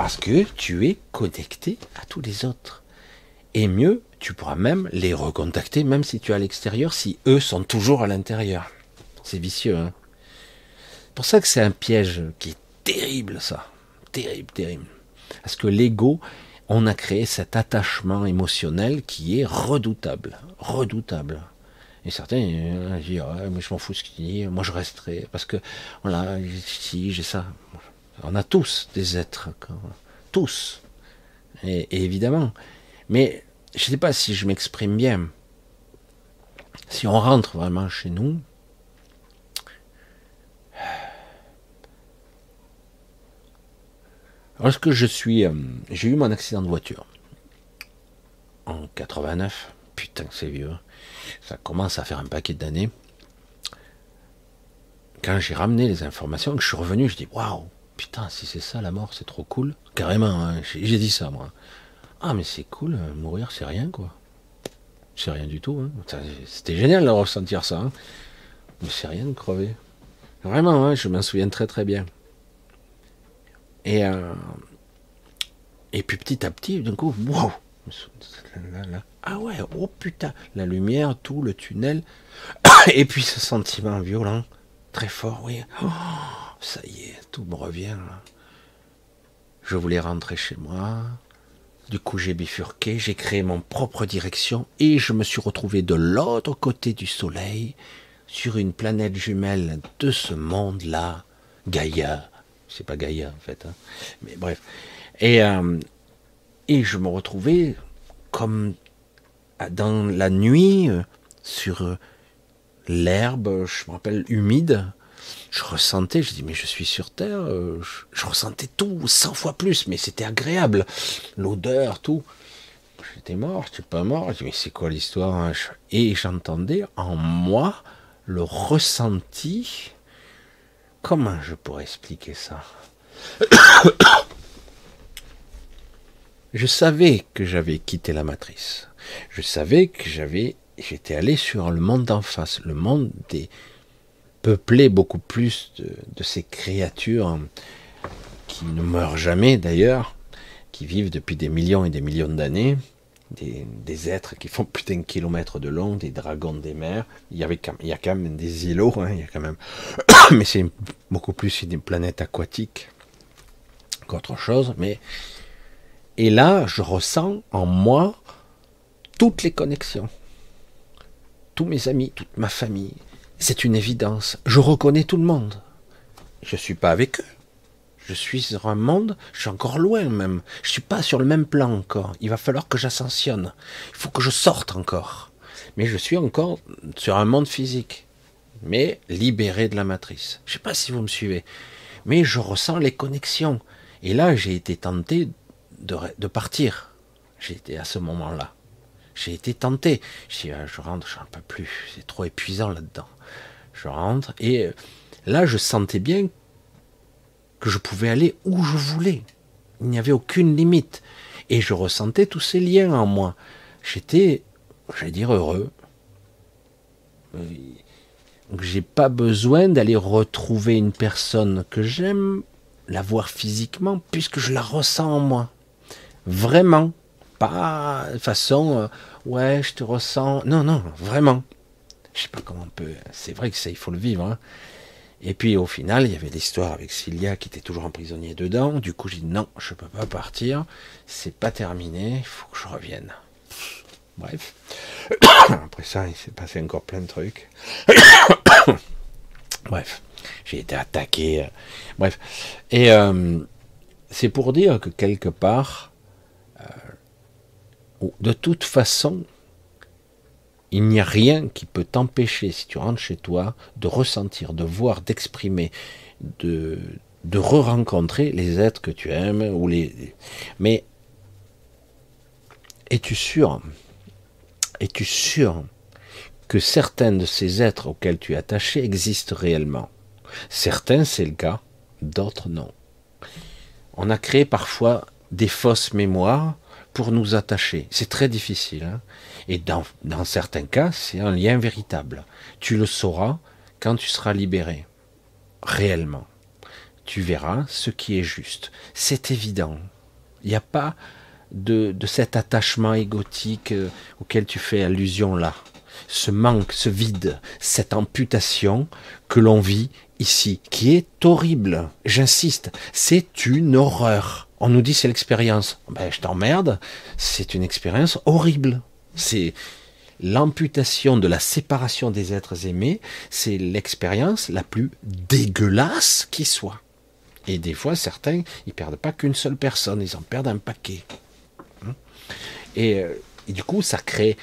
Parce que tu es connecté à tous les autres. Et mieux, tu pourras même les recontacter, même si tu es à l'extérieur, si eux sont toujours à l'intérieur. C'est vicieux. Hein c'est pour ça que c'est un piège qui est terrible, ça. Terrible, terrible. Parce que l'ego, on a créé cet attachement émotionnel qui est redoutable, redoutable. Et certains euh, disent mais je m'en fous ce qu'il dit, moi je resterai parce que voilà, si j'ai ça. On a tous des êtres, tous, et, évidemment. Mais je ne sais pas si je m'exprime bien. Si on rentre vraiment chez nous, Lorsque je suis, euh, j'ai eu mon accident de voiture en 89. Putain, c'est vieux. Ça commence à faire un paquet d'années. Quand j'ai ramené les informations, que je suis revenu, je dis waouh, putain, si c'est ça la mort, c'est trop cool. Carrément, hein, j'ai dit ça moi. Ah mais c'est cool, mourir c'est rien quoi. C'est rien du tout. Hein. C'était génial de ressentir ça. Hein. Mais c'est rien de crever. Vraiment, je m'en souviens très très bien. Et, euh, et puis petit à petit, d'un coup, wow Ah ouais, oh putain, la lumière, tout, le tunnel. Et puis ce sentiment violent, très fort, oui. Oh, ça y est, tout me revient. Je voulais rentrer chez moi. Du coup, j'ai bifurqué, j'ai créé mon propre direction et je me suis retrouvé de l'autre côté du soleil, sur une planète jumelle de ce monde-là, Gaïa, c'est pas Gaïa en fait. Hein. Mais bref. Et, euh, et je me retrouvais comme dans la nuit euh, sur euh, l'herbe, je me rappelle, humide. Je ressentais, je dis mais je suis sur Terre, je, ressentais tout 100 fois plus, mais c'était agréable. L'odeur, tout. J'étais mort, j'étais pas mort. Je dis mais c'est quoi l'histoire hein? Et j'entendais en moi le ressenti Comment je pourrais expliquer ça? Je savais que j'avais quitté la matrice. Je savais que j'avais, j'étais allé sur le monde d'en face, le monde des peuplé beaucoup plus de, ces créatures qui ne meurent jamais d'ailleurs, qui vivent depuis des millions et des millions d'années, des, êtres qui font plus d'un kilomètre de long, des dragons des mers. Il y, avait, il y a quand même des îlots, hein, il y a quand même... mais c'est beaucoup plus une planète aquatique qu'autre chose. Mais et là, je ressens en moi toutes les connexions, tous mes amis, toute ma famille. C'est une évidence. Je reconnais tout le monde. Je suis pas avec eux. Je suis sur un monde, je suis encore loin même. Je suis pas sur le même plan encore. Il va falloir que j'ascensionne. Il faut que je sorte encore. Mais je suis encore sur un monde physique, mais libéré de la matrice. Je sais pas si vous me suivez, mais je ressens les connexions. Et là, j'ai été tenté de, partir. J'ai été à ce moment-là. J'ai été tenté. Je ah, je rentre, je n'en peux plus. C'est trop épuisant là-dedans. Je rentre et là, je sentais bien que je pouvais aller où je voulais. Il n'y avait aucune limite. Et je ressentais tous ces liens en moi. J'étais, j'allais dire, heureux. J'ai pas besoin d'aller retrouver une personne que j'aime, la voir physiquement, puisque je la ressens en moi. Vraiment. Pas de façon, euh, ouais, je te ressens. Non, non, vraiment. Je sais pas comment on peut. C'est vrai que ça, il faut le vivre. Hein. Et puis au final, il y avait l'histoire avec Cilia qui était toujours emprisonnée dedans. Du coup, j'ai dit non, je peux pas partir. C'est pas terminé. Il faut que je revienne. Bref. Après ça, il s'est passé encore plein de trucs. Bref, j'ai été attaqué. Bref. Et euh, c'est pour dire que quelque part, de toute façon, il n'y a rien qui peut t'empêcher, si tu rentres chez toi, de ressentir, de voir, d'exprimer, de, de re-rencontrer les êtres que tu aimes ou les. Mais es-tu sûr Es-tu sûr que certains de ces êtres auxquels tu es attaché existent réellement? Certains, c'est le cas, d'autres, non. On a créé parfois des fausses mémoires pour nous attacher. C'est très difficile. Hein et dans, certains cas, c'est un lien véritable. Tu le sauras quand tu seras libéré. Réellement. Tu verras ce qui est juste. C'est évident. Il n'y a pas de, de, cet attachement égotique euh, auquel tu fais allusion là. Ce manque, ce vide, cette amputation que l'on vit ici, qui est horrible. J'insiste, c'est une horreur. On nous dit c'est l'expérience. Ben, je t'emmerde. C'est une expérience horrible. C'est l'amputation de la séparation des êtres aimés. C'est l'expérience la plus dégueulasse qui soit. Et des fois, certains, ils perdent pas qu'une seule personne, ils en perdent un paquet. Hein et, euh, et du coup, ça crée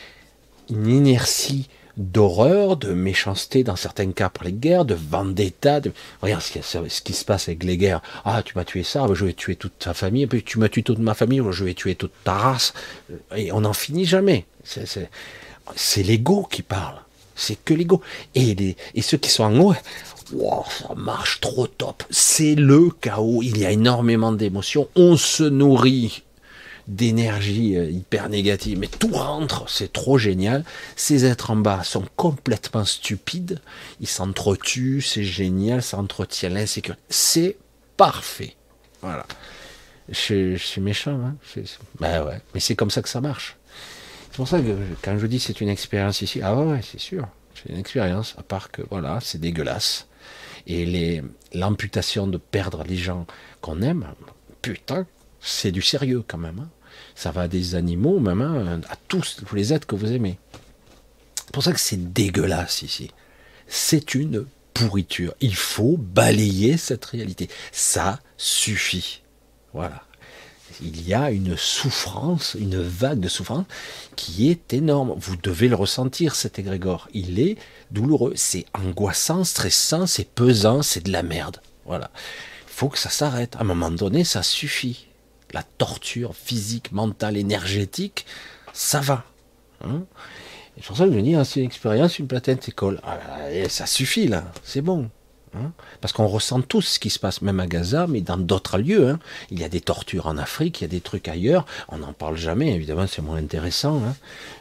une inertie d'horreur, de méchanceté dans certains cas pour les guerres, de vendetta. De... Regarde ce qui, ce qui, se passe avec les guerres. Ah, tu m'as tué ça, je vais tuer toute ta famille, et puis tu m'as tué toute ma famille, je vais tuer toute ta race. Et on n'en finit jamais. C'est l'ego qui parle. C'est que l'ego. Et, et ceux qui sont en haut, ça marche trop top. C'est le chaos. Il y a énormément d'émotions. On se nourrit d'énergie euh, hyper négative, mais tout rentre, c'est trop génial. Ces êtres en bas sont complètement stupides, ils s'entretuent, c'est génial, ça entretient l'insécurité, c'est parfait. Voilà. Je, suis méchant, hein ben ouais, mais c'est comme ça que ça marche. C'est pour ça que quand je dis c'est une expérience ici, ah ouais, c'est sûr, c'est une expérience, à part que voilà, c'est dégueulasse. Et l'amputation de perdre les gens qu'on aime, putain, c'est du sérieux quand même. Hein ça va des animaux, même hein, à tous, les êtres que vous aimez. C'est pour ça que c'est dégueulasse ici. C'est une pourriture. Il faut balayer cette réalité. Ça suffit. Voilà. Il y a une souffrance, une vague de souffrance qui est énorme. Vous devez le ressentir, cet égrégore. Il est douloureux, c'est angoissant, stressant, c'est pesant, c'est de la merde. Voilà. Il faut que ça s'arrête. À un moment donné, ça suffit la torture physique, mentale, énergétique, ça va. Hein c'est pour ça que je dis, hein, c'est une expérience, une platine école. Ah, ça suffit là, c'est bon. Hein Parce qu'on ressent tout ce qui se passe, même à Gaza, mais dans d'autres lieux. Hein. Il y a des tortures en Afrique, il y a des trucs ailleurs. On n'en parle jamais, évidemment, c'est moins intéressant. Hein.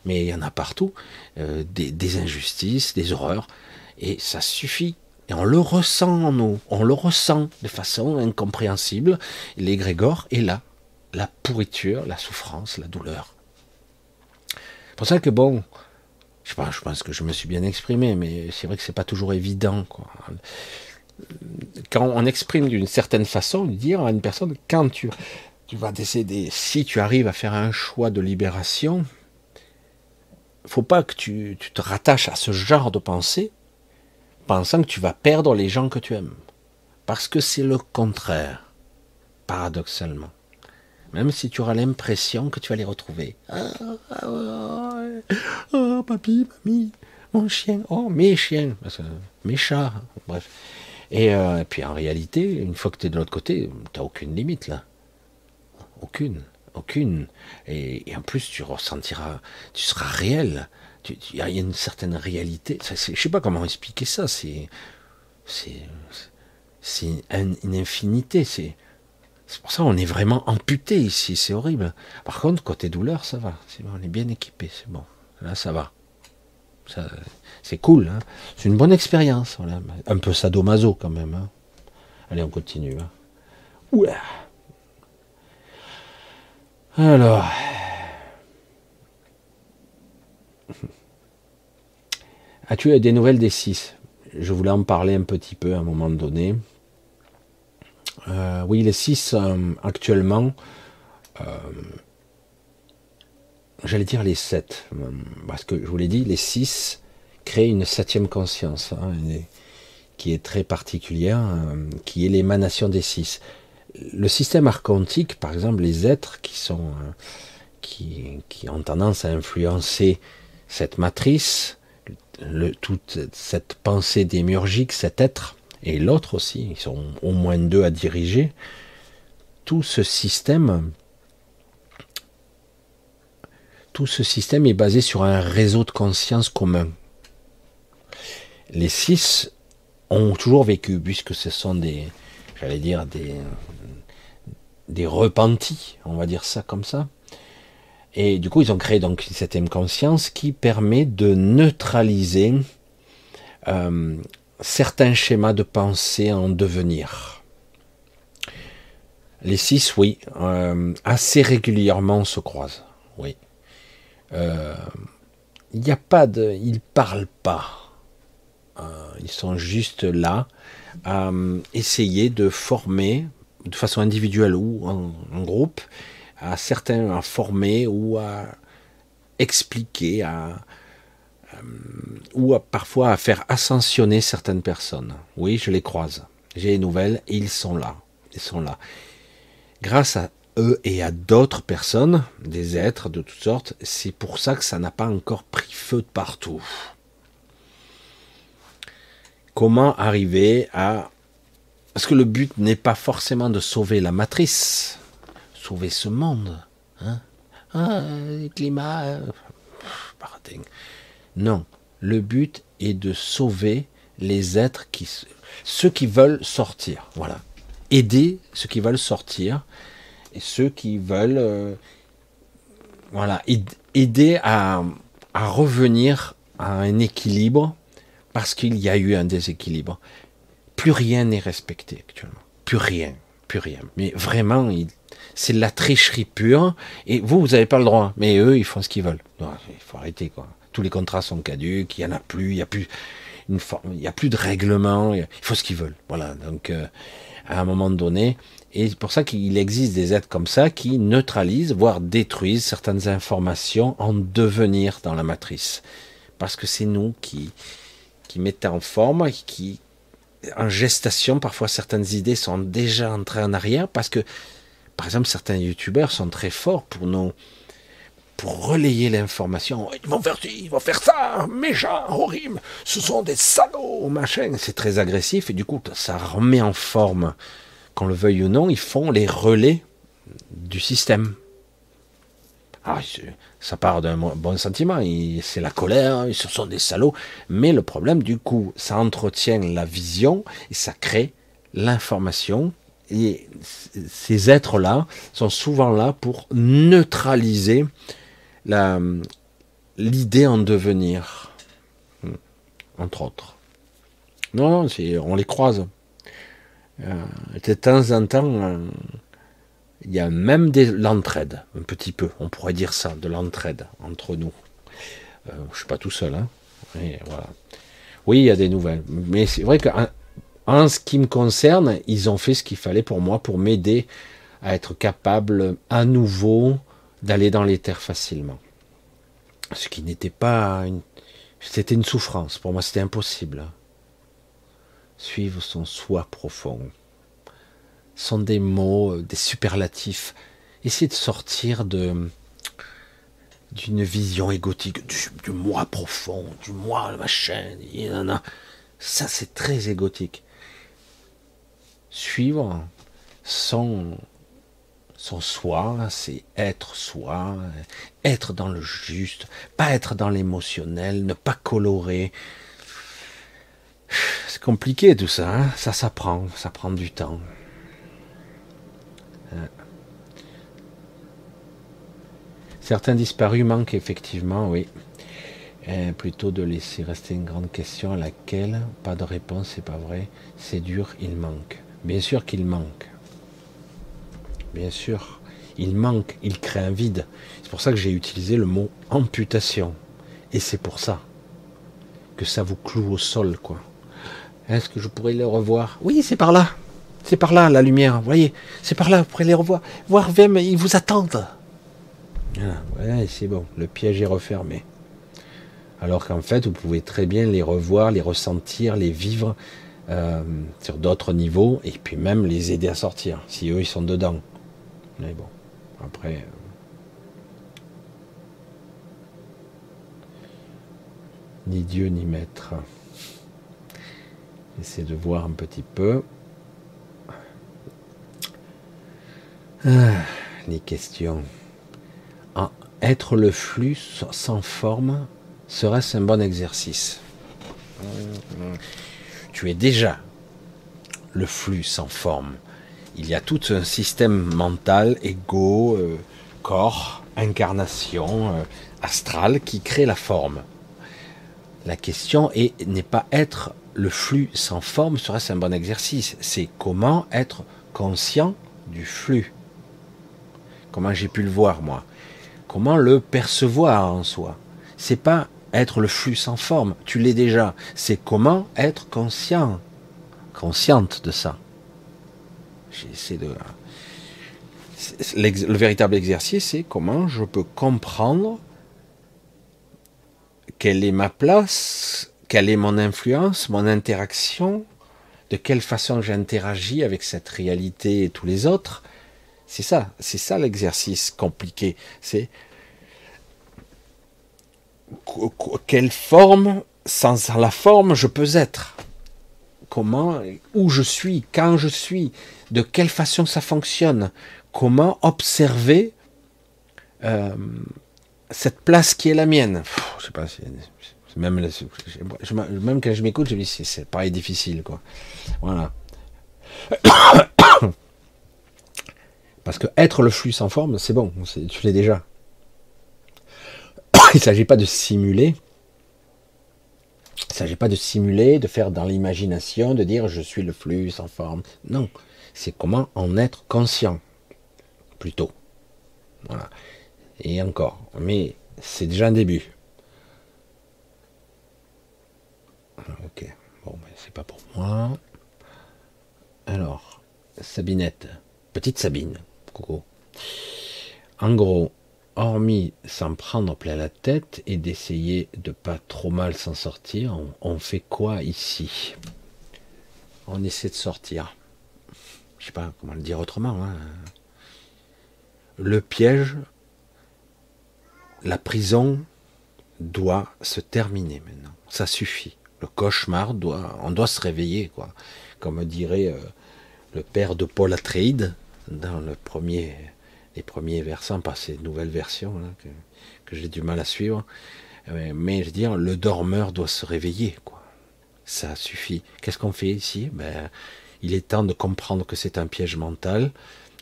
Mais il y en a partout. Euh, des, injustices, des horreurs. Et ça suffit. Et on le ressent en nous. On le ressent de façon incompréhensible. L'égrégore est là la pourriture, la souffrance, la douleur. C'est pour ça que bon, je, pense que je me suis bien exprimé, mais c'est vrai que c'est pas toujours évident. Quand on exprime d'une certaine façon, dire à une personne, quand tu, tu vas décéder, si tu arrives à faire un choix de libération, faut pas que tu, tu te rattaches à ce genre de pensée, pensant que tu vas perdre les gens que tu aimes. Parce que c'est le contraire, paradoxalement. Même si tu auras l'impression que tu vas les retrouver. Ah, ah, oh, papy, mamie, mon chien, oh, mes chiens, mes chats, bref. Euh, et, puis en réalité, une fois que tu es de l'autre côté, tu n'as aucune limite là. Aucune, aucune. Et, en plus, tu ressentiras, tu seras réel. Il y a une certaine réalité. je ne sais pas comment expliquer ça. C'est, une infinité. C'est, c'est pour ça qu'on est vraiment amputé ici, c'est horrible. Par contre, côté douleur, ça va. on est bien équipé, c'est bon. Là, ça va. C'est cool, hein. c'est une bonne expérience. Un peu sadomaso quand même. Hein. Allez, on continue. Hein. Alors. As-tu des nouvelles des 6 Je voulais en parler un petit peu à un moment donné. Euh, oui, les 6 euh, actuellement. Euh, j'allais dire les 7. Parce que je vous l'ai dit, les 6 créer une septième conscience, hein, qui est très particulière, hein, qui est l'émanation des six. Le système archontique, par exemple, les êtres qui sont, hein, qui, ont tendance à influencer cette matrice, toute cette pensée démiurgique, cet être, et l'autre aussi, ils sont au moins deux à diriger, tout ce système, tout ce système est basé sur un réseau de conscience commun, les six ont toujours vécu, puisque ce sont des, j'allais dire, des, des repentis, on va dire ça comme ça. Et du coup, ils ont créé donc une septième conscience qui permet de neutraliser euh, certains schémas de pensée en devenir. Les six, oui, euh, assez régulièrement se croisent, oui. Euh, il n'y a pas de, ils parlent pas. Ils sont juste là à essayer de former de façon individuelle ou en, groupe, à certains à former ou à expliquer, à, euh, ou parfois à faire ascensionner certaines personnes. Oui, je les croise. J'ai des nouvelles et ils sont là. Ils sont là. Grâce à eux et à d'autres personnes, des êtres de toutes sortes, c'est pour ça que ça n'a pas encore pris feu de partout. Comment arriver à parce que le but n'est pas forcément de sauver la matrice, sauver ce monde. Hein ah, climat. Euh, non, le but est de sauver les êtres qui, ceux qui veulent sortir. Voilà, aider ceux qui veulent sortir et ceux qui veulent, euh, voilà, aider à revenir à un équilibre parce qu'il y a eu un déséquilibre plus rien n'est respecté actuellement. Plus rien, plus rien. Mais vraiment, c'est de la tricherie pure. Et vous, vous n'avez pas le droit. Mais eux, ils font ce qu'ils veulent. il faut arrêter, quoi. Tous les contrats sont caducs, il n'y en a plus, il n'y a plus il y a plus de règlement, il faut ce qu'ils veulent. Voilà. Donc, euh, à un moment donné, et c'est pour ça qu'il existe des êtres comme ça qui neutralisent, voire détruisent certaines informations en devenir dans la matrice. Parce que c'est nous qui, qui en forme, qui, en gestation, parfois certaines idées sont déjà entrées en arrière parce que, par exemple, certains youtubeurs sont très forts pour nous, pour relayer l'information. Ils vont faire ils vont faire ça, méchant, horrible, ce sont des salauds, machin. C'est très agressif et du coup, ça remet en forme, qu'on le veuille ou non, ils font les relais du système. Ah, ça part d'un bon sentiment, c'est la colère, ce sont des salauds, mais le problème du coup, ça entretient la vision et ça crée l'information. Et ces êtres-là sont souvent là pour neutraliser l'idée en devenir, hmm, entre autres. Non, non on les croise. Euh, de temps en temps, il y a même de l'entraide, un petit peu, on pourrait dire ça, de l'entraide entre nous. Euh, je ne suis pas tout seul, hein. Oui, il y a des nouvelles. Mais c'est vrai qu'en en ce qui me concerne, ils ont fait ce qu'il fallait pour moi, pour m'aider à être capable à nouveau d'aller dans les terres facilement. Ce qui n'était pas. C'était une souffrance. Pour moi, c'était impossible. Suivre son soi profond sont des mots, euh, des superlatifs. Essayez de sortir de d'une vision égotique, du, moi profond, du moi machin, ça c'est très égotique. Suivre son, son soi, c'est être soi, être dans le juste, pas être dans l'émotionnel, ne pas colorer. C'est compliqué tout ça, hein ça s'apprend, ça prend du temps. Certains disparus manquent effectivement, oui. Euh, plutôt de laisser rester une grande question à laquelle pas de réponse, c'est pas vrai. C'est dur, il manque. Bien sûr qu'il manque. Bien sûr, il manque, il crée un vide. C'est pour ça que j'ai utilisé le mot amputation. Et c'est pour ça que ça vous cloue au sol, quoi. Est-ce que je pourrais les revoir? Oui, c'est par là. C'est par là, la lumière. Vous voyez, c'est par là, vous pourrez les revoir. Voir même, ils vous attendent. Ah, c'est bon, le piège est refermé. Alors qu'en fait, vous pouvez très bien les revoir, les ressentir, les vivre euh, sur d'autres niveaux, et puis même les aider à sortir, si eux ils sont dedans. Mais bon, après. Euh, ni Dieu ni maître. Essayer de voir un petit peu. Ah, les questions. Être le flux sans forme serait-ce un bon exercice Tu es déjà le flux sans forme. Il y a tout un système mental, ego, euh, corps, incarnation, euh, astral qui crée la forme. La question n'est pas être le flux sans forme serait-ce un bon exercice C'est comment être conscient du flux. Comment j'ai pu le voir moi? Comment le percevoir en soi? C'est pas être le flux sans forme, tu l'es déjà. C'est comment être conscient, consciente de ça. J'essaie de. Le véritable exercice, c'est comment je peux comprendre quelle est ma place, quelle est mon influence, mon interaction, de quelle façon j'interagis avec cette réalité et tous les autres. C'est ça, c'est ça l'exercice compliqué. C'est quelle forme, sans la forme, je peux être. Comment, où je suis, quand je suis, de quelle façon ça fonctionne. Comment observer euh, cette place qui est la mienne. je sais pas, même, quand je m'écoute, je me dis c'est pareil difficile quoi. Voilà. Parce que être le flux sans forme, c'est bon, tu l'es déjà. Il ne s'agit pas de simuler. Il ne s'agit pas de simuler, de faire dans l'imagination, de dire je suis le flux sans forme. Non, c'est comment en être conscient, plutôt. Voilà et encore. Mais c'est déjà un début. Ok, bon, ben, c'est pas pour moi. Alors, Sabinette, petite Sabine, En gros, hormis s'en prendre plein la tête et d'essayer de pas trop mal s'en sortir, on, fait quoi ici? On essaie de sortir. Je sais pas comment le dire autrement. Hein. Le piège, la prison doit se terminer maintenant. Ça suffit. Le cauchemar doit, on doit se réveiller, quoi. Comme dirait euh, le père de Paul Atreides dans le premier, les premiers versants, pas ces nouvelles versions que, j'ai du mal à suivre. Euh, mais je veux dire, le dormeur doit se réveiller, quoi. Ça suffit. Qu'est-ce qu'on fait ici? Ben, il est temps de comprendre que c'est un piège mental,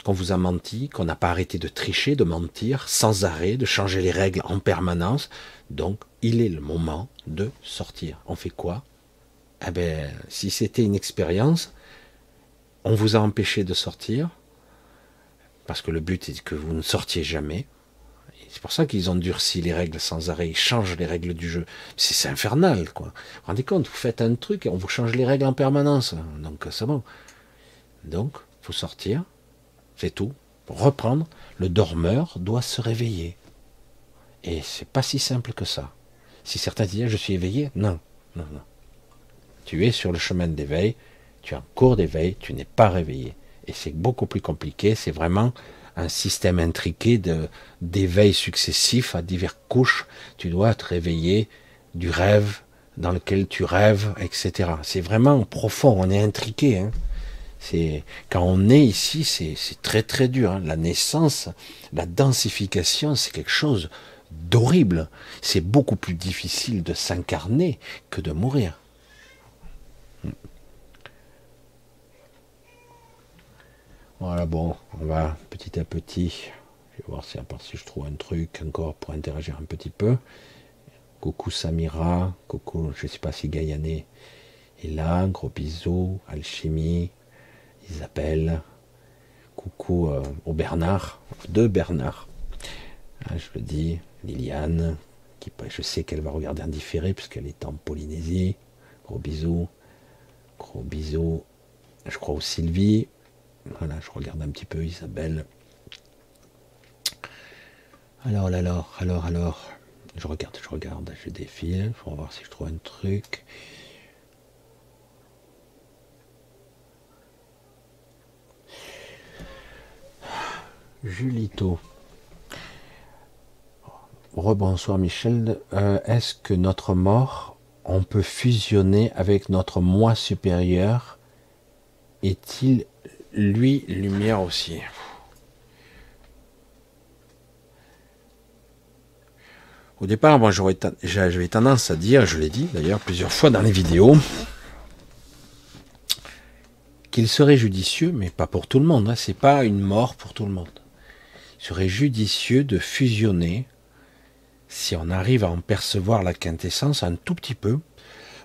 qu'on vous a menti, qu'on n'a pas arrêté de tricher, de mentir sans arrêt, de changer les règles en permanence. Donc, il est le moment de sortir. On fait quoi? Eh bien, si c'était une expérience, on vous a empêché de sortir, parce que le but est que vous ne sortiez jamais. C'est pour ça qu'ils durci les règles sans arrêt, ils changent les règles du jeu. C'est infernal, quoi. Vous vous rendez compte, vous faites un truc et on vous change les règles en permanence. Donc, c'est bon. Donc, faut sortir, c'est tout. Reprendre, le dormeur doit se réveiller. Et c'est pas si simple que ça. Si certains disent je suis éveillé, non, non, non. Tu es sur le chemin d'éveil, tu es en cours d'éveil, tu n'es pas réveillé. Et c'est beaucoup plus compliqué, c'est vraiment un système intriqué de, d'éveil successif à diverses couches. Tu dois te réveiller du rêve dans lequel tu rêves, etc. C'est vraiment profond, on est intriqué. Hein. Quand on est ici, c'est très très dur. Hein. La naissance, la densification, c'est quelque chose d'horrible. C'est beaucoup plus difficile de s'incarner que de mourir. Voilà, bon, on va petit à petit. Je vais voir si, à part je trouve un truc encore pour interagir un petit peu. Coucou Samira, coucou, je ne sais pas si Gaïané est là, gros bisous, alchimie, Isabelle, coucou euh, au Bernard, de Bernard. Ah, je le dis, Liliane, qui je sais qu'elle va regarder en différé puisqu'elle est en Polynésie. Gros bisous. Gros bisous. Je crois au Sylvie. Voilà, je regarde un petit peu Isabelle. Alors, alors, alors, alors. Je regarde, je regarde, je défile pour voir si je trouve un truc. Julito. Rebonsoir Michel. Euh, est-ce que notre mort, on peut fusionner avec notre moi supérieur? Est-il lui lumière aussi Au départ, moi j'avais tendance à dire, je l'ai dit d'ailleurs plusieurs fois dans les vidéos, qu'il serait judicieux, mais pas pour tout le monde, hein, c'est pas une mort pour tout le monde. Il serait judicieux de fusionner, si on arrive à en percevoir la quintessence un tout petit peu,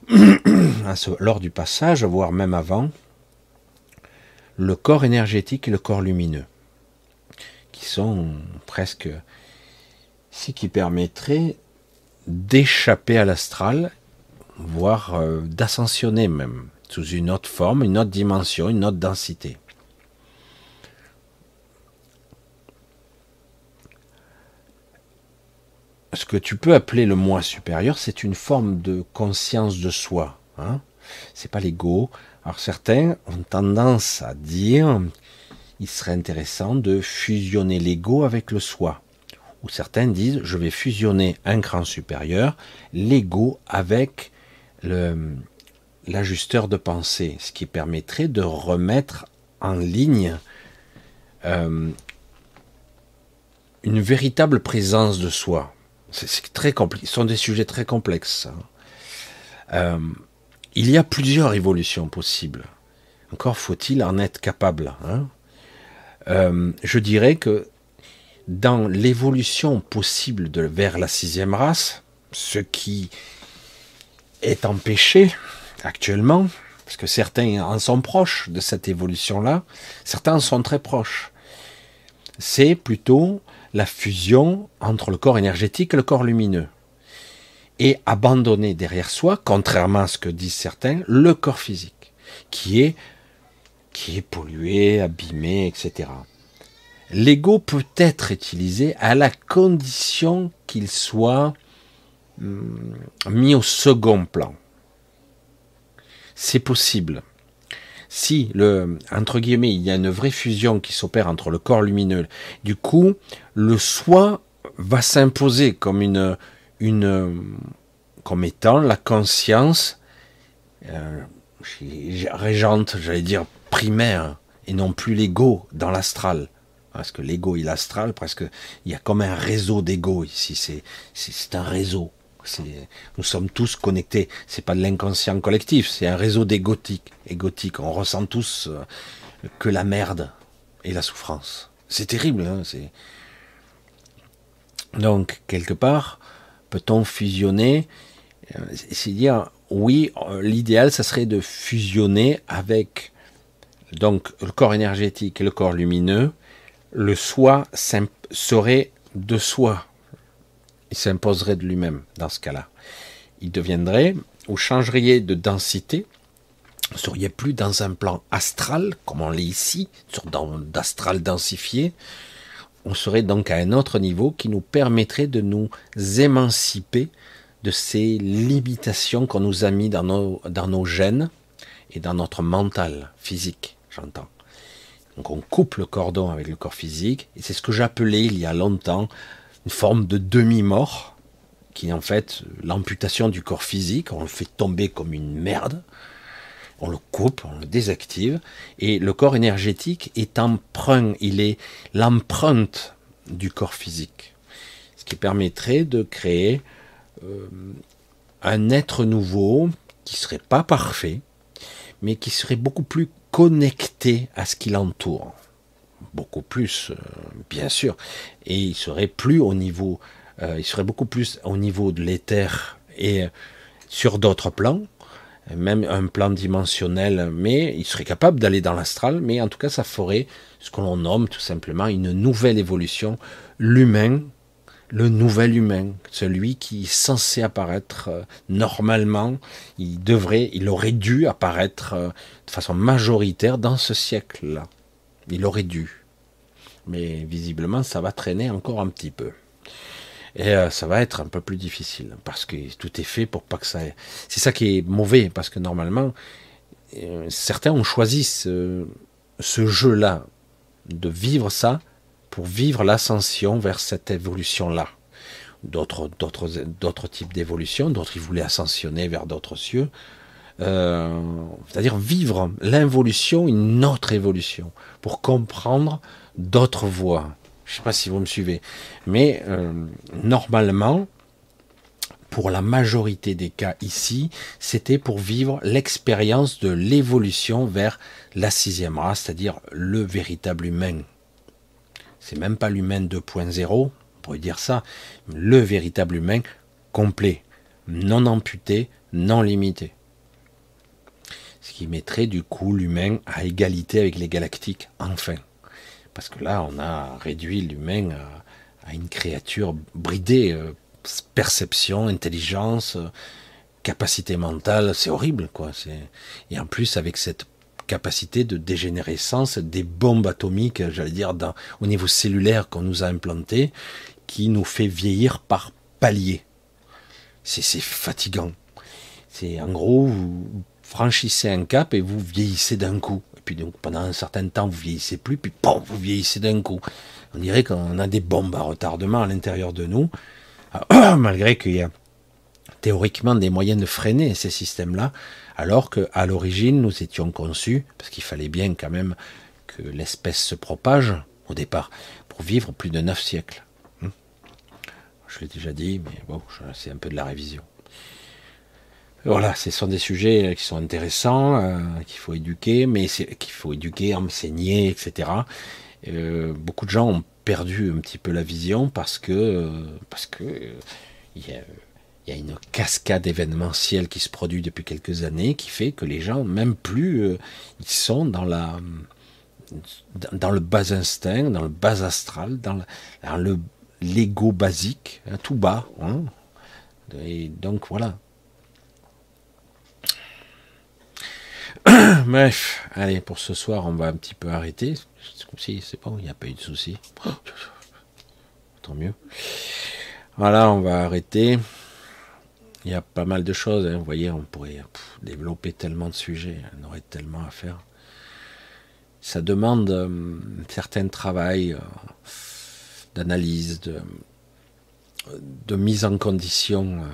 lors du passage, voire même avant, le corps énergétique et le corps lumineux, qui sont presque ce qui permettrait d'échapper à l'astral, voire euh, d'ascensionner même sous une autre forme, une autre dimension, une autre densité. Ce que tu peux appeler le moi supérieur, c'est une forme de conscience de soi. Hein c'est pas l'ego. Alors certains ont tendance à dire il serait intéressant de fusionner l'ego avec le soi. Ou certains disent je vais fusionner un cran supérieur, l'ego avec l'ajusteur de pensée, ce qui permettrait de remettre en ligne euh, une véritable présence de soi. C'est très. Ce sont des sujets très complexes. Hein. Euh, il y a plusieurs évolutions possibles. Encore faut-il en être capable. Hein. Euh, je dirais que dans l'évolution possible vers la sixième race, ce qui est empêché, actuellement, parce que certains en sont proches de cette évolution-là, certains en sont très proches. C'est plutôt la fusion entre le corps énergétique et le corps lumineux. Et abandonner derrière soi, contrairement à ce que disent certains, le corps physique, qui est, qui est pollué, abîmé, etc. L'ego peut être utilisé à la condition qu'il soit hum, mis au second plan c'est possible. Si le entre guillemets il y a une vraie fusion qui s'opère entre le corps lumineux, du coup le soi va s'imposer comme une une comme étant la conscience euh, régente, j'allais dire primaire, et non plus l'ego dans l'astral. Parce que l'ego et l'astral, presque, il y a comme un réseau d'ego ici. C'est, c'est un réseau nous sommes tous connectés. C'est pas de l'inconscient collectif, c'est un réseau d'égotique. Égotique, on ressent tous euh, que la merde et la souffrance. C'est terrible. Hein, Donc quelque part, peut-on fusionner? Euh, C'est dire oui, euh, l'idéal, ça serait de fusionner avec donc le corps énergétique et le corps lumineux. Le soi serait de soi il s'imposerait de lui-même dans ce cas-là. Il deviendrait, ou changeriez de densité, vous seriez plus dans un plan astral, comme on l'est ici, sur d'astral densifié, on serait donc à un autre niveau qui nous permettrait de nous émanciper de ces limitations qu'on nous a mis dans nos, dans nos gènes et dans notre mental physique, j'entends. Donc on coupe le cordon avec le corps physique, et c'est ce que j'appelais il y a longtemps une forme de demi-mort, qui est en fait l'amputation du corps physique, on le fait tomber comme une merde, on le coupe, on le désactive, et le corps énergétique est emprunt, il est l'empreinte du corps physique, ce qui permettrait de créer euh, un être nouveau qui serait pas parfait, mais qui serait beaucoup plus connecté à ce qui l'entoure. Beaucoup plus, euh, bien sûr, et il serait plus au niveau, euh, il serait beaucoup plus au niveau de l'éther et sur d'autres plans, même un plan dimensionnel, mais il serait capable d'aller dans l'astral, mais en tout cas ça ferait ce que l'on nomme tout simplement une nouvelle évolution, l'humain, le nouvel humain, celui qui est censé apparaître euh, normalement, il devrait, il aurait dû apparaître de façon majoritaire dans ce siècle-là. Il aurait dû. Mais visiblement, ça va traîner encore un petit peu. Et euh, ça va être un peu plus difficile parce que tout est fait pour pas que ça. C'est ça qui est mauvais parce que normalement, euh, certains ont choisi ce, jeu-là de vivre ça pour vivre l'ascension vers cette évolution-là. D'autres, types d'évolution, d'autres ils voulaient ascensionner vers d'autres cieux. Euh, c'est-à-dire vivre l'involution, une autre évolution, pour comprendre d'autres voies. Je ne sais pas si vous me suivez, mais euh, normalement, pour la majorité des cas ici, c'était pour vivre l'expérience de l'évolution vers la sixième race, c'est-à-dire le véritable humain. C'est même pas l'humain 2.0, on pourrait dire ça, le véritable humain complet, non amputé, non limité. Ce qui mettrait du coup l'humain à égalité avec les galactiques, enfin. Parce que là, on a réduit l'humain à, une créature bridée, euh, perception, intelligence, capacité mentale, c'est horrible, quoi. Et en plus, avec cette capacité de dégénérescence des bombes atomiques, j'allais dire, au niveau cellulaire qu'on nous a implanté, qui nous fait vieillir par palier. C'est fatigant. C'est en gros, vous franchissez un cap et vous vieillissez d'un coup. Puis donc pendant un certain temps, vous vieillissez plus, puis vous vieillissez d'un coup. On dirait qu'on a des bombes à retardement à l'intérieur de nous. malgré qu'il y a théoriquement des moyens de freiner ces systèmes-là, alors qu'à l'origine, nous étions conçus, parce qu'il fallait bien quand même que l'espèce se propage, au départ, pour vivre plus de neuf siècles. Hmm. Je l'ai déjà dit, mais bon, c'est un peu de la révision. Voilà, ce sont des sujets qui sont intéressants, euh, qu'il faut éduquer, mais qu'il faut éduquer, enseigner, etc. Euh, beaucoup de gens ont perdu un petit peu la vision parce que parce que il y a, une cascade événementielle qui se produit depuis quelques années qui fait que les gens, même plus, euh, ils sont dans la dans le bas instinct, dans le bas astral, dans, le l'ego basique, hein, tout bas. Hein. Et donc voilà. Bref, allez, pour ce soir, on va un petit peu arrêter. Si, c'est bon, il n'y a pas eu de souci. Tant mieux. Voilà, on va arrêter. Il y a pas mal de choses. Hein. Vous voyez, on pourrait développer tellement de sujets. On aurait tellement à faire. Ça demande euh, un certain travail euh, d'analyse, de, de, mise en condition. Euh,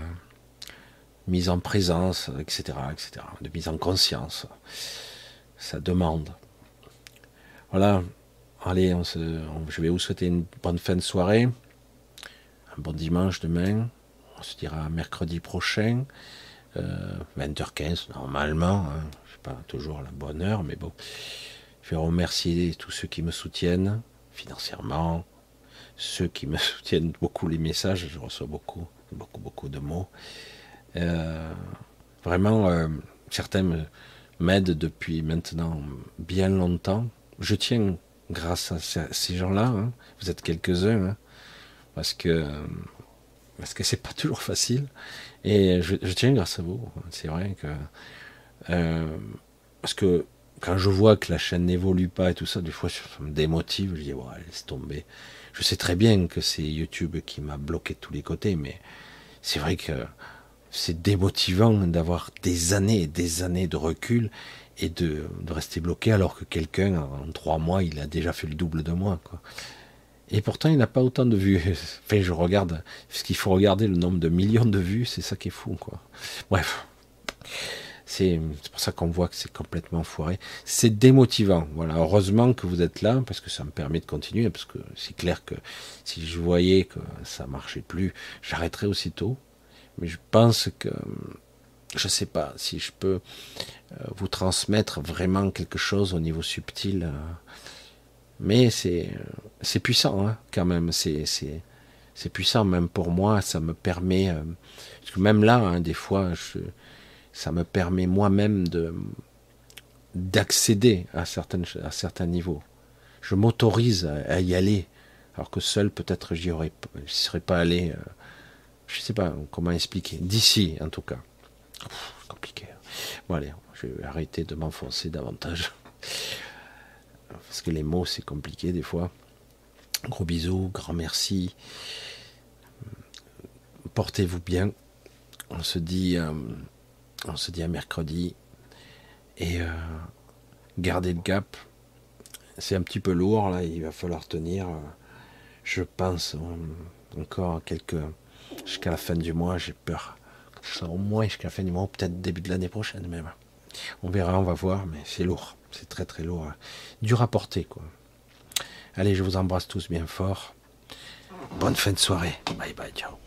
mise en présence, etc., etc., de mise en conscience. Ça demande. Voilà. Allez, on se, je vais vous souhaiter une bonne fin de soirée, un bon dimanche demain. On se dira mercredi prochain, 20h15 euh, normalement. Hein. Je sais pas toujours la bonne heure, mais bon. Je vais remercier tous ceux qui me soutiennent financièrement, ceux qui me soutiennent beaucoup les messages. Je reçois beaucoup, beaucoup, beaucoup de mots. Euh, vraiment, euh, certains m'aident depuis maintenant bien longtemps. Je tiens grâce à ces gens-là. Hein. Vous êtes quelques-uns, hein, parce que parce que c'est pas toujours facile. Et je, tiens grâce à vous. C'est vrai que euh, parce que quand je vois que la chaîne n'évolue pas et tout ça, des fois ça me démotive. Je dis ouais, laisse tomber. Je sais très bien que c'est YouTube qui m'a bloqué de tous les côtés, mais c'est vrai que c'est démotivant d'avoir des années et des années de recul et de, rester bloqué alors que quelqu'un, en trois mois, il a déjà fait le double de moi. Et pourtant, il n'a pas autant de vues. Enfin, je regarde, ce qu'il faut regarder le nombre de millions de vues, c'est ça qui est fou. Bref, c'est pour ça qu'on voit que c'est complètement foiré. C'est démotivant. Voilà, heureusement que vous êtes là parce que ça me permet de continuer. Parce que c'est clair que si je voyais que ça marchait plus, j'arrêterais aussitôt. Mais je pense que je ne sais pas si je peux euh, vous transmettre vraiment quelque chose au niveau subtil. Euh. Mais c'est puissant hein, quand même. C'est puissant même pour moi. Ça me permet euh, parce que même là, hein, des fois, ça me permet moi-même de d'accéder à à certains niveaux. Je m'autorise à, y aller, alors que seul peut-être j'y aurais, serais pas allé. Je sais pas comment expliquer. D'ici, en tout cas compliqué. Bon allez, je vais arrêter de m'enfoncer davantage. Parce que les mots, c'est compliqué des fois. Gros bisous, grand merci. Portez-vous bien. On se dit, euh, on se dit à mercredi. Et euh, gardez le gap. C'est un petit peu lourd là, il va falloir tenir. Euh, je pense encore quelques jusqu'à la fin du mois. J'ai peur. Au moins jusqu'à la fin du mois, peut-être début de l'année prochaine même. On verra, on va voir, mais c'est lourd. C'est très très lourd. Dur à porter, quoi. Allez, je vous embrasse tous bien fort. Bonne fin de soirée. Bye bye, ciao.